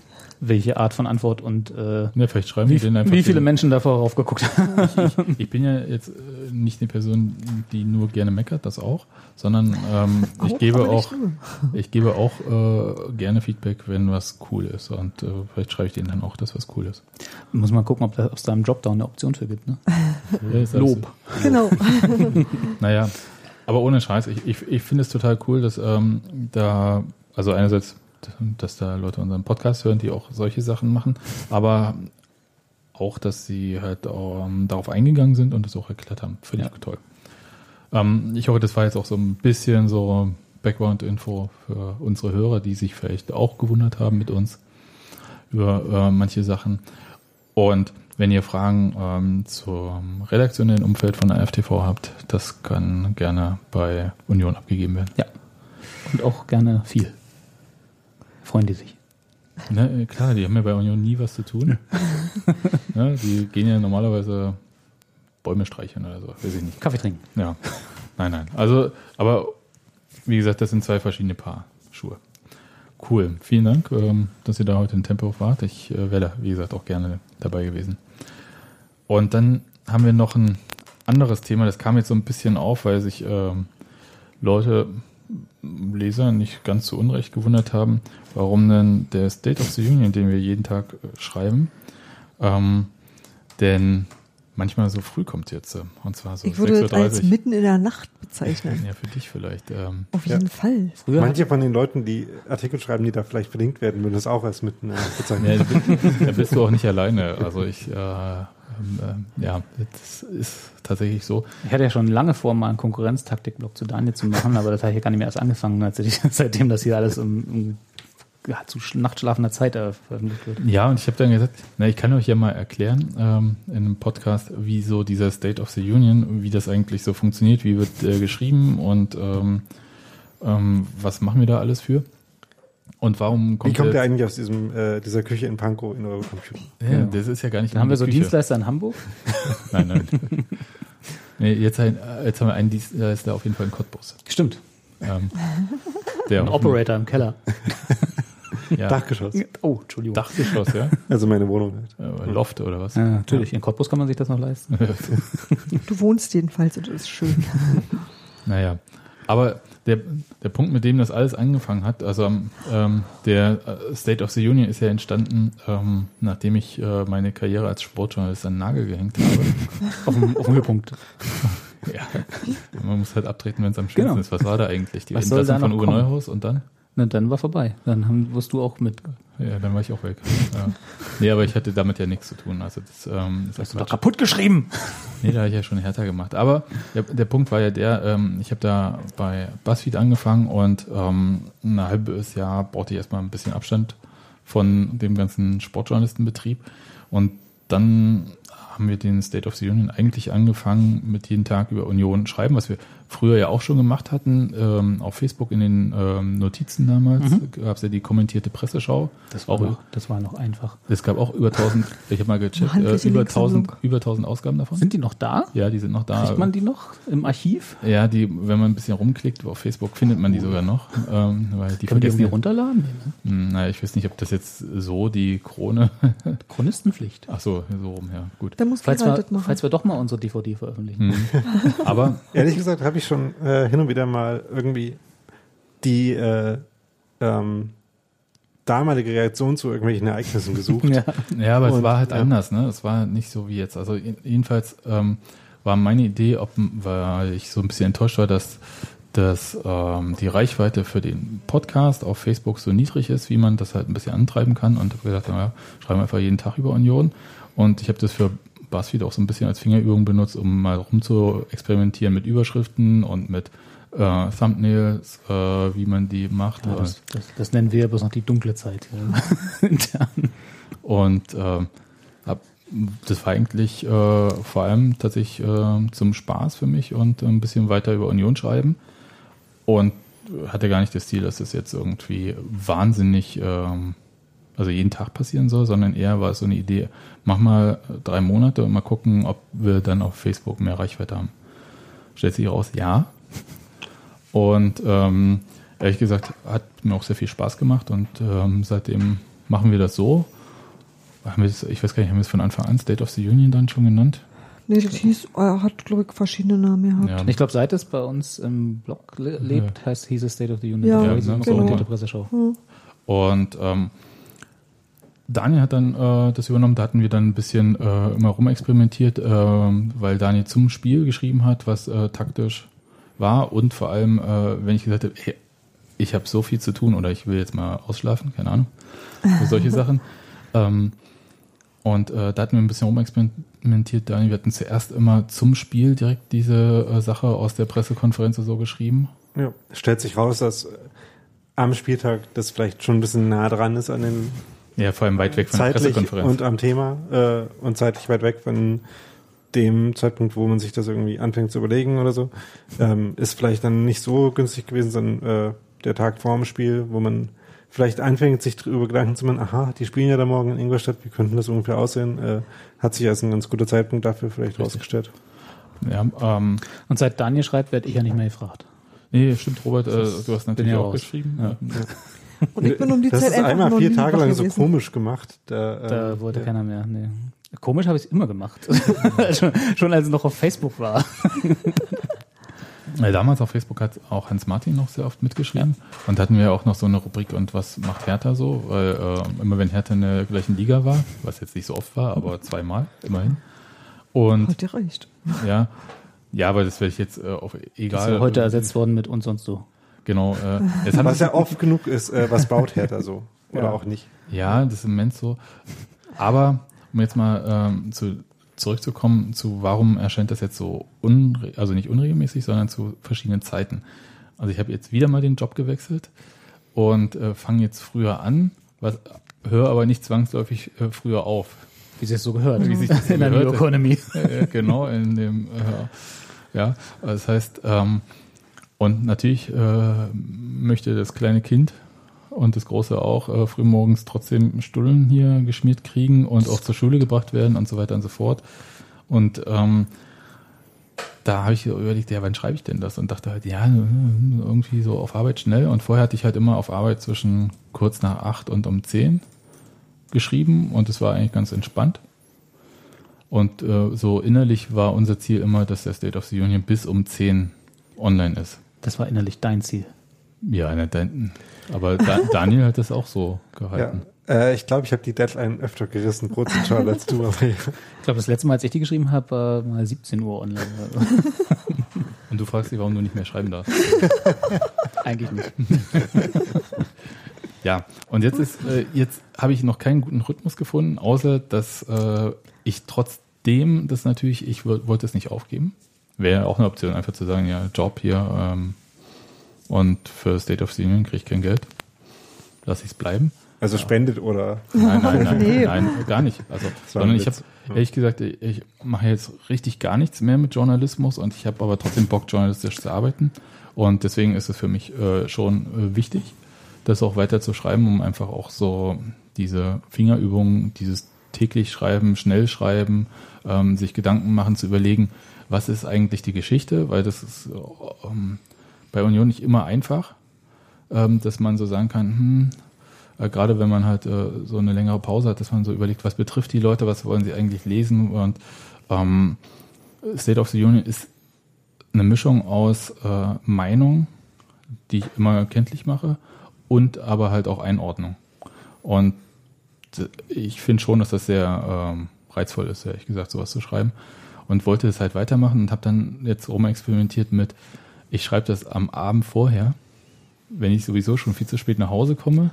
Welche Art von Antwort und äh, Ne, vielleicht schreiben wie, denen einfach. wie viele den- Menschen davor raufgeguckt haben. Ich bin ja jetzt äh, nicht eine Person, die nur gerne meckert, das auch, sondern ähm, ich gebe auch, ich gebe auch äh, gerne Feedback, wenn was cool ist und äh, vielleicht schreibe ich denen dann auch, dass was cool ist. Muss man gucken, ob da aus deinem Dropdown eine Option für gibt. Ne? Ja, ist Lob. Genau. Naja, aber ohne Scheiß, ich, ich, ich finde es total cool, dass ähm, da, also einerseits, dass da Leute unseren Podcast hören, die auch solche Sachen machen, aber auch, dass sie halt ähm, darauf eingegangen sind und das auch erklärt haben. Finde ich Ja. toll. Ähm, ich hoffe, das war jetzt auch so ein bisschen so Background-Info für unsere Hörer, die sich vielleicht auch gewundert haben mit uns über äh, manche Sachen. Und wenn ihr Fragen ähm, zum redaktionellen Umfeld von der FTV habt, das kann gerne bei Union abgegeben werden. Ja. Und auch gerne viel. Freuen die sich. Ne, klar, die haben ja bei Union nie was zu tun. ne, die gehen ja normalerweise Bäume streicheln oder so, weiß ich nicht. Kaffee trinken. Ja, nein, nein. Also, aber wie gesagt, das sind zwei verschiedene Paar Schuhe. Cool. Vielen Dank, ähm, dass ihr da heute in Tempo wart. Ich äh, wäre, wie gesagt, auch gerne dabei gewesen. Und dann haben wir noch ein anderes Thema. Das kam jetzt so ein bisschen auf, weil sich ähm, Leute, Leser nicht ganz zu Unrecht gewundert haben, warum denn der State of the Union, den wir jeden Tag äh, schreiben, ähm, denn manchmal so früh kommt jetzt. äh, Und zwar so Ich würde es als 6.30 Uhr. mitten in der Nacht bezeichnen. Ja, für dich vielleicht. Ähm, Auf jeden Fall. Früher Manche von den Leuten, die Artikel schreiben, die da vielleicht verlinkt werden, würden das auch als mitten äh, bezeichnen. ja, da bist- da bist du auch nicht alleine. Also ich, äh, ähm, äh, ja, das ist tatsächlich so. Ich hatte ja schon lange vor, mal einen Konkurrenztaktikblock zu Daniel zu machen, aber das habe ich ja gar nicht mehr erst angefangen, als ich, seitdem das hier alles um, um ja, zu sch- nachtschlafender Zeit veröffentlicht wird. Ja, und ich habe dann gesagt, na, ich kann euch ja mal erklären ähm, in einem Podcast, wie so dieser State of the Union, wie das eigentlich so funktioniert, wie wird äh, geschrieben und ähm, ähm, was machen wir da alles für? Und warum Wie kommt, kommt der ihr eigentlich aus diesem, äh, dieser Küche in Pankow in eure Computer? Ja, das ist ja gar nicht Dann haben wir so Küche. Dienstleister in Hamburg. Nein, nein. nee, jetzt, ein, jetzt haben wir einen Dienstleister auf jeden Fall in Cottbus. Stimmt. Ähm, der Ein Operator im Keller. Ja, Dachgeschoss. Oh, Entschuldigung. Dachgeschoss, ja. Also meine Wohnung halt. Äh, Loft oder was? Ja, natürlich. In Cottbus kann man sich das noch leisten. Du wohnst jedenfalls und das ist schön. Naja, aber der, der Punkt, mit dem das alles angefangen hat, also ähm, der äh, State of the Union ist ja entstanden, ähm, nachdem ich äh, meine Karriere als Sportjournalist an den Nagel gehängt habe. auf, dem, auf dem Höhepunkt. ja. Man muss halt abtreten, wenn es am schönsten Genau. ist. Was war da eigentlich? Die Was Entlassung von Uwe kommen? Neuhaus und dann? Na, dann war vorbei. Dann haben, wirst du auch mit. Ja, dann war ich auch weg. Ja. Nee, aber ich hatte damit ja nichts zu tun. Also das, ähm, ist ja Hast du doch kaputt geschrieben. Nee, da habe ich ja schon härter gemacht. Aber der, der Punkt war ja der, ähm, ich habe da bei BuzzFeed angefangen und ähm, ein halbes Jahr brauchte ich erstmal ein bisschen Abstand von dem ganzen Sportjournalistenbetrieb. Und dann haben wir den State of the Union eigentlich angefangen mit jeden Tag über Union schreiben, was wir früher ja auch schon gemacht hatten. Ähm, auf Facebook in den ähm, Notizen damals gab es ja die kommentierte Presseschau. Das war, auch, noch, das war noch einfach. es gab auch über 1000, ich habe mal gecheckt, äh, über, Linksammlung. 1000, über 1000 Ausgaben davon. Sind die noch da? ja, die sind noch da. Kriegt man die noch im Archiv? Ja, die, wenn man ein bisschen rumklickt auf Facebook, findet man die sogar noch. Ähm, weil die wir die irgendwie runterladen? Ne? Hm, Naja, ich weiß nicht, ob das jetzt so die Krone. Chronistenpflicht. Ach so, so rum, ja, gut. Da muss Falls wir, machen. falls wir doch mal unsere DVD veröffentlichen. Hm. Aber Ehrlich gesagt habe ich schon äh, hin und wieder mal irgendwie die äh, ähm, damalige Reaktion zu irgendwelchen Ereignissen gesucht. Ja. Ja, aber es Und, war halt ja. anders, ne? Es war nicht so wie jetzt. Also je- jedenfalls ähm, war meine Idee, ob, weil ich so ein bisschen enttäuscht war, dass, dass ähm, die Reichweite für den Podcast auf Facebook so niedrig ist, wie man das halt ein bisschen antreiben kann. Und habe gedacht, naja, schreiben wir einfach jeden Tag über Union. Und ich habe das für BuzzFeed auch so ein bisschen als Fingerübung benutzt, um mal rum zu experimentieren mit Überschriften und mit äh, Thumbnails, äh, wie man die macht. Ja, das, das, das nennen wir bloß noch die dunkle Zeit. Ja. Und ähm, hab, das war eigentlich äh, vor allem tatsächlich äh, zum Spaß für mich und ein bisschen weiter über Union schreiben. Und hatte gar nicht das Ziel, dass das jetzt irgendwie wahnsinnig, ähm, also jeden Tag passieren soll, sondern eher war es so eine Idee, mach mal drei Monate und mal gucken, ob wir dann auf Facebook mehr Reichweite haben. Stellt sich raus, ja. Und ähm, ehrlich gesagt, hat mir auch sehr viel Spaß gemacht und ähm, seitdem machen wir das so. Haben wir das, ich weiß gar nicht, haben wir es von Anfang an State of the Union dann schon genannt? Nee, das hieß, er hat, glaube ich, verschiedene Namen gehabt. Ja. Ich glaube, seit es bei uns im Blog le lebt, heißt hieß es State of the Union. Ja, also genau. eine kommentierte Presseschau. Und ähm, Daniel hat dann äh, das übernommen, da hatten wir dann ein bisschen äh, immer rumexperimentiert, ähm, weil Daniel zum Spiel geschrieben hat, was äh, taktisch war und vor allem, äh, wenn ich gesagt habe, ey, ich habe so viel zu tun oder ich will jetzt mal ausschlafen, keine Ahnung, so solche Sachen. Ähm, und äh, da hatten wir ein bisschen rumexperimentiert, Daniel. Wir hatten zuerst immer zum Spiel direkt diese äh, Sache aus der Pressekonferenz so geschrieben. Ja. Stellt sich raus, dass äh, am Spieltag das vielleicht schon ein bisschen nah dran ist an den Ja, vor allem weit weg von der zeitlich Pressekonferenz. und am Thema äh, und zeitlich weit weg von dem Zeitpunkt, wo man sich das irgendwie anfängt zu überlegen oder so, ähm, ist vielleicht dann nicht so günstig gewesen, sondern äh, der Tag vor dem Spiel, wo man vielleicht anfängt, sich darüber Gedanken zu machen, aha, die spielen ja da morgen in Ingolstadt, wie könnten das ungefähr aussehen, äh, hat sich als ein ganz guter Zeitpunkt dafür vielleicht Richtig. rausgestellt. ja, ähm, Und seit Daniel schreibt, werde ich ja nicht mehr gefragt. Nee, stimmt, Robert, äh, du hast natürlich auch raus. geschrieben. Ja. Und ich bin um die das Zeit ist einfach einmal noch vier Tage lang so gewesen. komisch gemacht. Da, Da ähm, wollte ja. keiner mehr. Nee. Komisch habe ich es immer gemacht. schon, schon als es noch auf Facebook war. Ja, damals auf Facebook hat auch Hans Martin noch sehr oft mitgeschrieben. Und da hatten wir auch noch so eine Rubrik, und was macht Hertha so? Weil äh, immer wenn Hertha in der gleichen Liga war, was jetzt nicht so oft war, aber zweimal, immerhin. Und Hat dir recht. ja, ja, aber das werde ich jetzt äh, auf Das egal. ist heute ersetzt worden mit und sonst so. Genau. Äh, jetzt haben Was ja oft genug ist, äh, was baut Hertha so? Oder Ja. auch nicht. Ja, das ist im Moment so. Aber um jetzt mal ähm, zu, zurückzukommen zu, warum erscheint das jetzt so unre also nicht unregelmäßig, sondern zu verschiedenen Zeiten. Also ich habe jetzt wieder mal den Job gewechselt und äh, fange jetzt früher an, was höre aber nicht zwangsläufig äh, früher auf. Wie sich das so gehört. Wie sich das in der New. Economy. Äh, genau, in dem, äh, ja, das heißt, ähm, und natürlich äh, möchte das kleine Kind und das große auch äh, frühmorgens trotzdem Stullen hier geschmiert kriegen und auch zur Schule gebracht werden und so weiter und so fort. Und ähm, da habe ich überlegt, ja, wann schreibe ich denn das? Und dachte halt, ja, irgendwie so auf Arbeit schnell. Und vorher hatte ich halt immer auf Arbeit zwischen kurz nach acht und um zehn geschrieben und es war eigentlich ganz entspannt. Und äh, so innerlich war unser Ziel immer, dass der State of the Union bis um 10 online ist. Das war innerlich dein Ziel. Ja, ne, dein, aber da, Daniel hat das auch so Ja. gehalten. Äh, ich glaube, ich habe die Deadline öfter gerissen, prozentual als du. Aber ja. Ich glaube, das letzte Mal, als ich die geschrieben habe, war mal 17 Uhr online. Und du fragst dich, warum du nicht mehr schreiben darfst. Eigentlich nicht. Ja, und jetzt ist, äh, jetzt habe ich noch keinen guten Rhythmus gefunden, außer dass äh, ich trotzdem das natürlich, ich woll- wollte es nicht aufgeben. Wäre auch eine Option, einfach zu sagen, ja, Job hier ähm, und für State of the Union kriege ich kein Geld. Lass ich es bleiben. Also spendet oder Nein, nein, nein, Nee. nein, gar nicht. Also, sondern ich habe ehrlich gesagt, ich, ich mache jetzt richtig gar nichts mehr mit Journalismus und ich habe aber trotzdem Bock, journalistisch zu arbeiten. Und deswegen ist es für mich äh, schon äh, wichtig, das auch weiter zu schreiben, um einfach auch so diese Fingerübungen, dieses täglich Schreiben, schnell schreiben, ähm, sich Gedanken machen, zu überlegen, was ist eigentlich die Geschichte, weil das ist ähm, bei Union nicht immer einfach, ähm, dass man so sagen kann, hm, äh, gerade wenn man halt äh, so eine längere Pause hat, dass man so überlegt, was betrifft die Leute, was wollen sie eigentlich lesen und ähm, State of the Union ist eine Mischung aus äh, Meinung, die ich immer kenntlich mache und aber halt auch Einordnung. Und äh, ich finde schon, dass das sehr ähm, reizvoll ist, ehrlich gesagt, sowas zu schreiben. Und wollte es halt weitermachen und habe dann jetzt rumexperimentiert mit, ich schreibe das am Abend vorher, wenn ich sowieso schon viel zu spät nach Hause komme,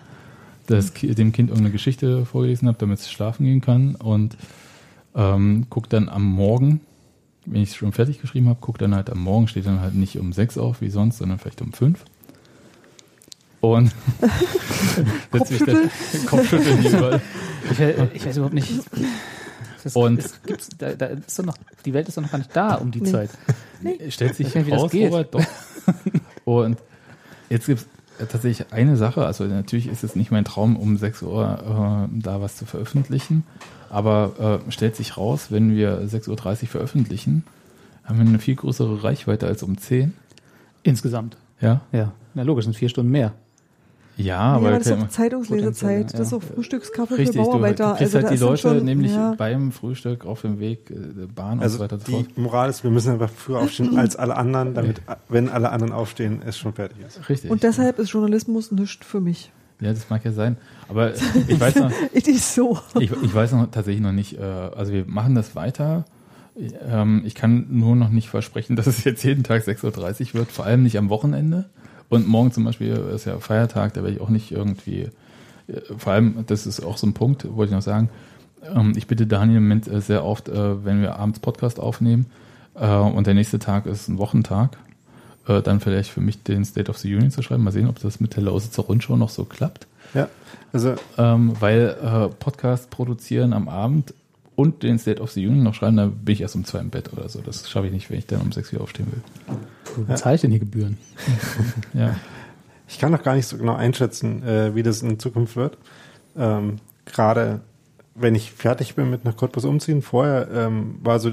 das Ki- dem Kind irgendeine Geschichte vorgelesen habe, damit es schlafen gehen kann und ähm, guck dann am Morgen, wenn ich es schon fertig geschrieben habe, guck dann halt am Morgen, steht dann halt nicht um sechs auf wie sonst, sondern vielleicht um fünf. Und setz mich dann Kopfschütteln überall. Ich, ich weiß überhaupt nicht. Das, Und- da, da ist doch noch, die Welt ist doch noch gar nicht da um die Nee. Zeit. stellt sich Ich weiß nicht, wie das raus, geht. Robert, doch. Und jetzt gibt es tatsächlich eine Sache, also natürlich ist es nicht mein Traum, um 6 Uhr äh, da was zu veröffentlichen, aber äh, stellt sich raus, wenn wir 6.30 Uhr veröffentlichen, haben wir eine viel größere Reichweite als um 10. Insgesamt. Ja, Ja. Na logisch, sind vier Stunden mehr. Ja Ja, aber, das ist auch Zeitungslesezeit, Potenziell, das ist ja. auch Frühstückskaffee für richtig, du Bauarbeiter. kriegst also halt die Leute schon, nämlich ja, beim Frühstück auf dem Weg, äh, Bahn und so Also weiter und so fort. die Moral ist, wir müssen einfach früher aufstehen als alle anderen, damit, wenn alle anderen aufstehen, es schon fertig ist. Richtig. Und deshalb ist Journalismus nichts für mich. ja, das mag ja sein. Aber ich weiß noch, Es ist so. Ich, ich weiß noch tatsächlich noch nicht, äh, also wir machen das weiter. Ähm, ich kann nur noch nicht versprechen, dass es jetzt jeden Tag 6.30 Uhr wird, vor allem nicht am Wochenende. Und morgen zum Beispiel ist ja Feiertag, da werde ich auch nicht irgendwie, äh, vor allem, das ist auch so ein Punkt, wollte ich noch sagen, ähm, ich bitte Daniel im Moment äh, sehr oft, äh, wenn wir abends Podcast aufnehmen und der nächste Tag ist ein Wochentag, dann vielleicht für mich den State of the Union zu schreiben. Mal sehen, ob das mit der Lausitzer Rundschau noch so klappt Ja, also ähm, weil äh, Podcast produzieren am Abend und den State of the Union noch schreiben, da bin ich erst um zwei im Bett oder so. Das schaffe ich nicht, wenn ich dann um sechs Uhr aufstehen will. Wo bezahle ich denn hier Gebühren? Ja, ich kann noch gar nicht so genau einschätzen, äh, wie das in Zukunft wird. Ähm, Gerade wenn ich fertig bin mit nach Cottbus umziehen, vorher ähm, war so,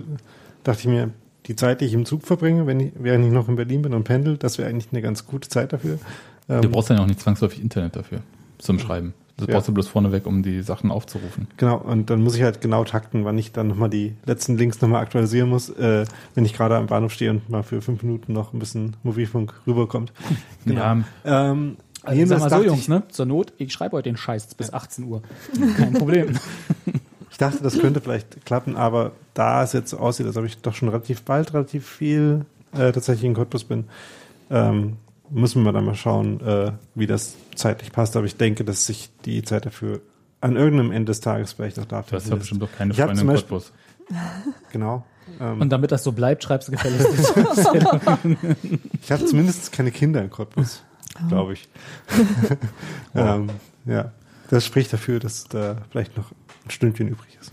dachte ich mir, die Zeit, die ich im Zug verbringe, wenn ich, während ich noch in Berlin bin und pendel, das wäre eigentlich eine ganz gute Zeit dafür. Ähm, du brauchst dann auch nicht zwangsläufig Internet dafür zum Schreiben. Das Ja. brauchst du bloß vorneweg, um die Sachen aufzurufen. Genau, und dann muss ich halt genau takten, wann ich dann nochmal die letzten Links nochmal aktualisieren muss, äh, wenn ich gerade am Bahnhof stehe und mal für fünf Minuten noch ein bisschen Mobilfunk rüberkommt. Genau. Ja, Ähm, Also sag mal so, Jungs, ne? Zur Not, ich schreibe heute den Scheiß bis 18 Uhr. Kein Problem. ich dachte, das könnte vielleicht klappen, aber da es jetzt so aussieht, als ob ich doch schon relativ bald relativ viel äh, tatsächlich in Cottbus bin, ähm, müssen wir dann mal schauen, äh, wie das zeitlich passt. Aber ich denke, dass sich die Zeit dafür an irgendeinem Ende des Tages vielleicht auch Du dafür. hast ja bestimmt doch keine Ich Freunde zum im Beispiel- Cottbus. Genau. Ähm, Und damit das so bleibt, schreibst du gefälligst. ich habe zumindest keine Kinder in Cottbus, glaube ich. ähm, ja, das spricht dafür, dass da vielleicht noch ein Stündchen übrig ist.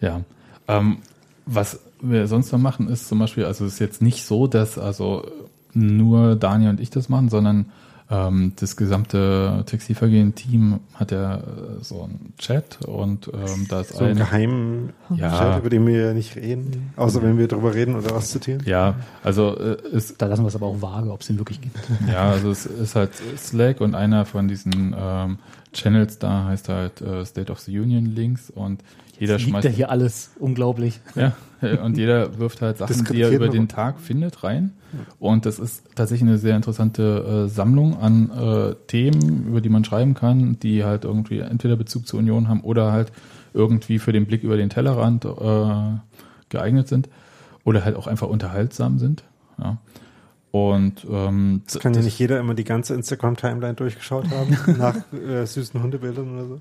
Ja. Ähm, was wir sonst noch machen, ist zum Beispiel, also es ist jetzt nicht so, dass also nur Daniel und ich das machen, sondern ähm, das gesamte Textilvergehen-Team hat ja äh, so einen Chat und ähm, da ist So einen ein, geheimen Ja. Chat, über den wir nicht reden, außer wenn wir darüber reden oder was zitieren. ja, also äh, ist Da lassen wir es aber auch vage, ob es ihn wirklich gibt. Ja, also es ist halt Slack und einer von diesen ähm, Channels da heißt halt äh, State of the Union Links und jeder Liegt schmeißt ja hier alles unglaublich. ja, und jeder wirft halt Sachen, die er über den Tag findet, rein. Und das ist tatsächlich eine sehr interessante äh, Sammlung an äh, Themen, über die man schreiben kann, die halt irgendwie entweder Bezug zur Union haben oder halt irgendwie für den Blick über den Tellerrand äh, geeignet sind oder halt auch einfach unterhaltsam sind. Ja. Und ähm, Das kann ja nicht jeder immer die ganze Instagram-Timeline durchgeschaut haben, nach äh, süßen Hundebildern oder so.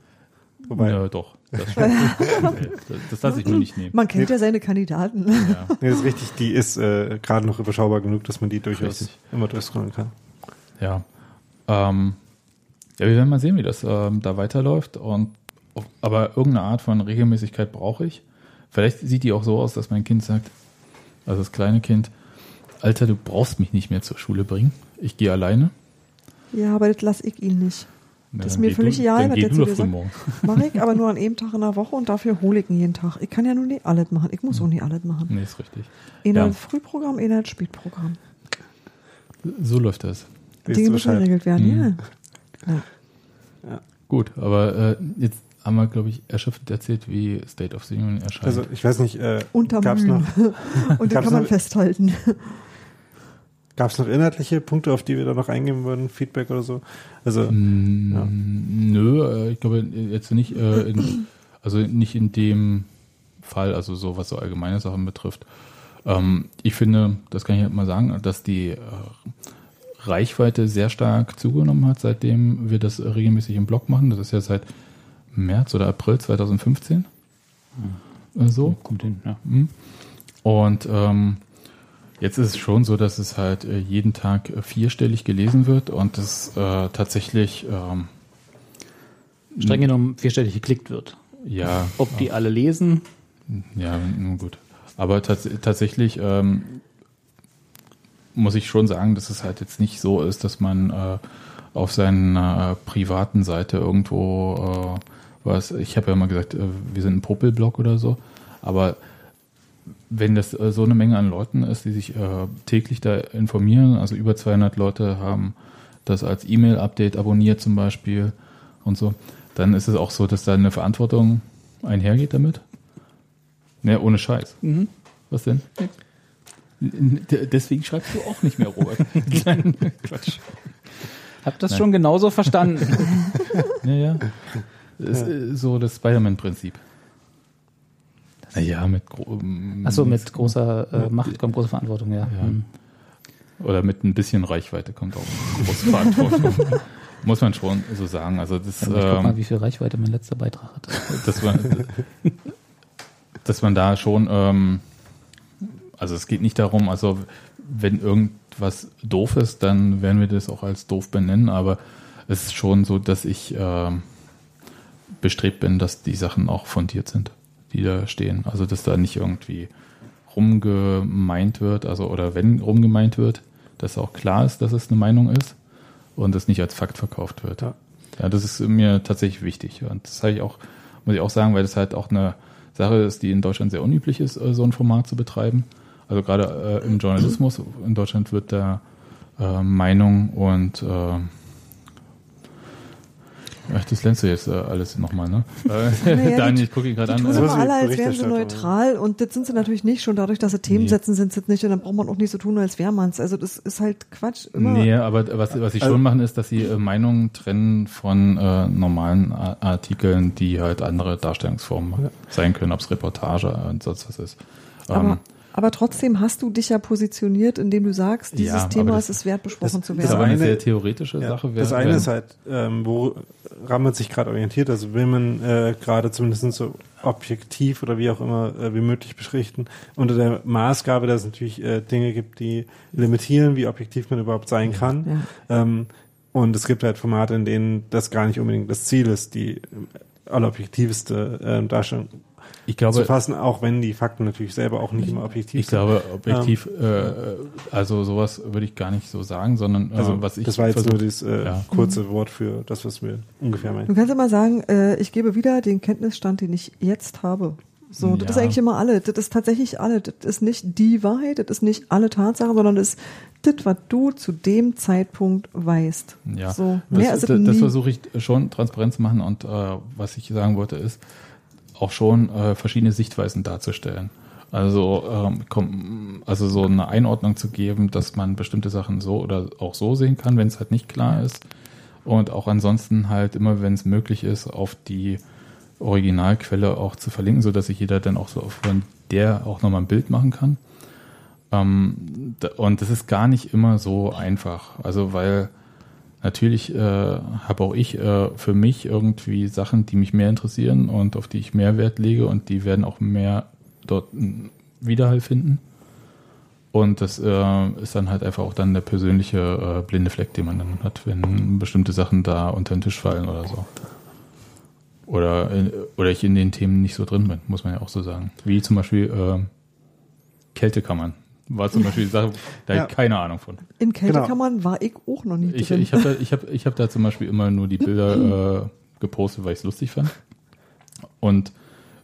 Wobei, Ja, doch. Das, stimmt. Nee, das, das lasse ich mir nicht nehmen. Man kennt ja seine Kandidaten. Ja. nee, das ist richtig, die ist äh, gerade noch überschaubar genug, dass man die durchaus Richtig. immer durchscrollen kann. Ja. Ähm, ja, wir werden mal sehen, wie das ähm, da weiterläuft. Und, aber irgendeine Art von Regelmäßigkeit brauche ich. Vielleicht sieht die auch so aus, dass mein Kind sagt, also das kleine Kind, Alter, du brauchst mich nicht mehr zur Schule bringen. Ich gehe alleine. Ja, aber das lasse ich ihn nicht. Na, Das ist mir völlig du, egal, was der zu dir früh sagt. morgen. Mache ich aber nur an einem Tag in der Woche und dafür hole ich ihn jeden Tag. Ich kann ja nur nicht alles machen. Ich muss auch nicht alles machen. Nee, ist richtig. Einer Ja. Frühprogramm, einer hat Spätprogramm. So läuft das. Dinge müssen geregelt werden. Mhm. Ja. Gut, aber äh, jetzt haben wir, glaube ich, erschöpfend erzählt, wie State of the Union erscheint. Also ich weiß nicht, äh, Unter gab's noch, Und den Gab's kann man noch- festhalten. Gab's noch inhaltliche Punkte, auf die wir da noch eingehen würden, Feedback oder so? Also Mm, Ja. Nö, äh, ich glaube jetzt nicht, äh, in, also nicht in dem Fall, also so was so allgemeine Sachen betrifft. Ähm, ich finde, das kann ich halt mal sagen, dass die äh, Reichweite sehr stark zugenommen hat, seitdem wir das regelmäßig im Blog machen. Das ist ja seit März oder April 2015. Äh, So. Kommt hin, ja. Mhm. Und ähm, jetzt ist es schon so, dass es halt äh, jeden Tag äh, vierstellig gelesen wird und das äh, tatsächlich ähm, Streng genommen vierstellig geklickt wird. ja Ob die alle lesen, ja nun gut. Aber tats tatsächlich ähm, muss ich schon sagen, dass es halt jetzt nicht so ist, dass man äh, auf seiner äh, privaten Seite irgendwo äh, was, ich habe ja mal gesagt, wir sind ein Popelblog oder so, aber wenn das äh, so eine Menge an Leuten ist, die sich äh, täglich da informieren, also über 200 Leute haben das als E-Mail-Update abonniert zum Beispiel und so, dann ist es auch so, dass da eine Verantwortung einhergeht damit. Ne, ohne Scheiß. Was denn? N- d- Deswegen schreibst du auch nicht mehr, Robert. Kleinen Quatsch. hab das Nein. schon genauso verstanden. Ja, ja. Das ist äh, so das Spider-Man-Prinzip. Naja, mit, gro- ähm, Achso, mit großer äh, Macht kommt große Verantwortung, ja. Ja. Hm. Oder mit ein bisschen Reichweite kommt auch große Verantwortung. Muss man schon so sagen. Also das, Ja, ich guck mal, ähm, wie viel Reichweite mein letzter Beitrag hat. dass man, dass man da schon, ähm, also es geht nicht darum, also wenn irgendwas doof ist, dann werden wir das auch als doof benennen, aber es ist schon so, dass ich ähm, bestrebt bin, dass die Sachen auch fundiert sind, die da stehen. Also dass da nicht irgendwie rumgemeint wird, also oder wenn rumgemeint wird, dass auch klar ist, dass es eine Meinung ist und es nicht als Fakt verkauft wird. Ja. Ja, das ist mir tatsächlich wichtig. Und das habe ich auch, muss ich auch sagen, weil das halt auch eine Sache ist, die in Deutschland sehr unüblich ist, äh, so ein Format zu betreiben. Also gerade äh, im Journalismus in Deutschland wird da äh, Meinung und äh, Ach, das lernst du jetzt äh, alles nochmal, ne? Äh, Naja, Daniel, die- ich gucke ihn gerade Die an. tun Äh, Sowas immer alle, als wären sie neutral und das sind sie natürlich nicht. Schon dadurch, dass sie Themen Nee. setzen, sind sie nicht und dann braucht man auch nicht so tun, als wäre man's. Also das ist halt Quatsch. Immer. Nee, aber was, was sie Also- schon machen, ist, dass sie äh, Meinungen trennen von äh, normalen Artikeln, die halt andere Darstellungsformen sein können, ob es Reportage und sonst was ist. Ähm, Aber, aber trotzdem hast du dich ja positioniert, indem du sagst, dieses Ja, Thema das- ist es wert, besprochen das- zu das ist werden. aber eine eine- sehr theoretische Ja, Sache. das wer- eine ist halt, ähm, woran man sich gerade orientiert. Also will man äh, gerade zumindest so objektiv oder wie auch immer äh, wie möglich beschrichten. Unter der Maßgabe, dass es natürlich äh, Dinge gibt, die limitieren, wie objektiv man überhaupt sein kann. Ähm, und es gibt halt Formate, in denen das gar nicht unbedingt das Ziel ist, die äh, allerobjektivste äh, Darstellung ich zu glaube, fassen, auch wenn die Fakten natürlich selber auch nicht immer objektiv ich glaube, objektiv, Ähm, äh, also sowas würde ich gar nicht so sagen, sondern äh, Also, was ich das war jetzt versuch- nur dieses äh, Ja. kurze Wort für das, was wir ungefähr meinen. Du kannst immer sagen, äh, ich gebe wieder den Kenntnisstand, den ich jetzt habe. So, das Ja. ist eigentlich immer alle. Das ist tatsächlich alle. Das ist nicht die Wahrheit, das ist nicht alle Tatsachen, sondern das ist das, was du zu dem Zeitpunkt weißt. Ja, So, mehr das, ist es das, das versuche ich schon transparent zu machen und äh, was ich sagen wollte ist, auch schon äh, verschiedene Sichtweisen darzustellen. Also, ähm, komm, also so eine Einordnung zu geben, dass man bestimmte Sachen so oder auch so sehen kann, wenn es halt nicht klar ist. Und auch ansonsten halt immer, wenn es möglich ist, auf die Originalquelle auch zu verlinken, so dass sich jeder dann auch so von der auch nochmal ein Bild machen kann. Ähm, und das ist gar nicht immer so einfach. Also weil natürlich äh, habe auch ich äh, für mich irgendwie Sachen, die mich mehr interessieren und auf die ich mehr Wert lege und die werden auch mehr dort Widerhall finden. Und das äh, ist dann halt einfach auch dann der persönliche äh, blinde Fleck, den man dann hat, wenn bestimmte Sachen da unter den Tisch fallen oder so. Oder, in, oder ich in den Themen nicht so drin bin, muss man ja auch so sagen. Wie zum Beispiel äh, Kältekammern. War zum Beispiel die Sache, da Ja. habe ich keine Ahnung von. In Kältekammern war ich auch noch nie Ich, drin. ich habe da, ich hab, ich hab da zum Beispiel immer nur die Bilder äh, gepostet, weil ich es lustig fand. Und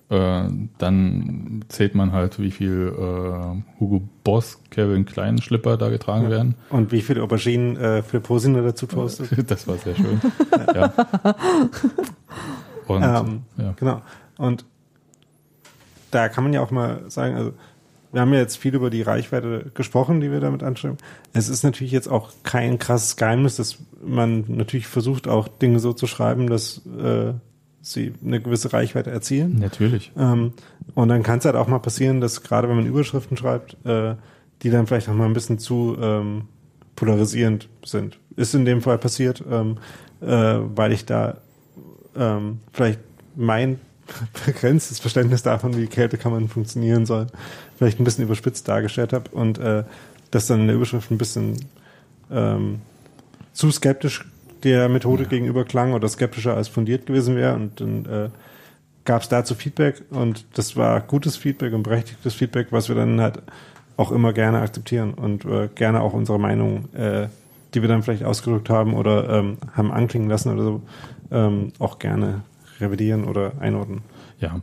äh, dann zählt man halt, wie viel äh, Hugo Boss, Kevin Klein Schlipper da getragen werden. Und wie viele Auberginen äh, Philipp Posiner dazu postet. Das war sehr schön. ja. Und Ähm, ja. Genau. Und da kann man ja auch mal sagen, also wir haben ja jetzt viel über die Reichweite gesprochen, die wir damit anschreiben. Es ist natürlich jetzt auch kein krasses Geheimnis, dass man natürlich versucht, auch Dinge so zu schreiben, dass äh, sie eine gewisse Reichweite erzielen. natürlich. Ähm, und dann kann es halt auch mal passieren, dass gerade wenn man Überschriften schreibt, äh, die dann vielleicht auch mal ein bisschen zu ähm, polarisierend sind. Ist in dem Fall passiert, ähm, äh, weil ich da ähm, vielleicht mein begrenztes Verständnis davon, wie Kältekammern funktionieren soll, vielleicht ein bisschen überspitzt dargestellt habe und äh, das dann in der Überschrift ein bisschen ähm, zu skeptisch der Methode gegenüber klang oder skeptischer als fundiert gewesen wäre und dann äh, gab es dazu Feedback und das war gutes Feedback und berechtigtes Feedback, was wir dann halt auch immer gerne akzeptieren und äh, gerne auch unsere Meinung, äh, die wir dann vielleicht ausgedrückt haben oder ähm, haben anklingen lassen oder so, ähm, auch gerne revidieren oder einordnen. Ja,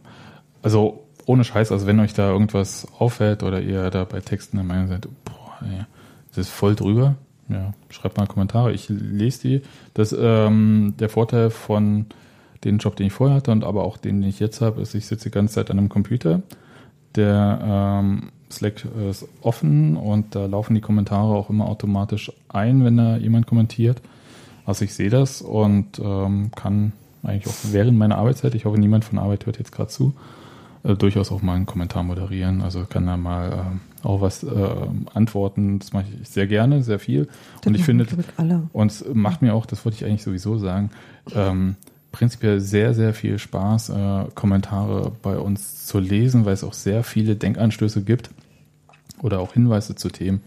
also ohne Scheiß, also wenn euch da irgendwas auffällt oder ihr da bei Texten der Meinung seid, boah, ey, das ist voll drüber, ja, schreibt mal Kommentare, ich lese die. Das ähm, der Vorteil von den Job, den ich vorher hatte und aber auch den, den ich jetzt habe, ist, ich sitze die ganze Zeit an einem Computer. Der ähm, Slack ist offen und da laufen die Kommentare auch immer automatisch ein, wenn da jemand kommentiert. Also ich sehe das und ähm, kann eigentlich auch während meiner Arbeitszeit, ich hoffe, niemand von Arbeit hört jetzt gerade zu, äh, durchaus auch mal einen Kommentar moderieren. Also kann da mal äh, auch was äh, antworten. Das mache ich sehr gerne, sehr viel. Das und ich finde, und es macht mir auch, das wollte ich eigentlich sowieso sagen, ähm, prinzipiell sehr, sehr viel Spaß, äh, Kommentare bei uns zu lesen, weil es auch sehr viele Denkanstöße gibt oder auch Hinweise zu Themen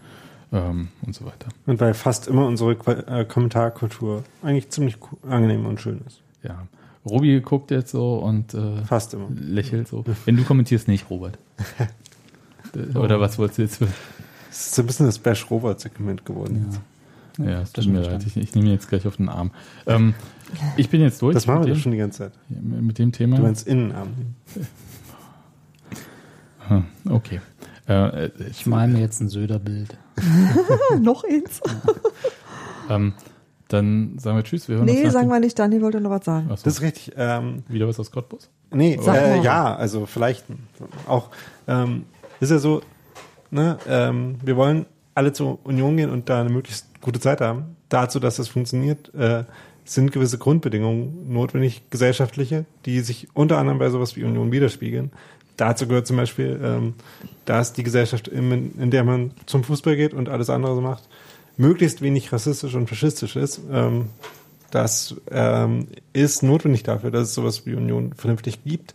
ähm, und so weiter. Und weil fast immer unsere äh, Kommentarkultur eigentlich ziemlich angenehm und schön ist. Ja. Robi guckt jetzt so und äh, Fast immer. lächelt so. Wenn du kommentierst nicht, Robert. Oder was wolltest du jetzt? für- Es ist so ein bisschen das Bash Robot Segment geworden. Ja, es das tut mir stimmt. leid. Ich, ich nehme ihn jetzt gleich auf den Arm. Ähm, ich bin jetzt durch. Das machen wir doch schon die ganze Zeit. mit dem Thema. Du meinst Innenarm. Hm, Okay. Äh, Ich male mir jetzt ein Söder-Bild. Noch eins. Ähm, Dann sagen wir Tschüss. Wir hören Nee, uns sagen wir nicht. Daniel wollte noch was sagen. Achso, Das ist richtig. Ähm, wieder was aus Cottbus? Nee, äh, ja, also vielleicht auch. Ähm, ist ja so, ne, ähm, wir wollen alle zur Union gehen und da eine möglichst gute Zeit haben. Dazu, dass das funktioniert, äh, sind gewisse Grundbedingungen notwendig, gesellschaftliche, die sich unter anderem bei sowas wie Union widerspiegeln. Dazu gehört zum Beispiel, ähm, dass die Gesellschaft, in, in der man zum Fußball geht und alles andere so macht, möglichst wenig rassistisch und faschistisch ist. Ähm, das ähm, ist notwendig dafür, dass es sowas wie Union vernünftig gibt.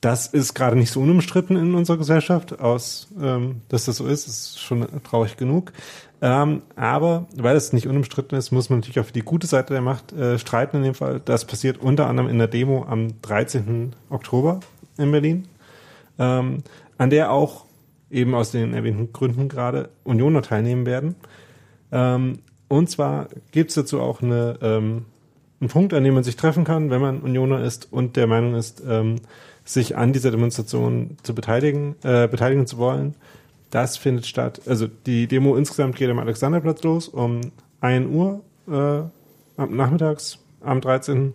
Das ist gerade nicht so unumstritten in unserer Gesellschaft, aus, ähm, dass das so ist, ist schon traurig genug. Ähm, aber weil es nicht unumstritten ist, muss man natürlich auch für die gute Seite der Macht äh, streiten in dem Fall. Das passiert unter anderem in der Demo am 13. Oktober in Berlin, ähm, an der auch eben aus den erwähnten Gründen gerade Unioner teilnehmen werden. Ähm, und zwar gibt es dazu auch eine, ähm, einen Punkt, an dem man sich treffen kann, wenn man Unioner ist und der Meinung ist, ähm, sich an dieser Demonstration zu beteiligen, äh, beteiligen zu wollen. Das findet statt, also die Demo insgesamt geht am Alexanderplatz los um 1 Uhr äh, nachmittags am 13.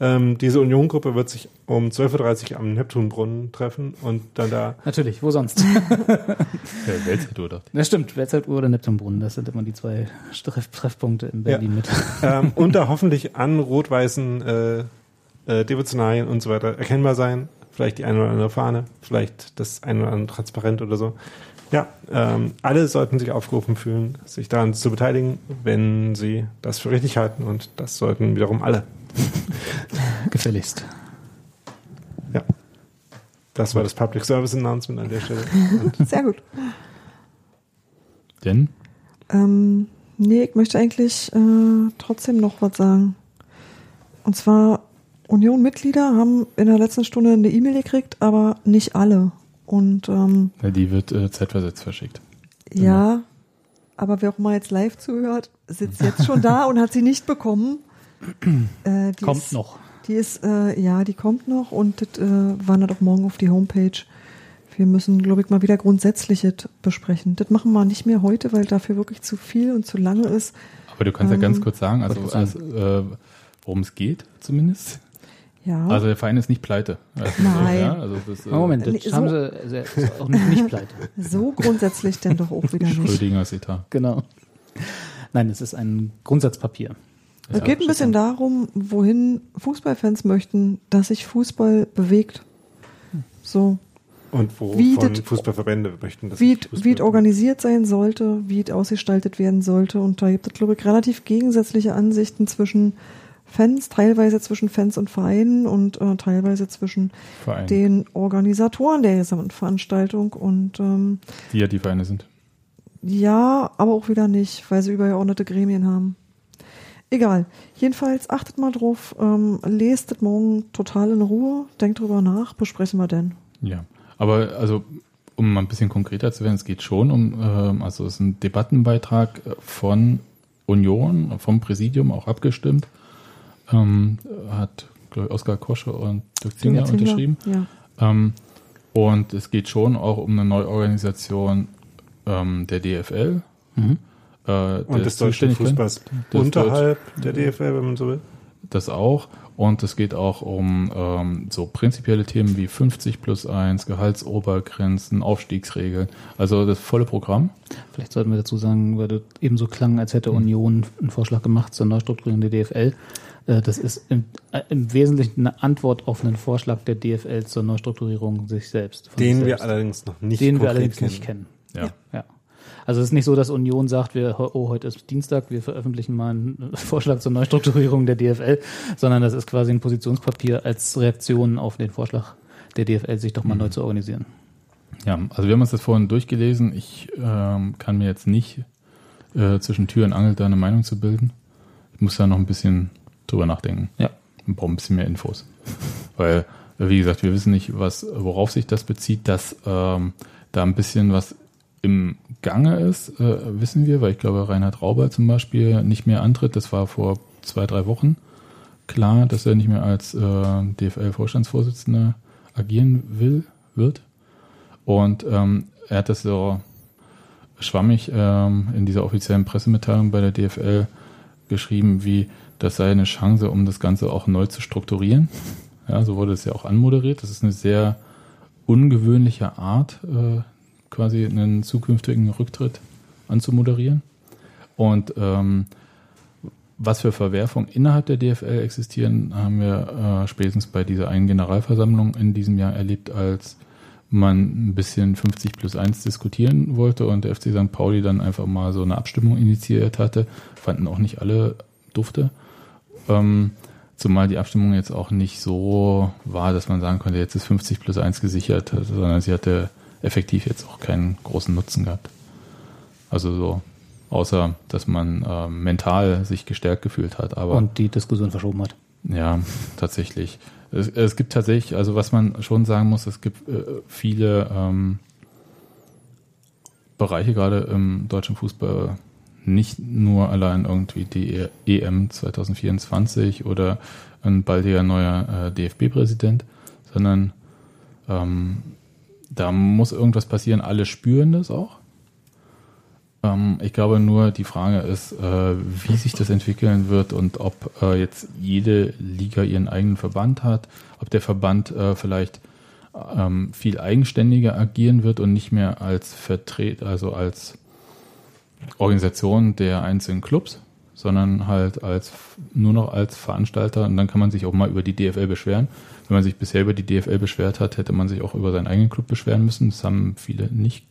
Ähm, diese Union-Gruppe wird sich um 12.30 Uhr am Neptunbrunnen treffen und dann da Natürlich, wo sonst? Ja, Welttour dachte Das stimmt, Weltzeituhr oder Neptunbrunnen, das sind immer die zwei Treff Treffpunkte in Berlin mit. ähm, und da hoffentlich an rot-weißen äh, äh, Devotionalien und so weiter erkennbar sein. Vielleicht die eine oder andere Fahne, vielleicht das eine oder andere Transparent oder so. Ja, ähm, alle sollten sich aufgerufen fühlen, sich daran zu beteiligen, wenn sie das für richtig halten. Und das sollten wiederum alle. Gefälligst. Ja. Das war das Public Service Announcement an der Stelle. Sehr gut. Denn Ähm, nee, ich möchte eigentlich äh, trotzdem noch was sagen. Und zwar, Union-Mitglieder haben in der letzten Stunde eine E-Mail gekriegt, aber nicht alle. Und ähm, ja, die wird äh, zeitversetzt verschickt. ja, aber wer auch mal jetzt live zuhört, sitzt jetzt schon da und hat sie nicht bekommen. Äh, die Kommt ist, noch. Die ist, äh, ja, die kommt noch und das äh, wandert auch morgen auf die Homepage. Wir müssen, glaube ich, mal wieder Grundsätzliches besprechen. Das machen wir nicht mehr heute, weil dafür wirklich zu viel und zu lange ist. Aber du kannst ja Ähm, ganz kurz sagen, also, also äh, worum es geht zumindest. Ja. Also der Verein ist nicht pleite. Also, Nein. ja, also das, äh, Moment, das Nee, so- haben sie also, ist auch nicht, nicht pleite. So grundsätzlich denn doch auch wieder nicht. Schrödingers Etat. Genau. Nein, es ist ein Grundsatzpapier. Es geht ein bisschen darum, wohin Fußballfans möchten, dass sich Fußball bewegt. So, Und wo Wie Fußballverbände möchten das wie, Fußball- wie es organisiert sein sollte, wie es ausgestaltet werden sollte. Und da gibt es, glaube ich, relativ gegensätzliche Ansichten zwischen Fans, teilweise zwischen Fans und Vereinen und äh, teilweise zwischen Verein, den Organisatoren der gesamten Veranstaltung. Und ähm, die ja die Vereine sind. Ja, aber auch wieder nicht, weil sie übergeordnete Gremien haben. Egal. Jedenfalls achtet mal drauf, ähm, lest das morgen total in Ruhe, denkt drüber nach, besprechen wir denn. Ja, aber also um mal ein bisschen konkreter zu werden, es geht schon um, ähm, also es ist ein Debattenbeitrag von Union, vom Präsidium auch abgestimmt, ähm, hat glaub ich, Oskar Kosche und Dirk Zinger Zinger, unterschrieben. Ja. Ähm, und es geht schon auch um eine Neuorganisation ähm, der DFL. Mhm. Äh, Und des deutschen Fußballs des unterhalb der DFL, wenn man so will. Das auch. Und es geht auch um ähm, so prinzipielle Themen wie 50 plus 1, Gehaltsobergrenzen, Aufstiegsregeln. Also das volle Programm. Vielleicht sollten wir dazu sagen, weil das eben so klang, als hätte Union einen Vorschlag gemacht zur Neustrukturierung der DFL. Äh, Das ist im, äh, im Wesentlichen eine Antwort auf einen Vorschlag der DFL zur Neustrukturierung sich selbst. Den sich wir selbst. allerdings noch nicht den wir allerdings kennen. nicht kennen. Ja. Ja. Also es ist nicht so, dass Union sagt, wir, oh, heute ist Dienstag, wir veröffentlichen mal einen Vorschlag zur Neustrukturierung der DFL, sondern das ist quasi ein Positionspapier als Reaktion auf den Vorschlag der DFL, sich doch mal neu zu organisieren. Ja, also wir haben uns das vorhin durchgelesen. Ich ähm, kann mir jetzt nicht äh, zwischen Tür und Angel da eine Meinung zu bilden. Ich muss da noch ein bisschen drüber nachdenken. Ja. Wir brauchen ein bisschen mehr Infos. Weil, wie gesagt, wir wissen nicht, was, worauf sich das bezieht, dass ähm, da ein bisschen was im Gange ist, äh, wissen wir, weil ich glaube, Reinhard Rauber zum Beispiel nicht mehr antritt. Das war vor zwei, drei Wochen klar, dass er nicht mehr als äh, DFL-Vorstandsvorsitzender agieren will, wird. Und ähm, er hat das so schwammig ähm, in dieser offiziellen Pressemitteilung bei der DFL geschrieben, wie das sei eine Chance, um das Ganze auch neu zu strukturieren. Ja, so wurde es ja auch anmoderiert. Das ist eine sehr ungewöhnliche Art, äh, quasi einen zukünftigen Rücktritt anzumoderieren. Und ähm, was für Verwerfungen innerhalb der DFL existieren, haben wir äh, spätestens bei dieser einen Generalversammlung in diesem Jahr erlebt, als man ein bisschen 50 plus 1 diskutieren wollte und der FC St. Pauli dann einfach mal so eine Abstimmung initiiert hatte. Fanden auch nicht alle dufte. Ähm, zumal die Abstimmung jetzt auch nicht so war, dass man sagen konnte, jetzt ist 50 plus 1 gesichert, sondern sie hatte effektiv jetzt auch keinen großen Nutzen gehabt. Also so außer dass man äh, mental sich gestärkt gefühlt hat. Aber Und die Diskussion verschoben hat. ja, tatsächlich. Es, es gibt tatsächlich, also was man schon sagen muss, es gibt äh, viele ähm, Bereiche gerade im deutschen Fußball, nicht nur allein irgendwie die EM 2024 oder ein baldiger neuer äh, DFB-Präsident, sondern ähm, da muss irgendwas passieren. Alle spüren das auch. Ähm, ich glaube nur, die Frage ist, äh, wie sich das entwickeln wird und ob äh, jetzt jede Liga ihren eigenen Verband hat, ob der Verband äh, vielleicht ähm, viel eigenständiger agieren wird und nicht mehr als Vertret, also als Organisation der einzelnen Clubs, sondern halt als nur noch als Veranstalter und dann kann man sich auch mal über die DFL beschweren. Wenn man sich bisher über die DFL beschwert hat, hätte man sich auch über seinen eigenen Club beschweren müssen. Das haben viele nicht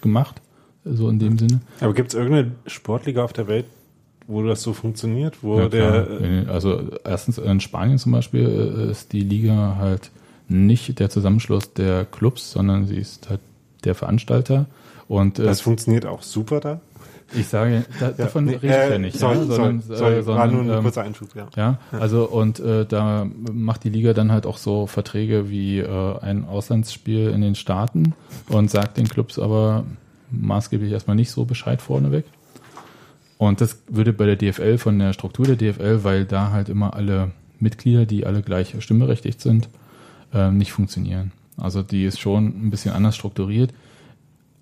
gemacht, so in dem Sinne. Aber gibt es irgendeine Sportliga auf der Welt, wo das so funktioniert? Wo Ja, der, klar. äh, also erstens in Spanien zum Beispiel äh, ist die Liga halt nicht der Zusammenschluss der Clubs, sondern sie ist halt der Veranstalter. Und äh, das funktioniert auch super da? Ich sage, da, davon nee, rede ich ja nicht, Sorry, ja, sondern, sorry, sorry, äh, war nur sondern ein ähm, kurzer Einschub, ja. ja, also und äh, da macht die Liga dann halt auch so Verträge wie äh, ein Auslandsspiel in den Staaten und sagt den Clubs aber maßgeblich erstmal nicht so Bescheid vorneweg. Und das würde bei der DFL von der Struktur der DFL, weil da halt immer alle Mitglieder, die alle gleich stimmberechtigt sind, äh, nicht funktionieren. Also die ist schon ein bisschen anders strukturiert.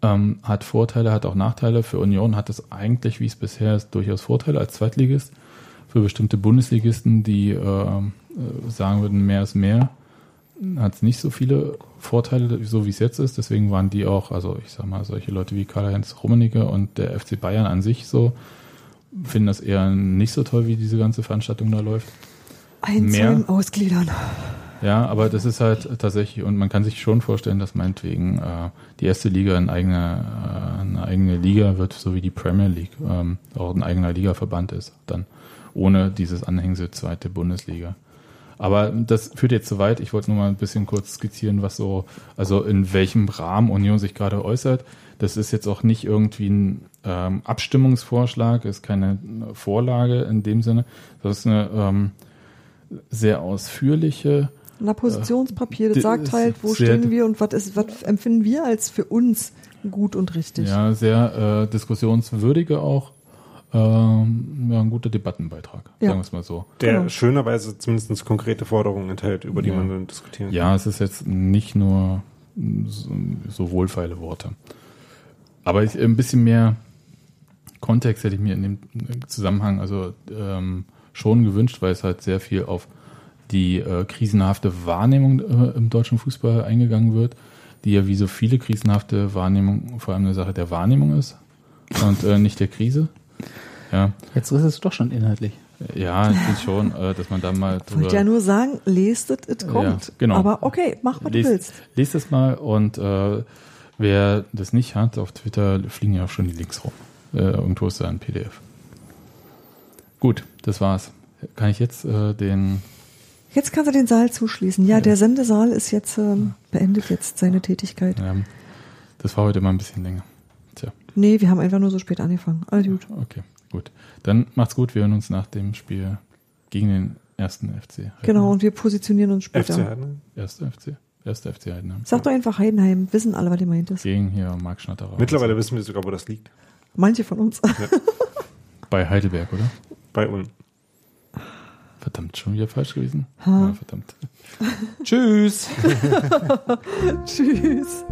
Ähm, hat Vorteile, hat auch Nachteile. Für Union hat es eigentlich, wie es bisher ist, durchaus Vorteile als Zweitligist. Für bestimmte Bundesligisten, die äh, äh, sagen würden, mehr ist mehr, hat es nicht so viele Vorteile, so wie es jetzt ist. Deswegen waren die auch, also ich sag mal, solche Leute wie Karl-Heinz Rummenigge und der FC Bayern an sich so, finden das eher nicht so toll, wie diese ganze Veranstaltung da läuft. Einzeln ausgliedern. Ja, aber das ist halt tatsächlich, und man kann sich schon vorstellen, dass meinetwegen äh, die erste Liga eine eigene, äh, eine eigene Liga wird, so wie die Premier League, ähm, auch ein eigener Ligaverband ist, dann ohne dieses Anhängsel zweite Bundesliga. Aber das führt jetzt zu weit. Ich wollte nur mal ein bisschen kurz skizzieren, was so, also in welchem Rahmen Union sich gerade äußert. Das ist jetzt auch nicht irgendwie ein ähm, Abstimmungsvorschlag, ist keine Vorlage in dem Sinne. Das ist eine ähm, sehr ausführliche Na, Positionspapier, das sagt halt, wo stehen wir und was ist, was empfinden wir als für uns gut und richtig. Ja, sehr äh, diskussionswürdige auch. Ähm, ja, ein guter Debattenbeitrag, Ja. sagen wir es mal so. Der Genau. schönerweise zumindest konkrete Forderungen enthält, über die Ja. man dann diskutieren kann. Ja, es ist jetzt nicht nur so, so wohlfeile Worte. Aber ich, ein bisschen mehr Kontext hätte ich mir in dem Zusammenhang also ähm, schon gewünscht, weil es halt sehr viel auf die äh, krisenhafte Wahrnehmung äh, im deutschen Fußball eingegangen wird, die ja wie so viele krisenhafte Wahrnehmung vor allem eine Sache der Wahrnehmung ist und äh, nicht der Krise. Ja, Jetzt ist es doch schon inhaltlich. ja, ich finde schon, äh, dass man da mal Ich wollte ja nur sagen, lest es, es kommt. genau. Aber okay, mach, was du willst. Lest, lest es mal und äh, wer das nicht hat, auf Twitter fliegen ja auch schon die Links rum. Äh, irgendwo ist da ein PDF. Gut, das war's. Kann ich jetzt äh, den. Jetzt kannst du den Saal zuschließen. Ja, der Sendesaal ist jetzt, ähm, beendet jetzt seine Tätigkeit. Ähm, das war heute mal ein bisschen länger. Tja, Nee, wir haben einfach nur so spät angefangen. Alles gut. okay, gut. Dann macht's gut. Wir hören uns nach dem Spiel gegen den ersten FC. Genau, und wir positionieren uns später. FC Heidenheim. Erster FC. Erster FC Heidenheim. Sag doch einfach Heidenheim, wissen alle, was ihr meint ist. Gegen hier Marc Schnatterer. Mittlerweile wissen wir sogar, wo das liegt. Manche von uns. Bei Heidelberg, oder? Bei Ulm. Verdammt, schon wieder falsch gewesen? Ha. Ja, verdammt. Tschüss. Tschüss.